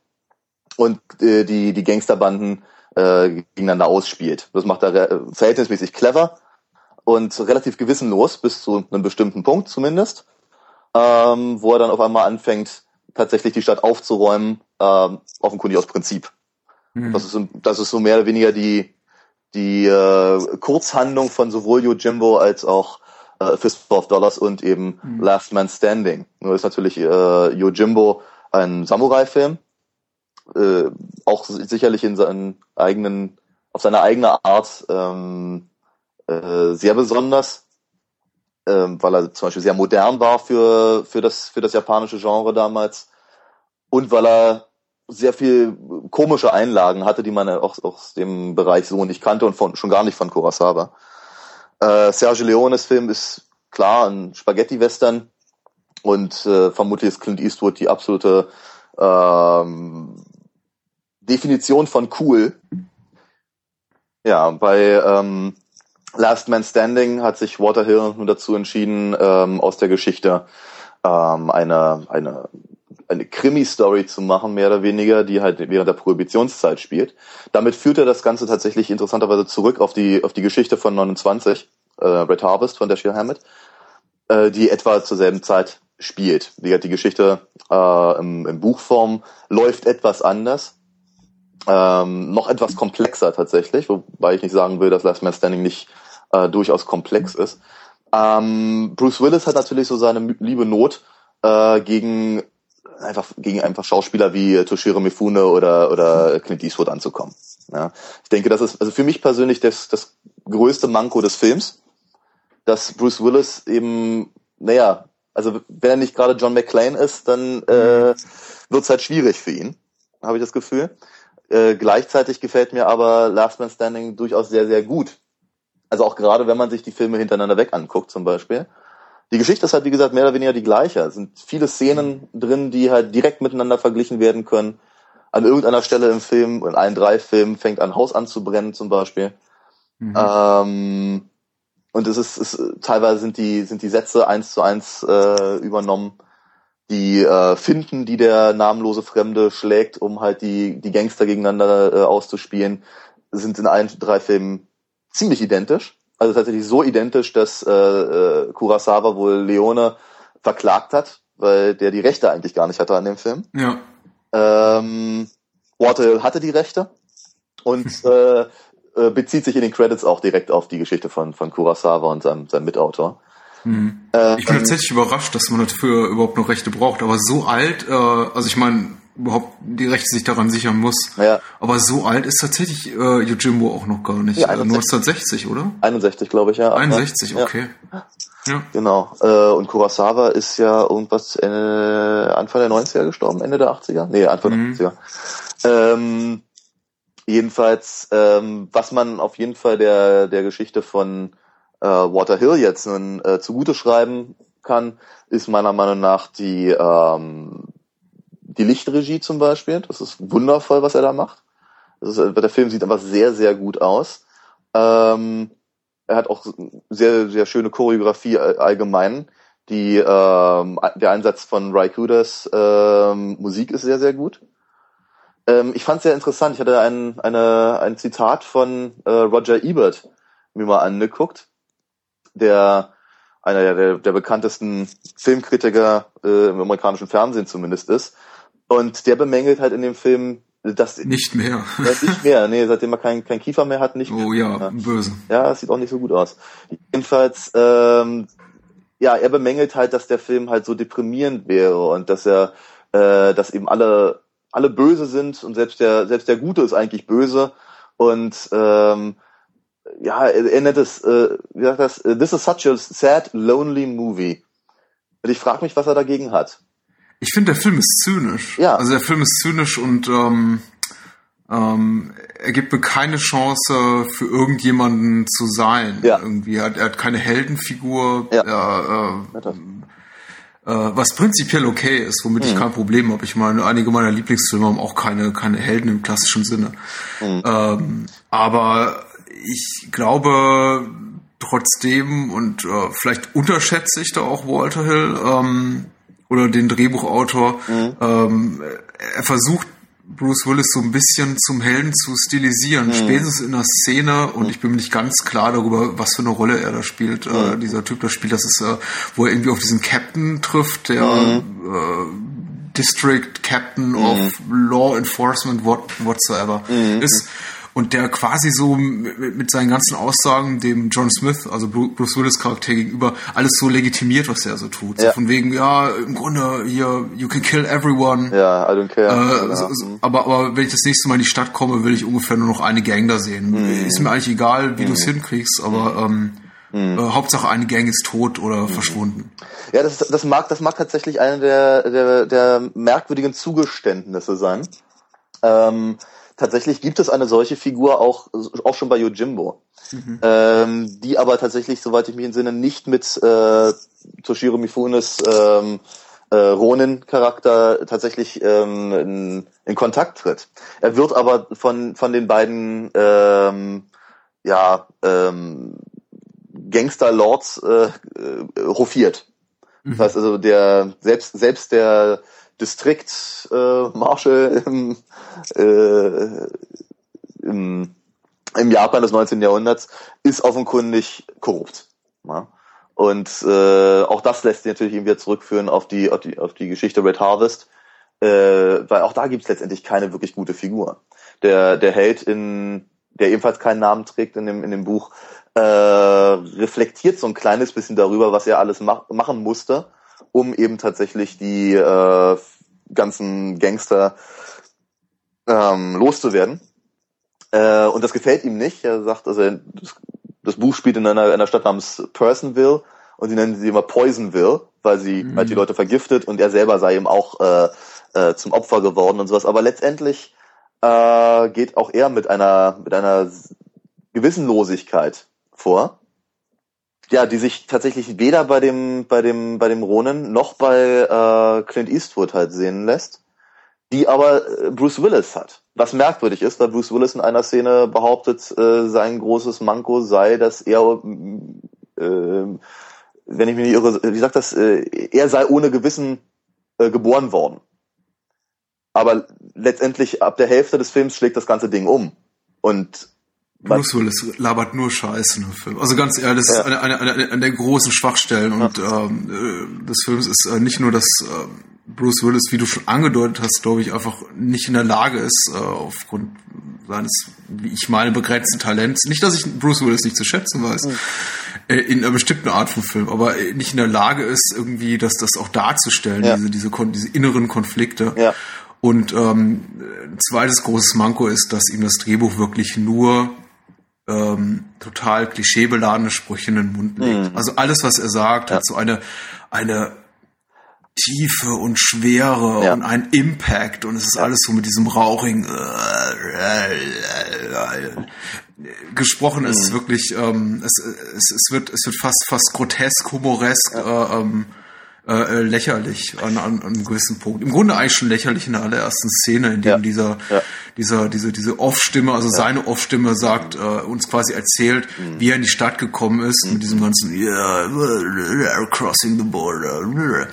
[SPEAKER 2] und äh, die, die Gangsterbanden äh, gegeneinander ausspielt. Das macht er verhältnismäßig clever und relativ gewissenlos bis zu einem bestimmten Punkt zumindest ähm, wo er dann auf einmal anfängt, tatsächlich die Stadt aufzuräumen, ähm, offenkundig aus Prinzip. Mhm. Das, ist, das ist so mehr oder weniger die, die äh, Kurzhandlung von sowohl Yojimbo als auch äh, Fistful of Dollars und eben mhm. Last Man Standing. Nur ist natürlich äh, Yojimbo ein Samurai-Film, äh, auch sicherlich in seinen eigenen, auf seine eigene Art ähm, äh, sehr besonders ähm, weil er zum Beispiel sehr modern war für, für, das, für das japanische Genre damals und weil er sehr viel komische Einlagen hatte, die man auch aus dem Bereich so nicht kannte und von, schon gar nicht von Kurosawa. Äh, Sergio Leones Film ist klar ein Spaghetti-Western und äh, vermutlich ist Clint Eastwood die absolute ähm, Definition von cool. Ja, bei ähm, Last Man Standing hat sich Waterhill nun dazu entschieden, ähm, aus der Geschichte ähm, eine, eine, eine Krimi-Story zu machen, mehr oder weniger, die halt während der Prohibitionszeit spielt. Damit führt er das Ganze tatsächlich interessanterweise zurück auf die, auf die Geschichte von 29, äh, Red Harvest von Dashiell Hammett, äh, die etwa zur selben Zeit spielt. Die, die Geschichte äh, im, im Buchform läuft etwas anders. Ähm, noch etwas komplexer tatsächlich, wobei ich nicht sagen will, dass Last Man Standing nicht äh, durchaus komplex ist. Ähm, Bruce Willis hat natürlich so seine liebe Not äh, gegen einfach gegen einfach Schauspieler wie Toshiro Mifune oder oder Clint Eastwood anzukommen. Ja. Ich denke, das ist also für mich persönlich das, das größte Manko des Films, dass Bruce Willis eben, naja, Also wenn er nicht gerade John McClane ist, dann äh, wird es halt schwierig für ihn, habe ich das Gefühl. Äh, gleichzeitig gefällt mir aber Last Man Standing durchaus sehr, sehr gut. Also auch gerade, wenn man sich die Filme hintereinander weg anguckt zum Beispiel. Die Geschichte ist halt, wie gesagt, mehr oder weniger die gleiche. Es sind viele Szenen drin, die halt direkt miteinander verglichen werden können. An irgendeiner Stelle im Film, in allen drei Filmen, fängt ein Haus an zu brennen zum Beispiel. Mhm. Ähm, und es ist, es, teilweise sind die, sind die Sätze eins zu eins äh, übernommen. Die äh, Finden, die der namenlose Fremde schlägt, um halt die, die Gangster gegeneinander äh, auszuspielen, sind in allen drei Filmen ziemlich identisch. Also tatsächlich so identisch, dass äh, äh, Kurosawa wohl Leone verklagt hat, weil der die Rechte eigentlich gar nicht hatte an dem Film.
[SPEAKER 1] Ja.
[SPEAKER 2] Ähm, Waterhill hatte die Rechte und äh, äh, bezieht sich in den Credits auch direkt auf die Geschichte von, von Kurosawa und seinem, seinem Mitautor.
[SPEAKER 1] Mhm. Ähm, ich bin tatsächlich überrascht, dass man dafür überhaupt noch Rechte braucht. Aber so alt, äh, also ich meine, überhaupt die Rechte sich daran sichern muss.
[SPEAKER 2] Ja.
[SPEAKER 1] Aber so alt ist tatsächlich äh, Yojimbo auch noch gar nicht. Ja, 1960, oder?
[SPEAKER 2] 61, glaube ich, ja.
[SPEAKER 1] 61, okay.
[SPEAKER 2] Ja. ja. Genau. Äh, und Kurosawa ist ja irgendwas äh, Anfang der 90er gestorben, Ende der 80er? Nee, Anfang mhm. der 80er. Ähm, Jedenfalls, ähm, was man auf jeden Fall der, der Geschichte von äh, Water Hill jetzt nun äh, zugute schreiben kann, ist meiner Meinung nach die, ähm, die Lichtregie zum Beispiel. Das ist wundervoll, was er da macht. Ist, der Film sieht einfach sehr, sehr gut aus. Ähm, er hat auch sehr, sehr schöne Choreografie allgemein. Die, ähm, der Einsatz von Raikudas ähm, Musik ist sehr, sehr gut. Ähm, ich fand es sehr interessant. Ich hatte ein, eine, ein Zitat von äh, Roger Ebert mir mal angeguckt, der einer der, der bekanntesten Filmkritiker äh, im amerikanischen Fernsehen zumindest ist. Und der bemängelt halt in dem Film, dass
[SPEAKER 1] nicht mehr.
[SPEAKER 2] Ja, nicht mehr, nee, seitdem er kein, kein Kiefer mehr hat, nicht
[SPEAKER 1] oh,
[SPEAKER 2] mehr.
[SPEAKER 1] Oh ja, böse.
[SPEAKER 2] Ja, das sieht auch nicht so gut aus. Jedenfalls, ähm, ja, er bemängelt halt, dass der Film halt so deprimierend wäre und dass er, äh, dass eben alle alle böse sind und selbst der, selbst der Gute ist eigentlich böse. Und ähm, ja, er, nennt es, äh, wie sagt das, this is such a sad, lonely movie. Und ich frage mich, was er dagegen hat.
[SPEAKER 1] Ich finde, der Film ist zynisch. Ja. Also der Film ist zynisch und ähm, ähm, er gibt mir keine Chance für irgendjemanden zu sein. Ja. Irgendwie. Er hat, er hat keine Heldenfigur. Ja. Er, äh, äh, was prinzipiell okay ist, womit mhm. ich kein Problem habe. Ich meine, einige meiner Lieblingsfilme haben auch keine, keine Helden im klassischen Sinne. Mhm. Ähm, aber ich glaube trotzdem, und äh, vielleicht unterschätze ich da auch Walter Hill ähm, oder den Drehbuchautor, mhm. ähm, er versucht Bruce Willis so ein bisschen zum Helden zu stilisieren, mhm. spätestens in der Szene und ich bin mir nicht ganz klar darüber, was für eine Rolle er da spielt. Mhm. Äh, dieser Typ da spielt, das ist, äh, wo er irgendwie auf diesen Captain trifft, der mhm. äh, District Captain of mhm. Law Enforcement what, whatsoever mhm. ist und der quasi so mit, seinen ganzen Aussagen dem John Smith, also Bruce Willis Charakter gegenüber, alles so legitimiert, was er so tut. Ja. So von wegen, ja, im Grunde hier, you can kill everyone.
[SPEAKER 2] Ja, I don't care.
[SPEAKER 1] Äh, so, so, mhm. aber, aber wenn ich das nächste Mal in die Stadt komme, will ich ungefähr nur noch eine Gang da sehen. Mhm. Ist mir eigentlich egal, wie mhm. du es hinkriegst, aber ähm, Mhm. Äh, Hauptsache eine Gang ist tot oder mhm. verschwunden.
[SPEAKER 2] Ja, das, das mag, das mag tatsächlich eine der, der, der merkwürdigen Zugeständnisse sein. Ähm, tatsächlich gibt es eine solche Figur auch, auch schon bei Yojimbo. Mhm. Ähm, die aber tatsächlich, soweit ich mich entsinne, nicht mit äh, Toshiro Mifunes ähm, äh, Ronin-Charakter tatsächlich ähm, in, in Kontakt tritt. Er wird aber von, von den beiden ähm, ja, ähm, Gangster-Lords äh, äh, hofiert. Mhm. Das heißt also, der selbst, selbst der Distrikt äh, im, äh, im, im Japan des 19. Jahrhunderts ist offenkundig korrupt. Ja? Und äh, auch das lässt sich natürlich irgendwie zurückführen auf die, auf die, auf die Geschichte Red Harvest, äh, weil auch da gibt es letztendlich keine wirklich gute Figur. Der, der Held in, der ebenfalls keinen Namen trägt in dem, in dem Buch, äh, reflektiert so ein kleines bisschen darüber, was er alles mach, machen musste, um eben tatsächlich die äh, ganzen Gangster ähm, loszuwerden. Äh, und das gefällt ihm nicht. Er sagt, also das, das Buch spielt in einer, einer Stadt namens Personville, und sie nennen sie immer Poisonville, weil sie mhm. halt die Leute vergiftet und er selber sei ihm auch äh, äh, zum Opfer geworden und sowas. Aber letztendlich äh, geht auch er mit einer mit einer Gewissenlosigkeit vor. Ja, die sich tatsächlich weder bei dem bei dem bei dem Ronen noch bei äh, Clint Eastwood halt sehen lässt, die aber äh, Bruce Willis hat. Was merkwürdig ist, weil Bruce Willis in einer Szene behauptet, äh, sein großes Manko sei, dass er äh, wenn ich mich nicht irre, wie sagt das, äh, er sei ohne Gewissen äh, geboren worden. Aber letztendlich ab der Hälfte des Films schlägt das ganze Ding um. Und
[SPEAKER 1] Bruce Willis labert nur Scheiße in dem Film. Also ganz ehrlich, das ja. ist eine, eine, eine, eine der großen Schwachstellen und ja. ähm, äh, des Films ist äh, nicht nur, dass äh, Bruce Willis, wie du schon angedeutet hast, glaube ich, einfach nicht in der Lage ist, äh, aufgrund seines, wie ich meine, begrenzten Talents. Nicht, dass ich Bruce Willis nicht zu schätzen weiß, mhm. äh, in einer bestimmten Art von Film, aber nicht in der Lage ist, irgendwie das, das auch darzustellen, ja. diese, diese, diese inneren Konflikte. Ja. Und ähm, ein zweites großes Manko ist, dass ihm das Drehbuch wirklich nur ähm, total klischeebeladene Sprüche in den Mund legt. Mhm. Also alles, was er sagt, ja. hat so eine, eine Tiefe und Schwere ja. und ein Impact und es ist alles so mit diesem rauchigen gesprochen ist mhm. wirklich ähm, es, es, es wird es wird fast fast grotesk humoresk ja. äh, ähm, äh, äh, lächerlich an, an, einem gewissen Punkt. Im Grunde eigentlich schon lächerlich in der allerersten Szene, in dem ja. dieser, ja. dieser, diese, diese Off-Stimme, also ja. seine Off-Stimme sagt, äh, uns quasi erzählt, mhm. wie er in die Stadt gekommen ist, mhm. mit diesem ganzen, yeah, crossing the border. Mhm.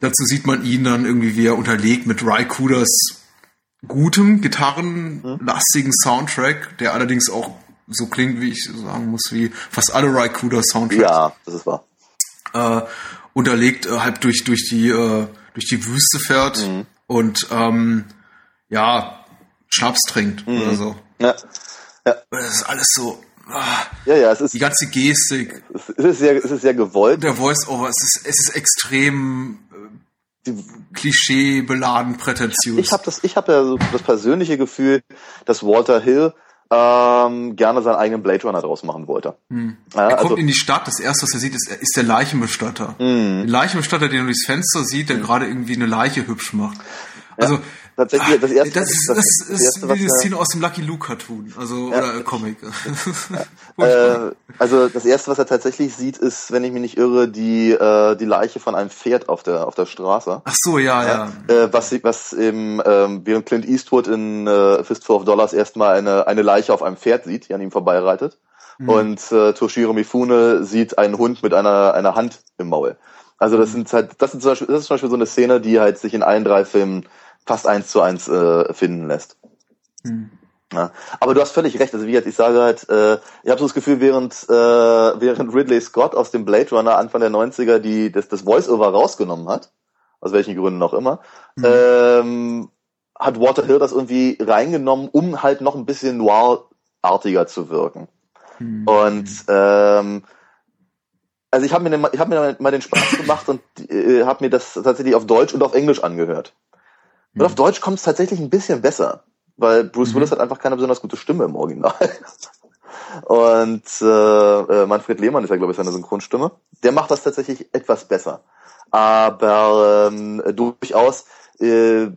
[SPEAKER 1] Dazu sieht man ihn dann irgendwie, wie er unterlegt mit Ry Cooders gutem, gitarrenlastigen mhm. Soundtrack, der allerdings auch so klingt, wie ich sagen muss, wie fast alle Cooder Soundtracks.
[SPEAKER 2] Ja, das ist wahr.
[SPEAKER 1] Äh, unterlegt äh, halb durch durch die äh, durch die Wüste fährt mhm. und ähm, ja Schnaps trinkt mhm. oder so. Ja. ja. Das ist alles so. Ah,
[SPEAKER 2] ja, ja, es ist
[SPEAKER 1] die ganze Gestik.
[SPEAKER 2] Es ist sehr, es ist sehr gewollt.
[SPEAKER 1] Der Voice-Over, es ist, es ist extrem äh, Klischee beladen, prätentiös.
[SPEAKER 2] Ich habe das, ich habe ja so das persönliche Gefühl, dass Walter Hill ähm, gerne seinen eigenen Blade Runner draus machen wollte.
[SPEAKER 1] Hm. Er kommt also, in die Stadt, das erste, was er sieht, ist, ist der Leichenbestatter. Hm. Der Leichenbestatter, den er durchs Fenster sieht, der hm. gerade irgendwie eine Leiche hübsch macht. Also, ja tatsächlich das erste. Das das, das, das ist erste, wie die Szene aus dem Lucky Luke Cartoon, also ja, oder Comic.
[SPEAKER 2] äh, also das erste, was er tatsächlich sieht, ist, wenn ich mich nicht irre, die äh, die Leiche von einem Pferd auf der auf der Straße.
[SPEAKER 1] Ach so, ja, ja.
[SPEAKER 2] Äh, was was im ähm, während Clint Eastwood in äh, Fistful of Dollars erstmal eine eine Leiche auf einem Pferd sieht, die an ihm vorbeireitet. Mhm. Und äh, Toshiro Mifune sieht einen Hund mit einer einer Hand im Maul. Also das sind halt, das, sind zum Beispiel, das ist zum Beispiel so eine Szene, die halt sich in allen drei Filmen fast eins zu eins äh, finden lässt. Hm. Ja. Aber du hast völlig recht. Also wie jetzt, ich sage halt, äh, ich habe so das Gefühl, während äh, während Ridley Scott aus dem Blade Runner Anfang der 90er die das, das Voice-Over rausgenommen hat, aus welchen Gründen auch immer, hm. ähm, hat Walter Hill das irgendwie reingenommen, um halt noch ein bisschen noir-artiger zu wirken. Hm. Und ähm, also ich habe mir, ich hab mir mal den Spaß gemacht und äh, habe mir das tatsächlich auf Deutsch und auf Englisch angehört. Und mhm. auf Deutsch kommt es tatsächlich ein bisschen besser, weil Bruce mhm. Willis hat einfach keine besonders gute Stimme im Original. Und äh, äh, Manfred Lehmann ist ja, glaube ich, seine Synchronstimme. Der macht das tatsächlich etwas besser. Aber ähm, durchaus, äh,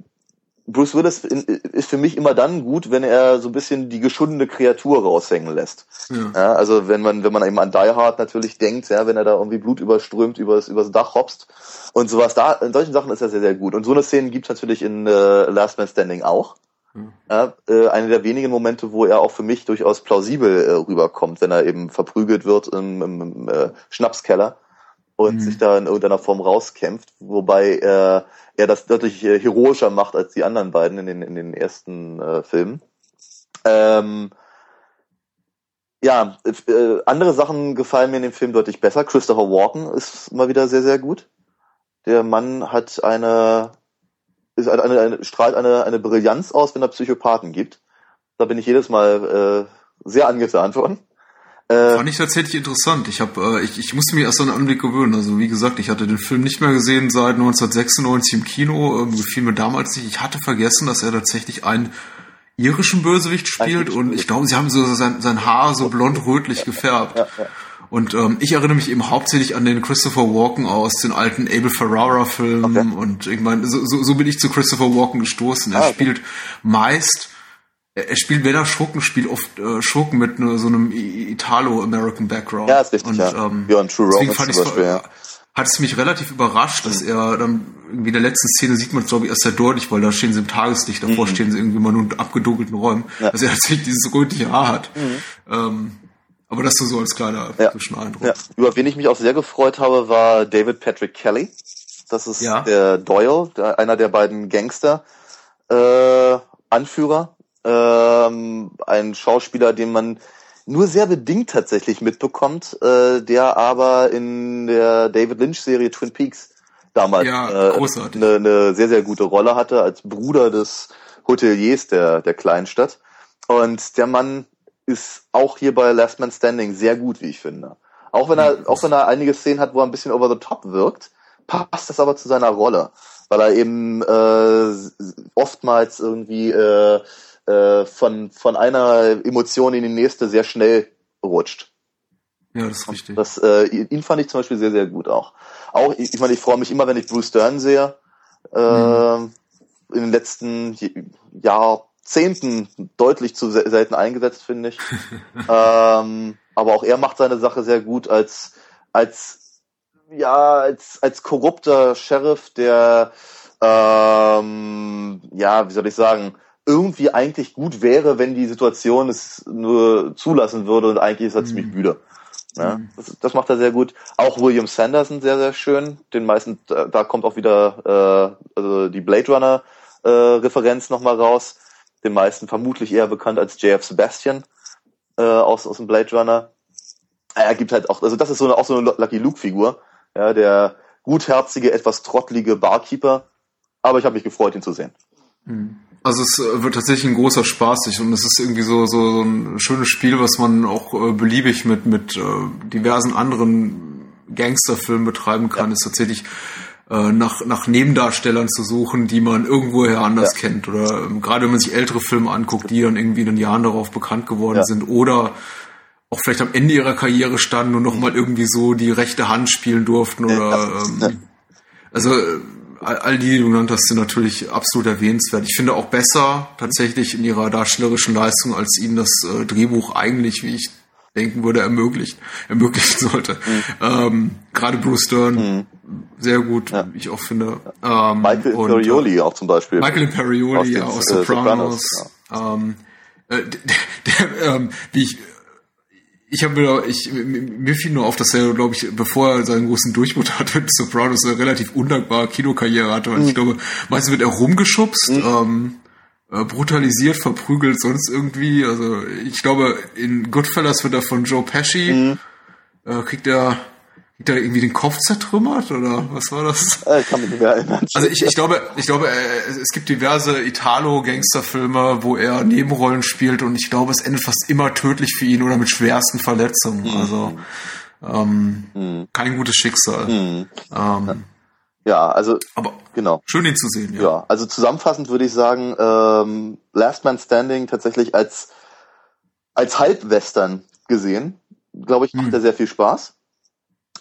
[SPEAKER 2] Bruce Willis ist für mich immer dann gut, wenn er so ein bisschen die geschundene Kreatur raushängen lässt. Ja. ja. also wenn man, wenn man eben an Die Hard natürlich denkt, ja, wenn er da irgendwie Blut überströmt übers, übers Dach hopst und sowas da, in solchen Sachen ist er sehr, sehr gut. Und so eine Szene gibt's natürlich in äh, Last Man Standing auch. Mhm. Ja, äh, eine der wenigen Momente, wo er auch für mich durchaus plausibel äh, rüberkommt, wenn er eben verprügelt wird im, im, im äh, Schnapskeller und mhm. sich da in irgendeiner Form rauskämpft, wobei äh, er das deutlich äh, heroischer macht als die anderen beiden in den, in den ersten äh, Filmen. Ähm, ja, äh, andere Sachen gefallen mir in dem Film deutlich besser. Christopher Walken ist mal wieder sehr, sehr gut. Der Mann hat eine, ist eine, eine, strahlt eine, eine Brillanz aus, wenn er Psychopathen gibt. Da bin ich jedes Mal äh, sehr angetan von.
[SPEAKER 1] Äh, Fand ich tatsächlich interessant. Ich habe, äh, ich, ich musste mich erst an den Anblick gewöhnen. Also wie gesagt, ich hatte den Film nicht mehr gesehen seit 1996 im Kino. Ähm, gefiel mir damals nicht. Ich hatte vergessen, dass er tatsächlich einen irischen Bösewicht spielt und ich glaube, sie haben so sein, sein Haar so blond-rötlich gefärbt. Ja, ja. Und ähm, ich erinnere mich eben hauptsächlich an den Christopher Walken aus den alten Abel Ferrara-Filmen. Okay. Und ich meine, so, so, so bin ich zu Christopher Walken gestoßen. Er ah, okay. spielt meist, er spielt, wenn er Schurken spielt, oft äh, Schurken mit ne, so einem Italo-American Background.
[SPEAKER 2] Ja, ist richtig, und, ja. Ähm, ja, True Romance
[SPEAKER 1] zum Beispiel, ja hat es mich relativ überrascht, dass mhm. er dann irgendwie in der letzten Szene sieht man es, glaube ich, erst sehr deutlich, weil da stehen sie im Tageslicht, davor mhm. stehen sie irgendwie mal nur in abgedunkelten Räumen, ja. dass er tatsächlich dieses rötliche Haar hat. Mhm. Ähm, aber das so als kleiner
[SPEAKER 2] ja. Zwischeneindruck. Ja. Über wen ich mich auch sehr gefreut habe, war David Patrick Kelly. Das ist ja. der Doyle, der, einer der beiden Gangster äh, Anführer. Ähm, ein Schauspieler, den man nur sehr bedingt tatsächlich mitbekommt, äh, der aber in der David Lynch-Serie Twin Peaks damals ja, äh, eine, eine sehr, sehr gute Rolle hatte, als Bruder des Hoteliers der, der Kleinstadt. Und der Mann ist auch hier bei Last Man Standing sehr gut, wie ich finde. Auch wenn er, auch wenn er einige Szenen hat, wo er ein bisschen over the top wirkt, passt das aber zu seiner Rolle, weil er eben äh, oftmals irgendwie äh, äh, von von einer Emotion in die nächste sehr schnell rutscht.
[SPEAKER 1] Ja, das ist richtig.
[SPEAKER 2] Das, äh, ihn fand ich zum Beispiel sehr, sehr gut auch. Auch, ich, ich meine, ich freue mich immer, wenn ich Bruce Dern sehe. Äh, mhm. In den letzten Jahr Jahrzehnten deutlich zu selten eingesetzt, finde ich. ähm, aber auch er macht seine Sache sehr gut als, als, ja, als, als korrupter Sheriff, der, ähm, ja, wie soll ich sagen, irgendwie eigentlich gut wäre, wenn die Situation es nur zulassen würde und eigentlich ist er mhm. ziemlich müde. Ja, mhm. das, das, macht er sehr gut. Auch William Sanderson sehr, sehr schön. Den meisten, da, da kommt auch wieder äh, also die Blade Runner äh, Referenz nochmal raus den meisten vermutlich eher bekannt als JF Sebastian äh, aus, aus dem Blade Runner. Er gibt halt auch, also das ist so eine, auch so eine Lucky Luke-Figur, ja, der gutherzige, etwas trottlige Barkeeper. Aber ich habe mich gefreut, ihn zu sehen.
[SPEAKER 1] Hm. Also es äh, wird tatsächlich ein großer Spaß und es ist irgendwie so, so, ein schönes Spiel, was man auch äh, beliebig mit, mit äh, diversen anderen Gangsterfilmen betreiben kann. Ja. Ist tatsächlich äh, nach, nach Nebendarstellern zu suchen, die man irgendwoher anders ja. kennt. Oder ähm, gerade wenn man sich ältere Filme anguckt, die dann irgendwie in den Jahren darauf bekannt geworden ja. sind oder auch vielleicht am Ende ihrer Karriere standen und nochmal irgendwie so die rechte Hand spielen durften oder ähm, also äh, all die, die du genannt hast, sind natürlich absolut erwähnenswert. Ich finde auch besser tatsächlich in ihrer darstellerischen Leistung, als ihnen das äh, Drehbuch eigentlich, wie ich denken würde, ermöglicht, ermöglichen sollte. Mhm. Ähm, Gerade Bruce Stern, mhm. sehr gut, ja. wie ich auch finde.
[SPEAKER 2] Ähm, Michael Imperioli auch zum Beispiel.
[SPEAKER 1] Michael Imperioli aus, aus Sopranos. Sopranos ja. ähm, äh, der, der, ähm, wie ich ich habe mir, ich, mir fiel nur auf, dass er, glaube ich, bevor er seinen großen Durchbruch hatte mit Sopranos, eine relativ undankbare Kinokarriere hatte. Und mhm. ich glaube, meistens wird er rumgeschubst. Mhm. Ähm, äh, brutalisiert, verprügelt, sonst irgendwie. Also ich glaube, in Goodfellas wird er von Joe Pesci, mhm. äh, kriegt er kriegt er irgendwie den Kopf zertrümmert oder was war das?
[SPEAKER 2] Äh, ich kann mich nicht mehr erinnern.
[SPEAKER 1] Also ich, ich glaube, ich glaube, äh, es gibt diverse Italo-Gangsterfilme, wo er Nebenrollen spielt und ich glaube, es endet fast immer tödlich für ihn oder mit schwersten Verletzungen. Mhm. Also ähm, mhm. kein gutes Schicksal. Mhm. Ähm,
[SPEAKER 2] ja, also
[SPEAKER 1] aber genau. Schön ihn zu sehen.
[SPEAKER 2] Ja, ja also zusammenfassend würde ich sagen, ähm, Last Man Standing tatsächlich als als Halbwestern gesehen, glaube ich, macht hm. er sehr viel Spaß.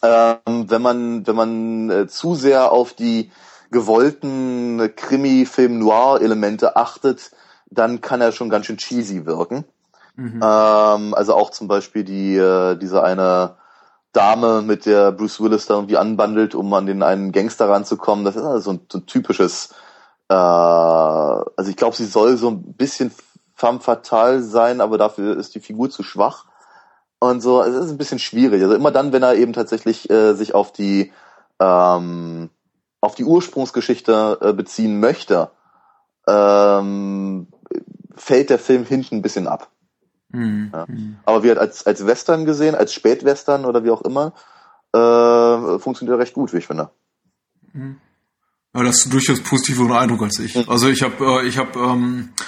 [SPEAKER 2] Ähm, wenn man wenn man äh, zu sehr auf die gewollten Krimi-Film-Noir-Elemente achtet, dann kann er schon ganz schön cheesy wirken. Mhm. Ähm, also auch zum Beispiel die äh, diese eine Dame, mit der Bruce Willis da irgendwie anbandelt, um an den einen Gangster ranzukommen. Das ist also so ein, so ein typisches, äh, also ich glaube, sie soll so ein bisschen femme fatale sein, aber dafür ist die Figur zu schwach. Und so, es ist ein bisschen schwierig. Also immer dann, wenn er eben tatsächlich äh, sich auf die ähm, auf die Ursprungsgeschichte äh, beziehen möchte, ähm, fällt der Film hinten ein bisschen ab. Mhm. Ja. Aber wie als, als Western gesehen, als Spätwestern oder wie auch immer, äh, funktioniert er recht gut, wie ich finde.
[SPEAKER 1] Mhm. Ja, das ist durchaus positiveren Eindruck als ich. Mhm. Also ich habe, äh, ich habe, ähm, äh,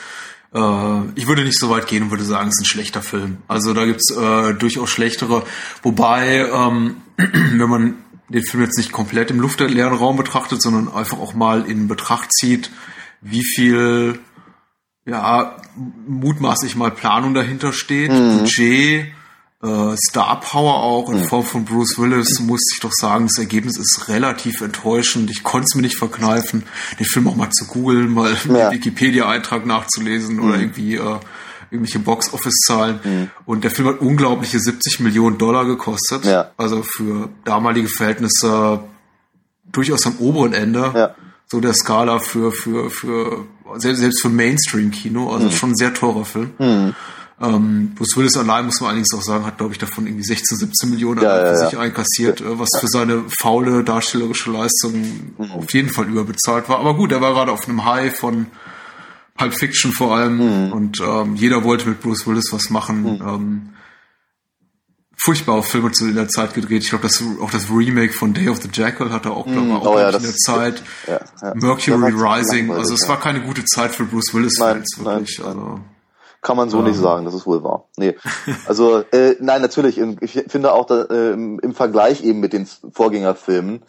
[SPEAKER 1] ich würde nicht so weit gehen und würde sagen, es ist ein schlechter Film. Also da gibt's äh, durchaus schlechtere. Wobei, ähm, wenn man den Film jetzt nicht komplett im luftleeren Raum betrachtet, sondern einfach auch mal in Betracht zieht, wie viel ja, mutmaßlich mal Planung dahinter steht, mhm. Budget, äh, Star Power auch in Form von Bruce Willis, muss ich doch sagen, das Ergebnis ist relativ enttäuschend. Ich konnte es mir nicht verkneifen, den Film auch mal zu googeln, mal ja. Wikipedia-Eintrag nachzulesen mhm. oder irgendwie äh, irgendwelche Box-Office-Zahlen. Mhm. Und der Film hat unglaubliche 70 Millionen Dollar gekostet. Ja. Also für damalige Verhältnisse durchaus am oberen Ende. Ja. So der Skala für, für, für, selbst, selbst für Mainstream-Kino. Also mhm. schon ein sehr teurer Film. Mhm. Ähm, Bruce Willis allein, muss man allerdings auch sagen, hat, glaube ich, davon irgendwie 16, 17 Millionen ja, ja, für sich einkassiert, ja. was für seine faule darstellerische Leistung mhm. auf jeden Fall überbezahlt war. Aber gut, er war gerade auf einem High von Pulp Fiction vor allem mhm. und ähm, jeder wollte mit Bruce Willis was machen. Mhm. Ähm, furchtbare Filme zu der Zeit gedreht. Ich glaube, das auch das Remake von Day of the Jackal hatte auch, glaube ich, auch oh, ja, in der Zeit. Ja, ja. Mercury Rising. Also es war keine gute Zeit für Bruce Willis Fans wirklich. Nein, also
[SPEAKER 2] kann man so nicht sagen, das ist wohl wahr. Nee. Also, äh, nein, natürlich. Ich finde auch da, äh, im Vergleich eben mit den Vorgängerfilmen,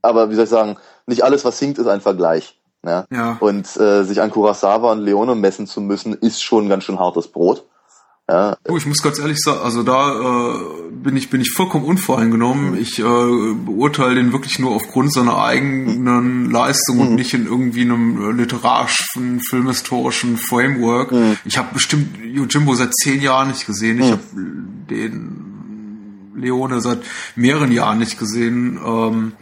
[SPEAKER 2] aber wie soll ich sagen, nicht alles, was singt, ist ein Vergleich. Ja. ja. Und äh, sich an Kurosawa und Leone messen zu müssen, ist schon ganz schön hartes Brot.
[SPEAKER 1] Ja. Oh, ich muss ganz ehrlich sagen, also da äh, bin ich bin ich vollkommen unvoreingenommen. Mhm. Ich äh, beurteile den wirklich nur aufgrund seiner eigenen mhm. Leistung und mhm. nicht in irgendwie einem äh, literarischen, filmhistorischen Framework. Ich habe bestimmt Yojimbo seit zehn Jahren nicht gesehen. Ich habe den Leone seit mehreren Jahren nicht gesehen. Ähm,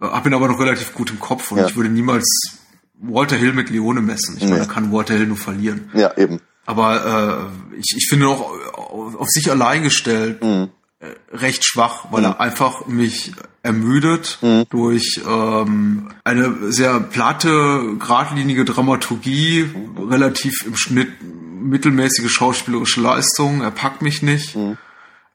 [SPEAKER 1] äh, habe ihn aber noch relativ gut im Kopf und ja. ich würde niemals Walter Hill mit Leone messen. Ich meine, kann Walter Hill nur verlieren.
[SPEAKER 2] Ja, eben.
[SPEAKER 1] Aber äh, ich, ich finde auch auf sich allein gestellt mhm. äh, recht schwach, weil mhm. er einfach mich ermüdet mhm. durch ähm, eine sehr platte, geradlinige Dramaturgie, relativ im Schnitt mittelmäßige schauspielerische Leistung. Er packt mich nicht. Mhm.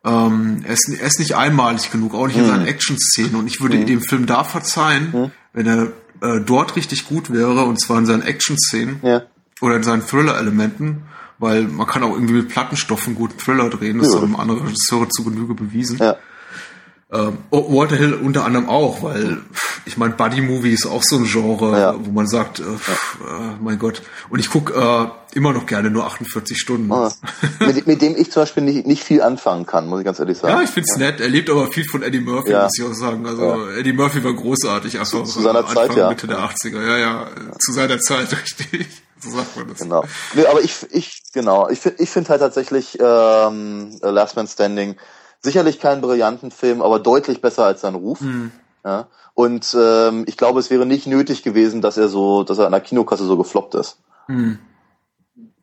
[SPEAKER 1] Ähm, er, ist, er ist nicht einmalig genug, auch nicht in seinen mhm. Action-Szenen. Und ich würde mhm. dem Film da verzeihen, wenn er äh, dort richtig gut wäre, und zwar in seinen Action-Szenen ja. oder in seinen Thriller-Elementen weil man kann auch irgendwie mit Plattenstoffen gut Thriller drehen, das ja. haben andere Regisseure zu Genüge bewiesen. Ja. Ähm, Walter Hill unter anderem auch, weil ich meine, Buddy Movie ist auch so ein Genre, ja. wo man sagt, äh, pff, äh, mein Gott. Und ich guck äh, immer noch gerne nur 48 Stunden.
[SPEAKER 2] Ah. mit, mit, dem ich zum Beispiel nicht, nicht viel anfangen kann, muss ich ganz ehrlich sagen.
[SPEAKER 1] Ja, ich find's ja. nett. Er lebt aber viel von Eddie Murphy, ja. muss ich auch sagen. Also Eddie Murphy war großartig, einfach
[SPEAKER 2] zu, zu seiner Anfang, Zeit, ja.
[SPEAKER 1] Mitte der 80er. Ja, ja, zu seiner Zeit, richtig. So sagt man das.
[SPEAKER 2] Genau. Nee, aber ich, ich, genau, ich finde ich finde halt tatsächlich ähm, Last Man Standing sicherlich keinen brillanten Film, aber deutlich besser als sein Ruf. Mhm. Ja? Und ähm, ich glaube, es wäre nicht nötig gewesen, dass er so, dass er an der Kinokasse so gefloppt ist. Mhm.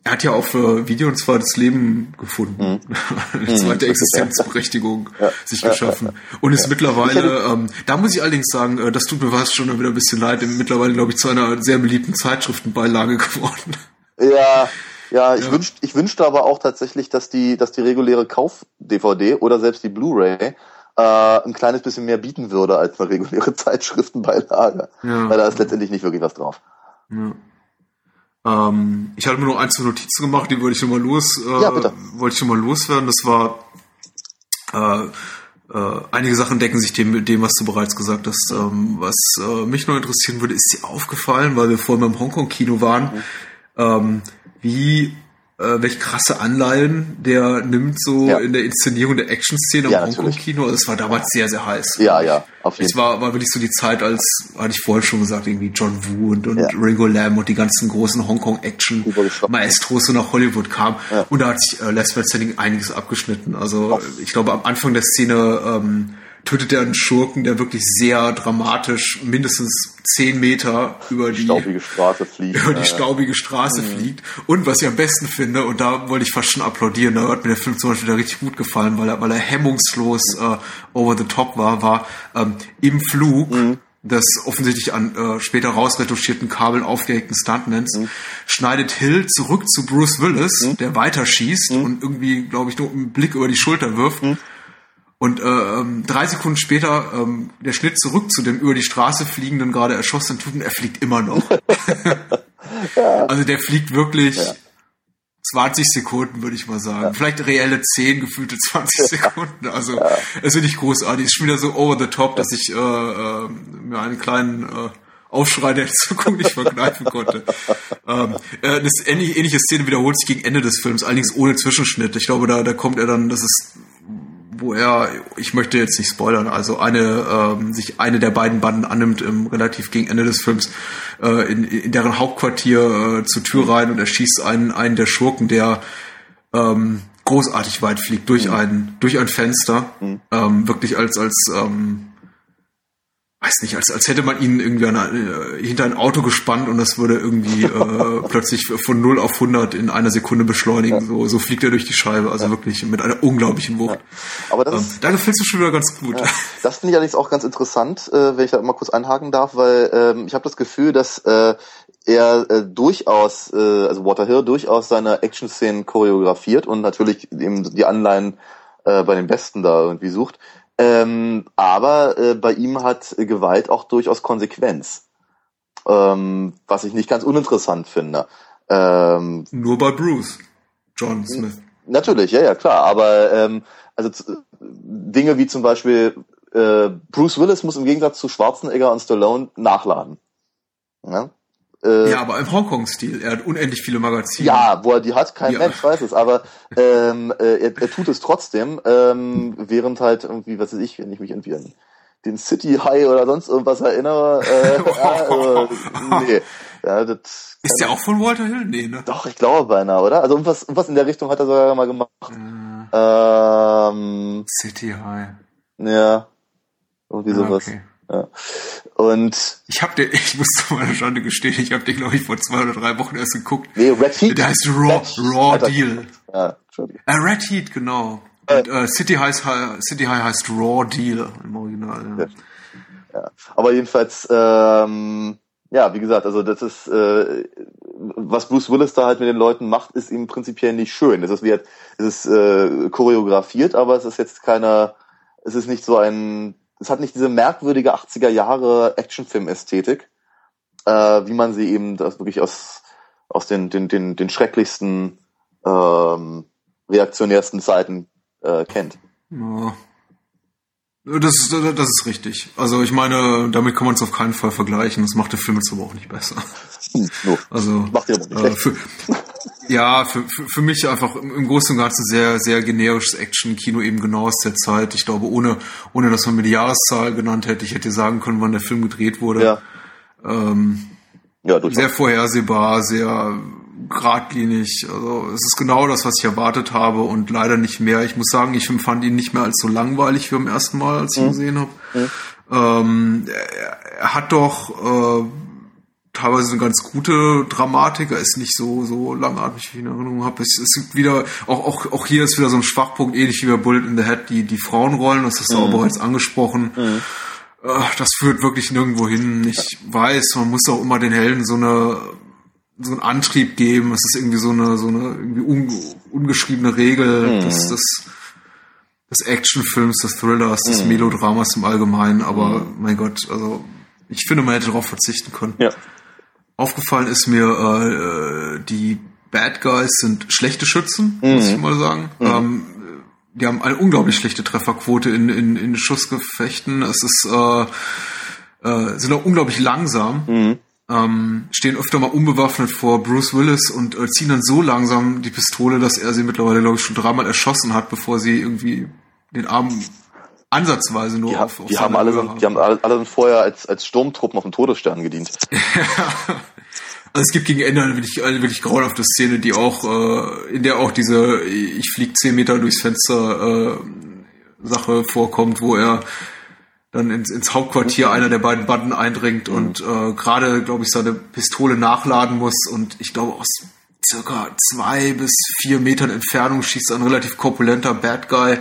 [SPEAKER 1] Er hat ja auch für Video ein zweites Leben gefunden, mhm. eine zweite Existenzberechtigung ja. sich geschaffen und ist ja. mittlerweile, ähm, da muss ich allerdings sagen, äh, das tut mir fast schon wieder ein bisschen leid, mittlerweile glaube ich zu einer sehr beliebten Zeitschriftenbeilage geworden.
[SPEAKER 2] Ja, ja, ich, ja. Wünscht, ich wünschte aber auch tatsächlich, dass die, dass die reguläre Kauf-DVD oder selbst die Blu-ray äh, ein kleines bisschen mehr bieten würde als eine reguläre Zeitschriftenbeilage. Ja. Weil da ist letztendlich nicht wirklich was drauf.
[SPEAKER 1] Ja. Ähm, ich hatte mir nur ein, zwei Notizen gemacht, die wollte ich schon mal los, äh, ja, wollte ich schon mal loswerden. Das war äh, äh, einige Sachen decken sich dem, dem, was du bereits gesagt hast. Ähm, was äh, mich noch interessieren würde, ist dir aufgefallen, weil wir vorhin beim Hongkong-Kino waren, mhm. ähm, wie äh, welche krasse Anleihen der nimmt so ja. in der Inszenierung der Action-Szene im ja, Hongkong-Kino. Das war damals sehr, sehr heiß.
[SPEAKER 2] Ja, ja,
[SPEAKER 1] auf jeden Fall. Es war, war wirklich so die Zeit, als, hatte ich vorhin schon gesagt, irgendwie John Woo und, und ja. Ringo Lam und die ganzen großen Hongkong-Action-Maestros so nach Hollywood kamen. Und da hat sich äh, Last Man Standing einiges abgeschnitten. Also ich glaube, am Anfang der Szene ähm, tötet er einen Schurken, der wirklich sehr dramatisch mindestens zehn Meter über die,
[SPEAKER 2] staubige Straße fliegt.
[SPEAKER 1] Über die staubige Straße mhm. fliegt. Und was ich am besten finde, und da wollte ich fast schon applaudieren, da hat mir der Film zum Beispiel da richtig gut gefallen, weil er, weil er hemmungslos äh, over the top war, war ähm, im Flug. Mhm des offensichtlich an äh, später rausretuschierten Kabeln aufgehängten Stuntmans, mhm. schneidet Hill zurück zu Bruce Willis, mhm. der weiterschießt mhm. und irgendwie, glaube ich, nur einen Blick über die Schulter wirft. Mhm. Und äh, ähm, drei Sekunden später ähm, der Schnitt zurück zu dem über die Straße fliegenden, gerade erschossenen Typen, er fliegt immer noch. ja. Also der fliegt wirklich ja. 20 Sekunden, würde ich mal sagen. Ja. Vielleicht reelle 10, gefühlte 20 Sekunden. Also es ist nicht großartig. Es ist schon wieder so over the top, dass ich äh, äh, mir einen kleinen äh, Aufschrei der Zukunft nicht verkneifen konnte. ähm, äh, das ähnliche, ähnliche Szene wiederholt sich gegen Ende des Films, allerdings ohne Zwischenschnitt. Ich glaube, da, da kommt er dann, das ist wo er, ich möchte jetzt nicht spoilern, also eine ähm, sich eine der beiden Banden annimmt im relativ gegen Ende des Films äh, in, in deren Hauptquartier äh, zur Tür rein und erschießt einen einen der Schurken, der ähm, großartig weit fliegt durch mhm. ein durch ein Fenster, mhm. ähm, wirklich als als ähm, weiß nicht, als, als hätte man ihn irgendwie an, äh, hinter ein Auto gespannt und das würde irgendwie äh, plötzlich von 0 auf 100 in einer Sekunde beschleunigen. Ja. So, so fliegt er durch die Scheibe, also ja. wirklich mit einer unglaublichen Wucht. Ja. Aber das ähm, ist, da gefällt es schon wieder ganz gut.
[SPEAKER 2] Das finde ich allerdings auch ganz interessant, äh, wenn ich da mal kurz einhaken darf, weil ähm, ich habe das Gefühl, dass äh, er äh, durchaus, äh, also Walter Hill durchaus seine Action-Szenen choreografiert und natürlich eben die Anleihen äh, bei den Besten da irgendwie sucht. Ähm, aber äh, bei ihm hat Gewalt auch durchaus Konsequenz. Ähm, was ich nicht ganz uninteressant finde. Ähm,
[SPEAKER 1] Nur bei Bruce, John Smith.
[SPEAKER 2] Natürlich, ja, ja, klar. Aber ähm, also Dinge wie zum Beispiel äh, Bruce Willis muss im Gegensatz zu Schwarzenegger und Stallone nachladen.
[SPEAKER 1] Ja? Äh, ja, aber im Hongkong-Stil. Er hat unendlich viele Magazine.
[SPEAKER 2] Ja, wo er die hat, kein ja. Mensch weiß es. Aber ähm, äh, er, er tut es trotzdem, ähm, während halt irgendwie, was weiß ich, wenn ich mich irgendwie an den City High oder sonst irgendwas erinnere. Äh,
[SPEAKER 1] äh, nee. Ja, das ist der auch von Walter Hill? Nee, ne?
[SPEAKER 2] Doch, ich glaube beinahe, oder? Also irgendwas, irgendwas in der Richtung hat er sogar mal gemacht. Äh, ähm,
[SPEAKER 1] City High.
[SPEAKER 2] Ja. Irgendwie sowas. Okay. Ja. Und
[SPEAKER 1] ich habe den, ich muss zu meiner Schande gestehen, ich habe den glaube ich vor zwei oder drei Wochen erst geguckt.
[SPEAKER 2] Nee, Red Heat.
[SPEAKER 1] Der heißt Raw, Red Raw Alter. Deal. Ja, Entschuldigung. Äh, Red Heat, genau. Äh, Und, äh, City, heißt, City High heißt Raw Deal im Original. Ja.
[SPEAKER 2] ja. Aber jedenfalls, ähm, ja, wie gesagt, also das ist, äh, was Bruce Willis da halt mit den Leuten macht, ist ihm prinzipiell nicht schön. Es ist, wie, es ist äh, choreografiert, aber es ist jetzt keiner, es ist nicht so ein es hat nicht diese merkwürdige 80er Jahre Actionfilm-Ästhetik, äh, wie man sie eben das wirklich aus, aus den, den, den, den schrecklichsten, ähm, reaktionärsten Zeiten äh, kennt. Ja.
[SPEAKER 1] Das ist, das ist richtig. Also ich meine, damit kann man es auf keinen Fall vergleichen. Das macht der Film jetzt aber auch nicht besser. No. Also macht äh, für, ja, für, für, für mich einfach im Großen und Ganzen sehr, sehr generisches Action-Kino eben genau aus der Zeit. Ich glaube, ohne, ohne dass man mir die Jahreszahl genannt hätte, ich hätte sagen können, wann der Film gedreht wurde. Ja. Ähm, ja, sehr vorhersehbar, sehr geradlinig. Also es ist genau das, was ich erwartet habe und leider nicht mehr. Ich muss sagen, ich empfand ihn nicht mehr als so langweilig wie beim ersten Mal, als ich ihn mhm. gesehen habe. Mhm. Ähm, er, er, hat doch äh, teilweise eine ganz gute Dramatik. Er ist nicht so so langatmig, wie ich in Erinnerung habe. Es, es gibt wieder auch auch auch hier ist wieder so ein Schwachpunkt, ähnlich wie bei Bullet in the Head, die die Frauenrollen. Das ist mhm. auch bereits angesprochen. Mhm. Das führt wirklich nirgendwo hin. Ich weiß, man muss auch immer den Helden so eine so einen Antrieb geben. Es ist irgendwie so eine so eine irgendwie un, ungeschriebene Regel mhm. des, des des Actionfilms, des Thrillers, des mhm. Melodramas im Allgemeinen. Aber mhm. mein Gott, also ich finde, man hätte darauf verzichten können. Ja. Aufgefallen ist mir, äh, die Bad Guys sind schlechte Schützen, mhm. muss ich mal sagen. Mhm. Ähm, die haben eine unglaublich schlechte Trefferquote in, in, in Schussgefechten. Es ist äh, äh, sind auch unglaublich langsam. Mhm. Ähm, stehen öfter mal unbewaffnet vor Bruce Willis und äh, ziehen dann so langsam die Pistole, dass er sie mittlerweile, glaube ich, schon dreimal erschossen hat, bevor sie irgendwie den Arm ansatzweise nur
[SPEAKER 2] die,
[SPEAKER 1] auf, auf
[SPEAKER 2] die haben alle, haben. Die haben alle, alle vorher als, als Sturmtruppen auf dem Todesstern gedient.
[SPEAKER 1] Also es gibt gegen Ende eine wirklich, eine wirklich grauenhafte Szene, die auch, äh, in der auch diese ich flieg zehn Meter durchs Fenster äh, Sache vorkommt, wo er dann ins, ins Hauptquartier einer der beiden Banden eindringt mhm. und äh, gerade, glaube ich, seine Pistole nachladen muss und ich glaube aus circa zwei bis vier Metern Entfernung schießt ein relativ korpulenter Bad Guy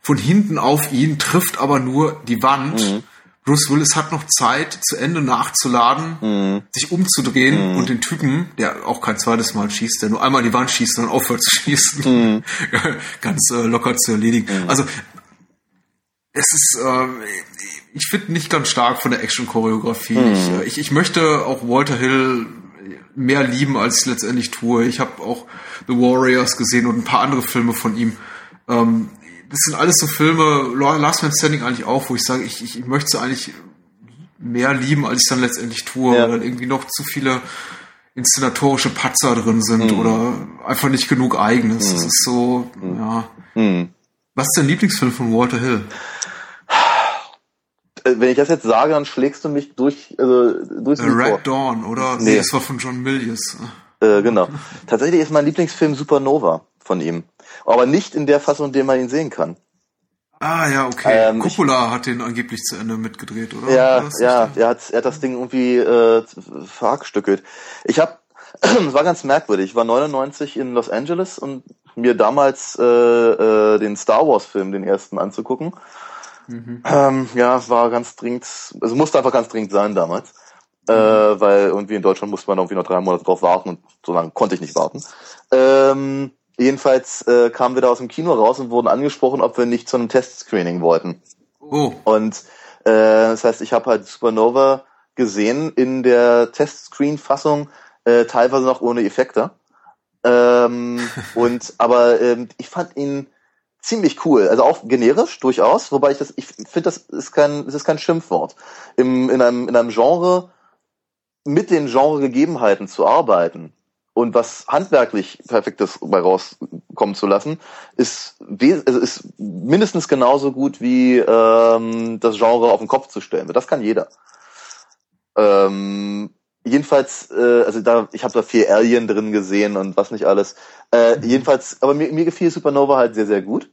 [SPEAKER 1] von hinten auf ihn, trifft aber nur die Wand. Mhm. Bruce Willis hat noch Zeit, zu Ende nachzuladen, mhm. sich umzudrehen mhm. und den Typen, der auch kein zweites Mal schießt, der nur einmal in die Wand schießt und dann aufhört zu schießen, mhm. ganz äh, locker zu erledigen. Mhm. Also es ist, äh, ich finde nicht ganz stark von der Action-Choreografie. Mhm. Ich, äh, ich, ich möchte auch Walter Hill mehr lieben, als ich letztendlich tue. Ich habe auch The Warriors gesehen und ein paar andere Filme von ihm. Ähm, das sind alles so Filme, Last Man Standing eigentlich auch, wo ich sage, ich, ich möchte sie eigentlich mehr lieben, als ich dann letztendlich tue, ja. weil dann irgendwie noch zu viele inszenatorische Patzer drin sind mhm. oder einfach nicht genug eigenes. Mhm. Das ist so, mhm. ja. Mhm. Was ist dein Lieblingsfilm von Walter Hill?
[SPEAKER 2] Äh, wenn ich das jetzt sage, dann schlägst du mich durch, also durchs
[SPEAKER 1] äh, Red Dawn, oder? Nee. nee, das war von John Milius.
[SPEAKER 2] Äh, genau. Tatsächlich ist mein Lieblingsfilm Supernova von ihm. Aber nicht in der Fassung, in der man ihn sehen kann.
[SPEAKER 1] Ah, ja, okay. Ähm, Coppola ich, hat den angeblich zu Ende mitgedreht, oder?
[SPEAKER 2] Ja, ja, er hat, er hat das Ding irgendwie äh, verhackstückelt. Ich habe, es war ganz merkwürdig, ich war 99 in Los Angeles und mir damals äh, äh, den Star Wars Film, den ersten, anzugucken. Mhm. Ähm, ja, war ganz dringend, also musste einfach ganz dringend sein damals. Äh, mhm. Äh, weil irgendwie in Deutschland musste man irgendwie noch drei Monate drauf warten und so lange konnte ich nicht warten. Ähm, jedenfalls äh, kamen wir da aus dem Kino raus und wurden angesprochen, ob wir nicht zu einem Testscreening wollten. Oh. Und äh, das heißt, ich habe halt Supernova gesehen in der Testscreen-Fassung, äh, teilweise noch ohne Effekte. Ähm, und aber ähm, ich fand ihn ziemlich cool, also auch generisch durchaus, wobei ich das, ich finde, das ist kein, das ist kein Schimpfwort. Im, in einem in einem Genre mit den Genregegebenheiten zu arbeiten und was handwerklich Perfektes bei rauskommen zu lassen, ist, also ist mindestens genauso gut wie ähm, das Genre auf den Kopf zu stellen. Das kann jeder. Ähm, jedenfalls, äh, also da, ich habe da viel Alien drin gesehen und was nicht alles. Äh, mhm. Jedenfalls, aber mir, mir gefiel Supernova halt sehr, sehr gut.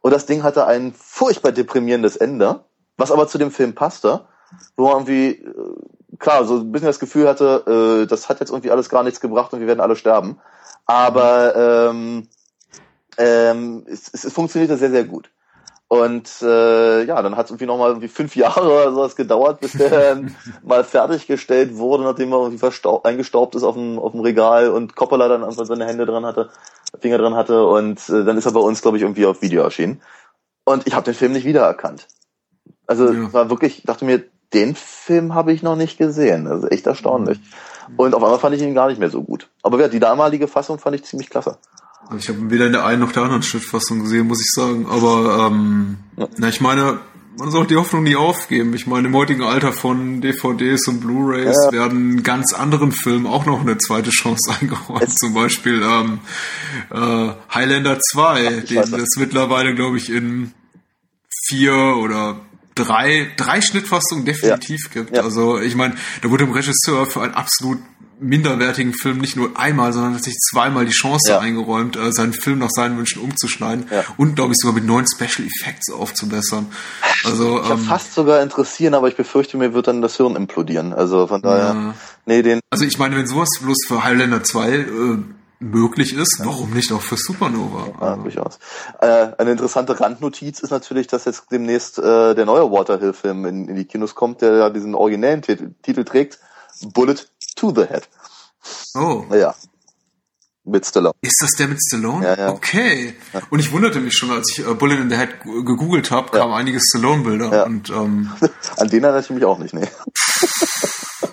[SPEAKER 2] Und das Ding hatte ein furchtbar deprimierendes Ende, was aber zu dem Film passte, wo man irgendwie, äh, klar, so ein bisschen das Gefühl hatte, äh, das hat jetzt irgendwie alles gar nichts gebracht und wir werden alle sterben. Aber ähm, ähm, es, es, es funktionierte sehr, sehr gut. Und äh, ja, dann hat es irgendwie nochmal irgendwie fünf Jahre oder sowas gedauert, bis der mal fertiggestellt wurde, nachdem er irgendwie eingestaubt ist auf dem, auf dem Regal und Coppola dann einfach seine Hände dran hatte, Finger dran hatte und äh, dann ist er bei uns, glaube ich, irgendwie auf Video erschienen. Und ich habe den Film nicht wiedererkannt. Also ja. war wirklich, ich dachte mir, den Film habe ich noch nicht gesehen. Also echt erstaunlich. Und auf einmal fand ich ihn gar nicht mehr so gut. Aber ja, die damalige Fassung fand ich ziemlich klasse.
[SPEAKER 1] Ich habe weder in der einen noch der anderen Schnittfassung gesehen, muss ich sagen. Aber ähm, ja. na, ich meine, man soll die Hoffnung nie aufgeben. Ich meine, im heutigen Alter von DVDs und Blu-rays ja. werden ganz anderen Filmen auch noch eine zweite Chance eingeräumt. Es Zum Beispiel ähm, äh, Highlander 2, den es mittlerweile, glaube ich, in vier oder drei, drei Schnittfassungen definitiv ja. gibt. Ja. Also ich meine, da wurde dem Regisseur für ein absolut minderwertigen Film nicht nur einmal, sondern tatsächlich zweimal die Chance ja. eingeräumt, äh, seinen Film nach seinen Wünschen umzuschneiden ja. und, glaube ich, sogar mit neuen Special Effects aufzubessern. Also,
[SPEAKER 2] ich ähm, fast sogar interessieren, aber ich befürchte, mir wird dann das Hirn implodieren. Also von daher, ja. nee, den.
[SPEAKER 1] Also ich meine, wenn sowas bloß für Highlander 2 äh, möglich ist, warum nicht auch für Supernova?
[SPEAKER 2] Ja, durchaus. Äh, eine interessante Randnotiz ist natürlich, dass jetzt demnächst äh, der neue Waterhill-Film in, in die Kinos kommt, der ja diesen originellen Titel, Titel trägt, Bullet to the Head.
[SPEAKER 1] Oh.
[SPEAKER 2] Ja. Mit Stallone.
[SPEAKER 1] Ist das der mit Stallone?
[SPEAKER 2] Ja, ja.
[SPEAKER 1] Okay. Ja. Und ich wunderte mich schon, als ich äh, Bullet in the Head gegoogelt habe, kamen einige Stallone-Bilder. Und, ähm,
[SPEAKER 2] An den erinnere ich mich auch nicht, nee.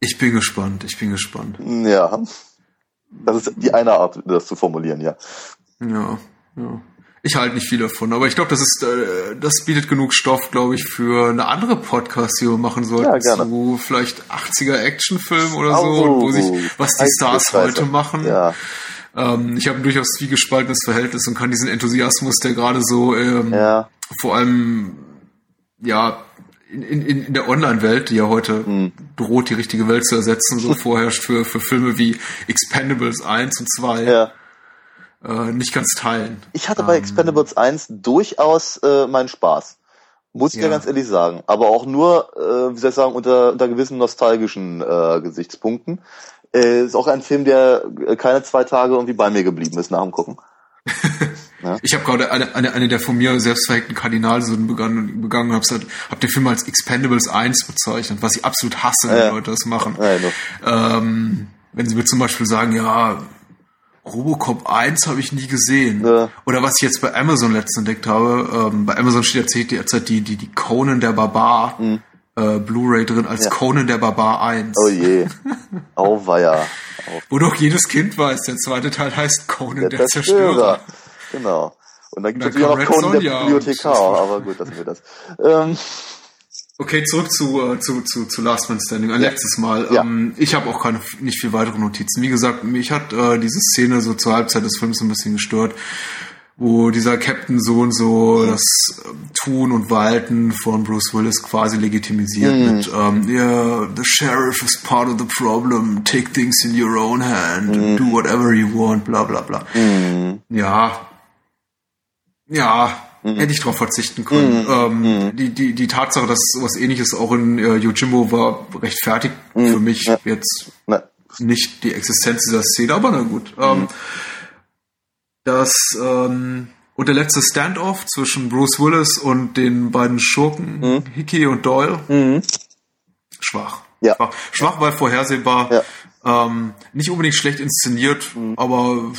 [SPEAKER 1] ich bin gespannt, ich bin gespannt.
[SPEAKER 2] Ja. Das ist die eine Art, das zu formulieren, ja.
[SPEAKER 1] Ja, ja. Ich halte nicht viel davon, aber ich glaube, das ist, äh, das bietet genug Stoff, glaube ich, für eine andere Podcast, die wir machen sollten. Ja, gerne. Zu vielleicht 80er Actionfilm oder so, oh, wo sich, was die Stars heute machen.
[SPEAKER 2] Ja.
[SPEAKER 1] Ähm, ich habe ein durchaus zwiegespaltenes Verhältnis und kann diesen Enthusiasmus, der gerade so ähm,
[SPEAKER 2] ja.
[SPEAKER 1] vor allem ja in, in, in der Online-Welt, die ja heute mhm. droht, die richtige Welt zu ersetzen, so vorherrscht für, für Filme wie Expendables 1 und 2.
[SPEAKER 2] Ja
[SPEAKER 1] äh, nicht ganz teilen.
[SPEAKER 2] Ich hatte bei ähm, Expendables 1 durchaus äh, meinen Spaß. Muss ich ja. ja ganz ehrlich sagen. Aber auch nur, äh, wie soll ich sagen, unter, unter gewissen nostalgischen äh, Gesichtspunkten. Äh, ist auch ein Film, der äh, keine zwei Tage irgendwie bei mir geblieben ist nach dem Gucken.
[SPEAKER 1] ja? Ich habe gerade eine, eine, eine der von mir selbst verheckten Kardinalsünden begangen, begangen und habe hab den Film als Expendables 1 bezeichnet, was ich absolut hasse, wenn ja. Leute das machen.
[SPEAKER 2] Ja,
[SPEAKER 1] ähm, wenn sie mir zum Beispiel sagen, ja, Robocop 1 habe ich nie gesehen. Ja. Oder was ich jetzt bei Amazon letztens entdeckt habe, ähm, bei Amazon steht jetzt derzeit die, die, die Conan der Barbar mhm. äh, Blu-ray drin als ja. Conan der Barbar 1.
[SPEAKER 2] Oh je. Auweia.
[SPEAKER 1] Wo doch jedes Kind weiß, der zweite Teil heißt Conan der, der Zerstörer. Zerstörer.
[SPEAKER 2] Genau. Und dann gibt es natürlich auch noch Conan der Bibliothekar, aber gut, lassen wir das. Ähm,
[SPEAKER 1] Okay, zurück zu, äh, zu, zu, zu Last Man Standing. Ein ja. letztes Mal.
[SPEAKER 2] Ja.
[SPEAKER 1] Ähm, ich habe auch keine, nicht viel weitere Notizen. Wie gesagt, mich hat äh, diese Szene so zur Halbzeit des Films ein bisschen gestört. wo dieser Captain so und so das ähm, Tun und Walten von Bruce Willis quasi legitimisiert
[SPEAKER 2] Mhm.
[SPEAKER 1] mit ähm, yeah, the sheriff is part of the problem, take things in your own hand,
[SPEAKER 2] Mhm.
[SPEAKER 1] do whatever you want, bla bla bla. Ja. Ja,
[SPEAKER 2] Mhm.
[SPEAKER 1] hätte ich drauf verzichten können. Ähm, die, die, die Tatsache, dass sowas ähnliches auch in äh, Yojimbo war, rechtfertigt für mich
[SPEAKER 2] Mhm. Ja.
[SPEAKER 1] jetzt
[SPEAKER 2] Na,
[SPEAKER 1] nicht die Existenz dieser Szene, aber na gut. Ähm, das ähm, und der letzte Standoff zwischen Bruce Willis und den beiden Schurken, Hickey und Doyle, schwach.
[SPEAKER 2] Ja.
[SPEAKER 1] Schwach. Schwach, weil vorhersehbar.
[SPEAKER 2] Ja.
[SPEAKER 1] Ähm, nicht unbedingt schlecht inszeniert, aber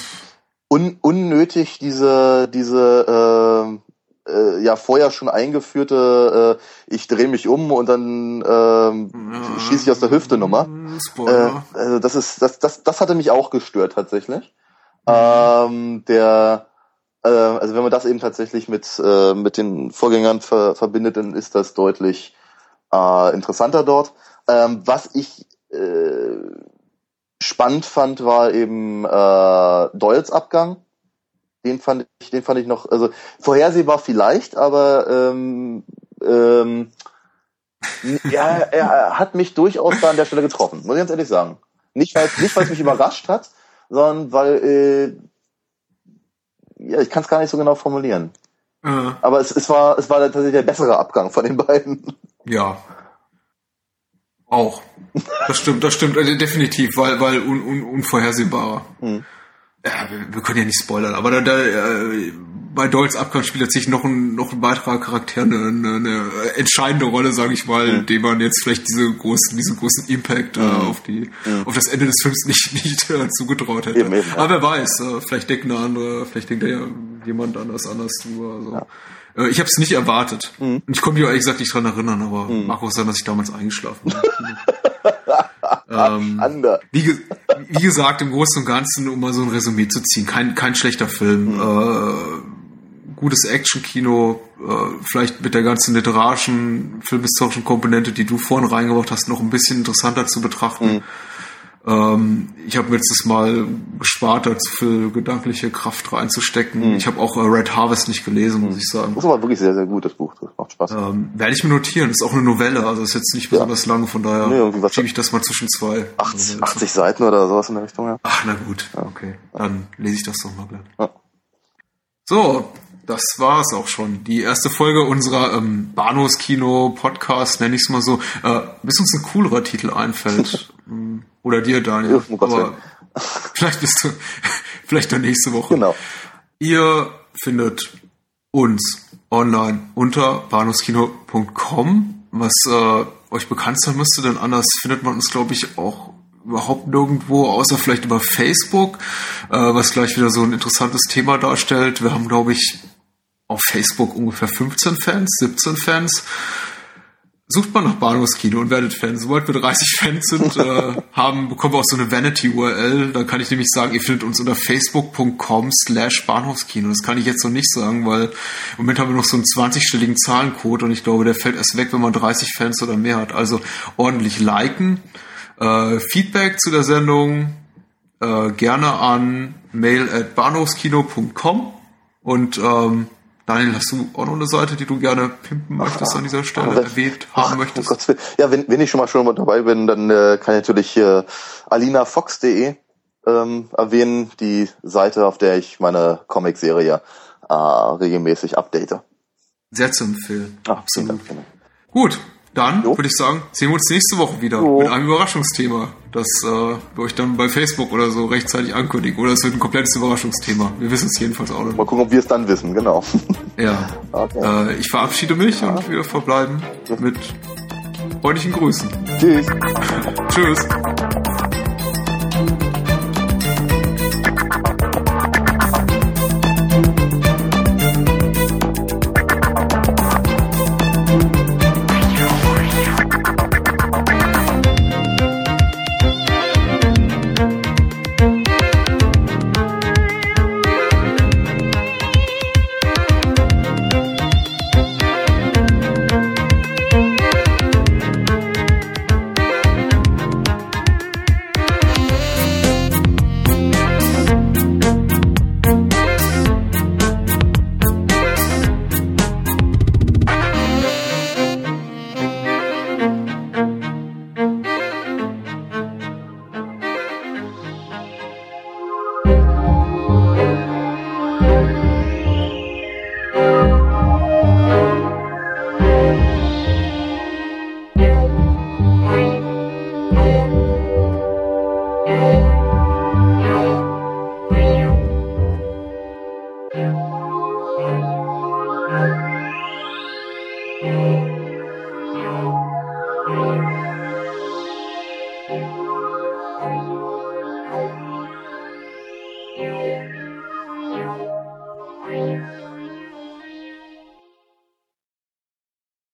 [SPEAKER 2] un unnötig diese diese äh, äh, ja vorher schon eingeführte äh, ich drehe mich um und dann ähm, schieße ich aus der Hüfte Nummer.
[SPEAKER 1] äh,
[SPEAKER 2] Äh, also das ist das das das hatte mich auch gestört tatsächlich. Ähm, der äh, also wenn man das eben tatsächlich mit äh, mit den Vorgängern ver verbindet, dann ist das deutlich äh, interessanter dort. Ähm, was ich äh, spannend fand, war eben äh, Doyles Abgang. Den fand ich, den fand ich noch, also vorhersehbar vielleicht, aber ähm, ähm, ja, er hat mich durchaus da an der Stelle getroffen, muss ich ganz ehrlich sagen. Nicht weil nicht weil es mich überrascht hat, sondern weil äh, ja, ich kann es gar nicht so genau formulieren.
[SPEAKER 1] Äh,
[SPEAKER 2] Aber es, es war es war tatsächlich der bessere Abgang von den beiden.
[SPEAKER 1] ja. Auch. Das stimmt, das stimmt, äh, definitiv, weil, weil un, un, unvorhersehbarer.
[SPEAKER 2] Hm.
[SPEAKER 1] Ja, wir, wir können ja nicht spoilern, aber da, da äh, bei Doyles Abgang spielt tatsächlich noch ein, noch ein weiterer Charakter eine, eine, eine entscheidende Rolle, sage ich mal,
[SPEAKER 2] Hm.
[SPEAKER 1] dem man jetzt vielleicht diese großen, diesen großen Impact äh, auf die, auf das Ende des Films nicht, nicht äh, zugetraut hätte.
[SPEAKER 2] Hm. Eben, eben, ja.
[SPEAKER 1] Aber wer weiß, äh, vielleicht denkt eine andere, vielleicht denkt ja jemand anders anders drüber. Also. Äh, Ich habe es nicht erwartet.
[SPEAKER 2] Hm.
[SPEAKER 1] Und ich konnte mich auch ehrlich gesagt nicht dran erinnern, aber mag auch sein, dass ich damals eingeschlafen bin. ähm,
[SPEAKER 2] Ander.
[SPEAKER 1] wie, wie gesagt, im Großen und Ganzen, um mal so ein Resümee zu ziehen, kein, kein schlechter Film. Äh, gutes Action-Kino, äh, vielleicht mit der ganzen literarischen, filmhistorischen Komponente, die du vorhin reingebracht hast, noch ein bisschen interessanter zu betrachten. Ähm, ich habe mir letztes Mal gespart, da zu viel gedankliche Kraft reinzustecken. Ich habe auch äh, Red Harvest nicht gelesen, muss ich sagen.
[SPEAKER 2] Das ist aber wirklich sehr, sehr gut, das Buch. Das macht Spaß.
[SPEAKER 1] Ähm, werde ich mir notieren. ist auch eine Novelle, also ist jetzt nicht besonders lange, von daher
[SPEAKER 2] Nee,
[SPEAKER 1] schiebe ich das mal zwischen zwei.
[SPEAKER 2] 80, 80 Seiten oder sowas in der Richtung, ja.
[SPEAKER 1] Ach, na gut, okay. Dann lese ich das doch mal gleich.
[SPEAKER 2] Ja.
[SPEAKER 1] So, das war's auch schon. Die erste Folge unserer ähm, Bahnhofskino-Podcast, nenne ich es mal so. Äh, bis uns ein coolerer Titel einfällt. Mm, Oder dir, Daniel.
[SPEAKER 2] Gottes
[SPEAKER 1] Aber vielleicht bist du, vielleicht dann nächste Woche.
[SPEAKER 2] Genau.
[SPEAKER 1] Ihr findet uns online unter bahnhofskino.com, was äh, euch bekannt sein müsste, denn anders findet man uns, glaube ich, auch überhaupt nirgendwo, außer vielleicht über Facebook, äh, was gleich wieder so ein interessantes Thema darstellt. Wir haben, glaube ich, auf Facebook ungefähr 15 Fans, 17 Fans. Sucht mal nach Bahnhofskino und werdet Fans. Sobald wir 30 Fans sind, äh, haben, bekommen wir auch so eine Vanity-URL. Da kann ich nämlich sagen, ihr findet uns unter facebook.com slash Bahnhofskino. Das kann ich jetzt noch nicht sagen, weil im Moment haben wir noch so einen 20-stelligen Zahlencode und ich glaube, der fällt erst weg, wenn man 30 Fans oder mehr hat. Also ordentlich liken. Äh, Feedback zu der Sendung äh, gerne an mail at bahnhofskino.com und ähm, Daniel, hast du auch noch eine Seite, die du gerne pimpen möchtest an dieser Stelle,
[SPEAKER 2] Ach,
[SPEAKER 1] erwähnt
[SPEAKER 2] Ach,
[SPEAKER 1] haben möchtest?
[SPEAKER 2] Willen. Ja, wenn, wenn ich schon mal schon mal dabei bin, dann äh, kann ich natürlich äh, alinafox.de ähm, erwähnen, die Seite, auf der ich meine Comicserie äh, regelmäßig update.
[SPEAKER 1] Sehr zu empfehlen.
[SPEAKER 2] Ach, vielen Dank. vielen Dank.
[SPEAKER 1] Gut, dann
[SPEAKER 2] Jo.
[SPEAKER 1] würde ich sagen, sehen wir uns nächste Woche wieder
[SPEAKER 2] Jo.
[SPEAKER 1] mit einem Überraschungsthema, das äh, wir euch dann bei Facebook oder so rechtzeitig ankündigen. Oder es wird ein komplettes Überraschungsthema. Wir wissen es jedenfalls auch noch.
[SPEAKER 2] Mal gucken, ob wir es dann wissen, genau.
[SPEAKER 1] Ja.
[SPEAKER 2] Okay.
[SPEAKER 1] Äh, ich verabschiede mich und wir verbleiben mit freundlichen Grüßen.
[SPEAKER 2] Tschüss.
[SPEAKER 1] Tschüss.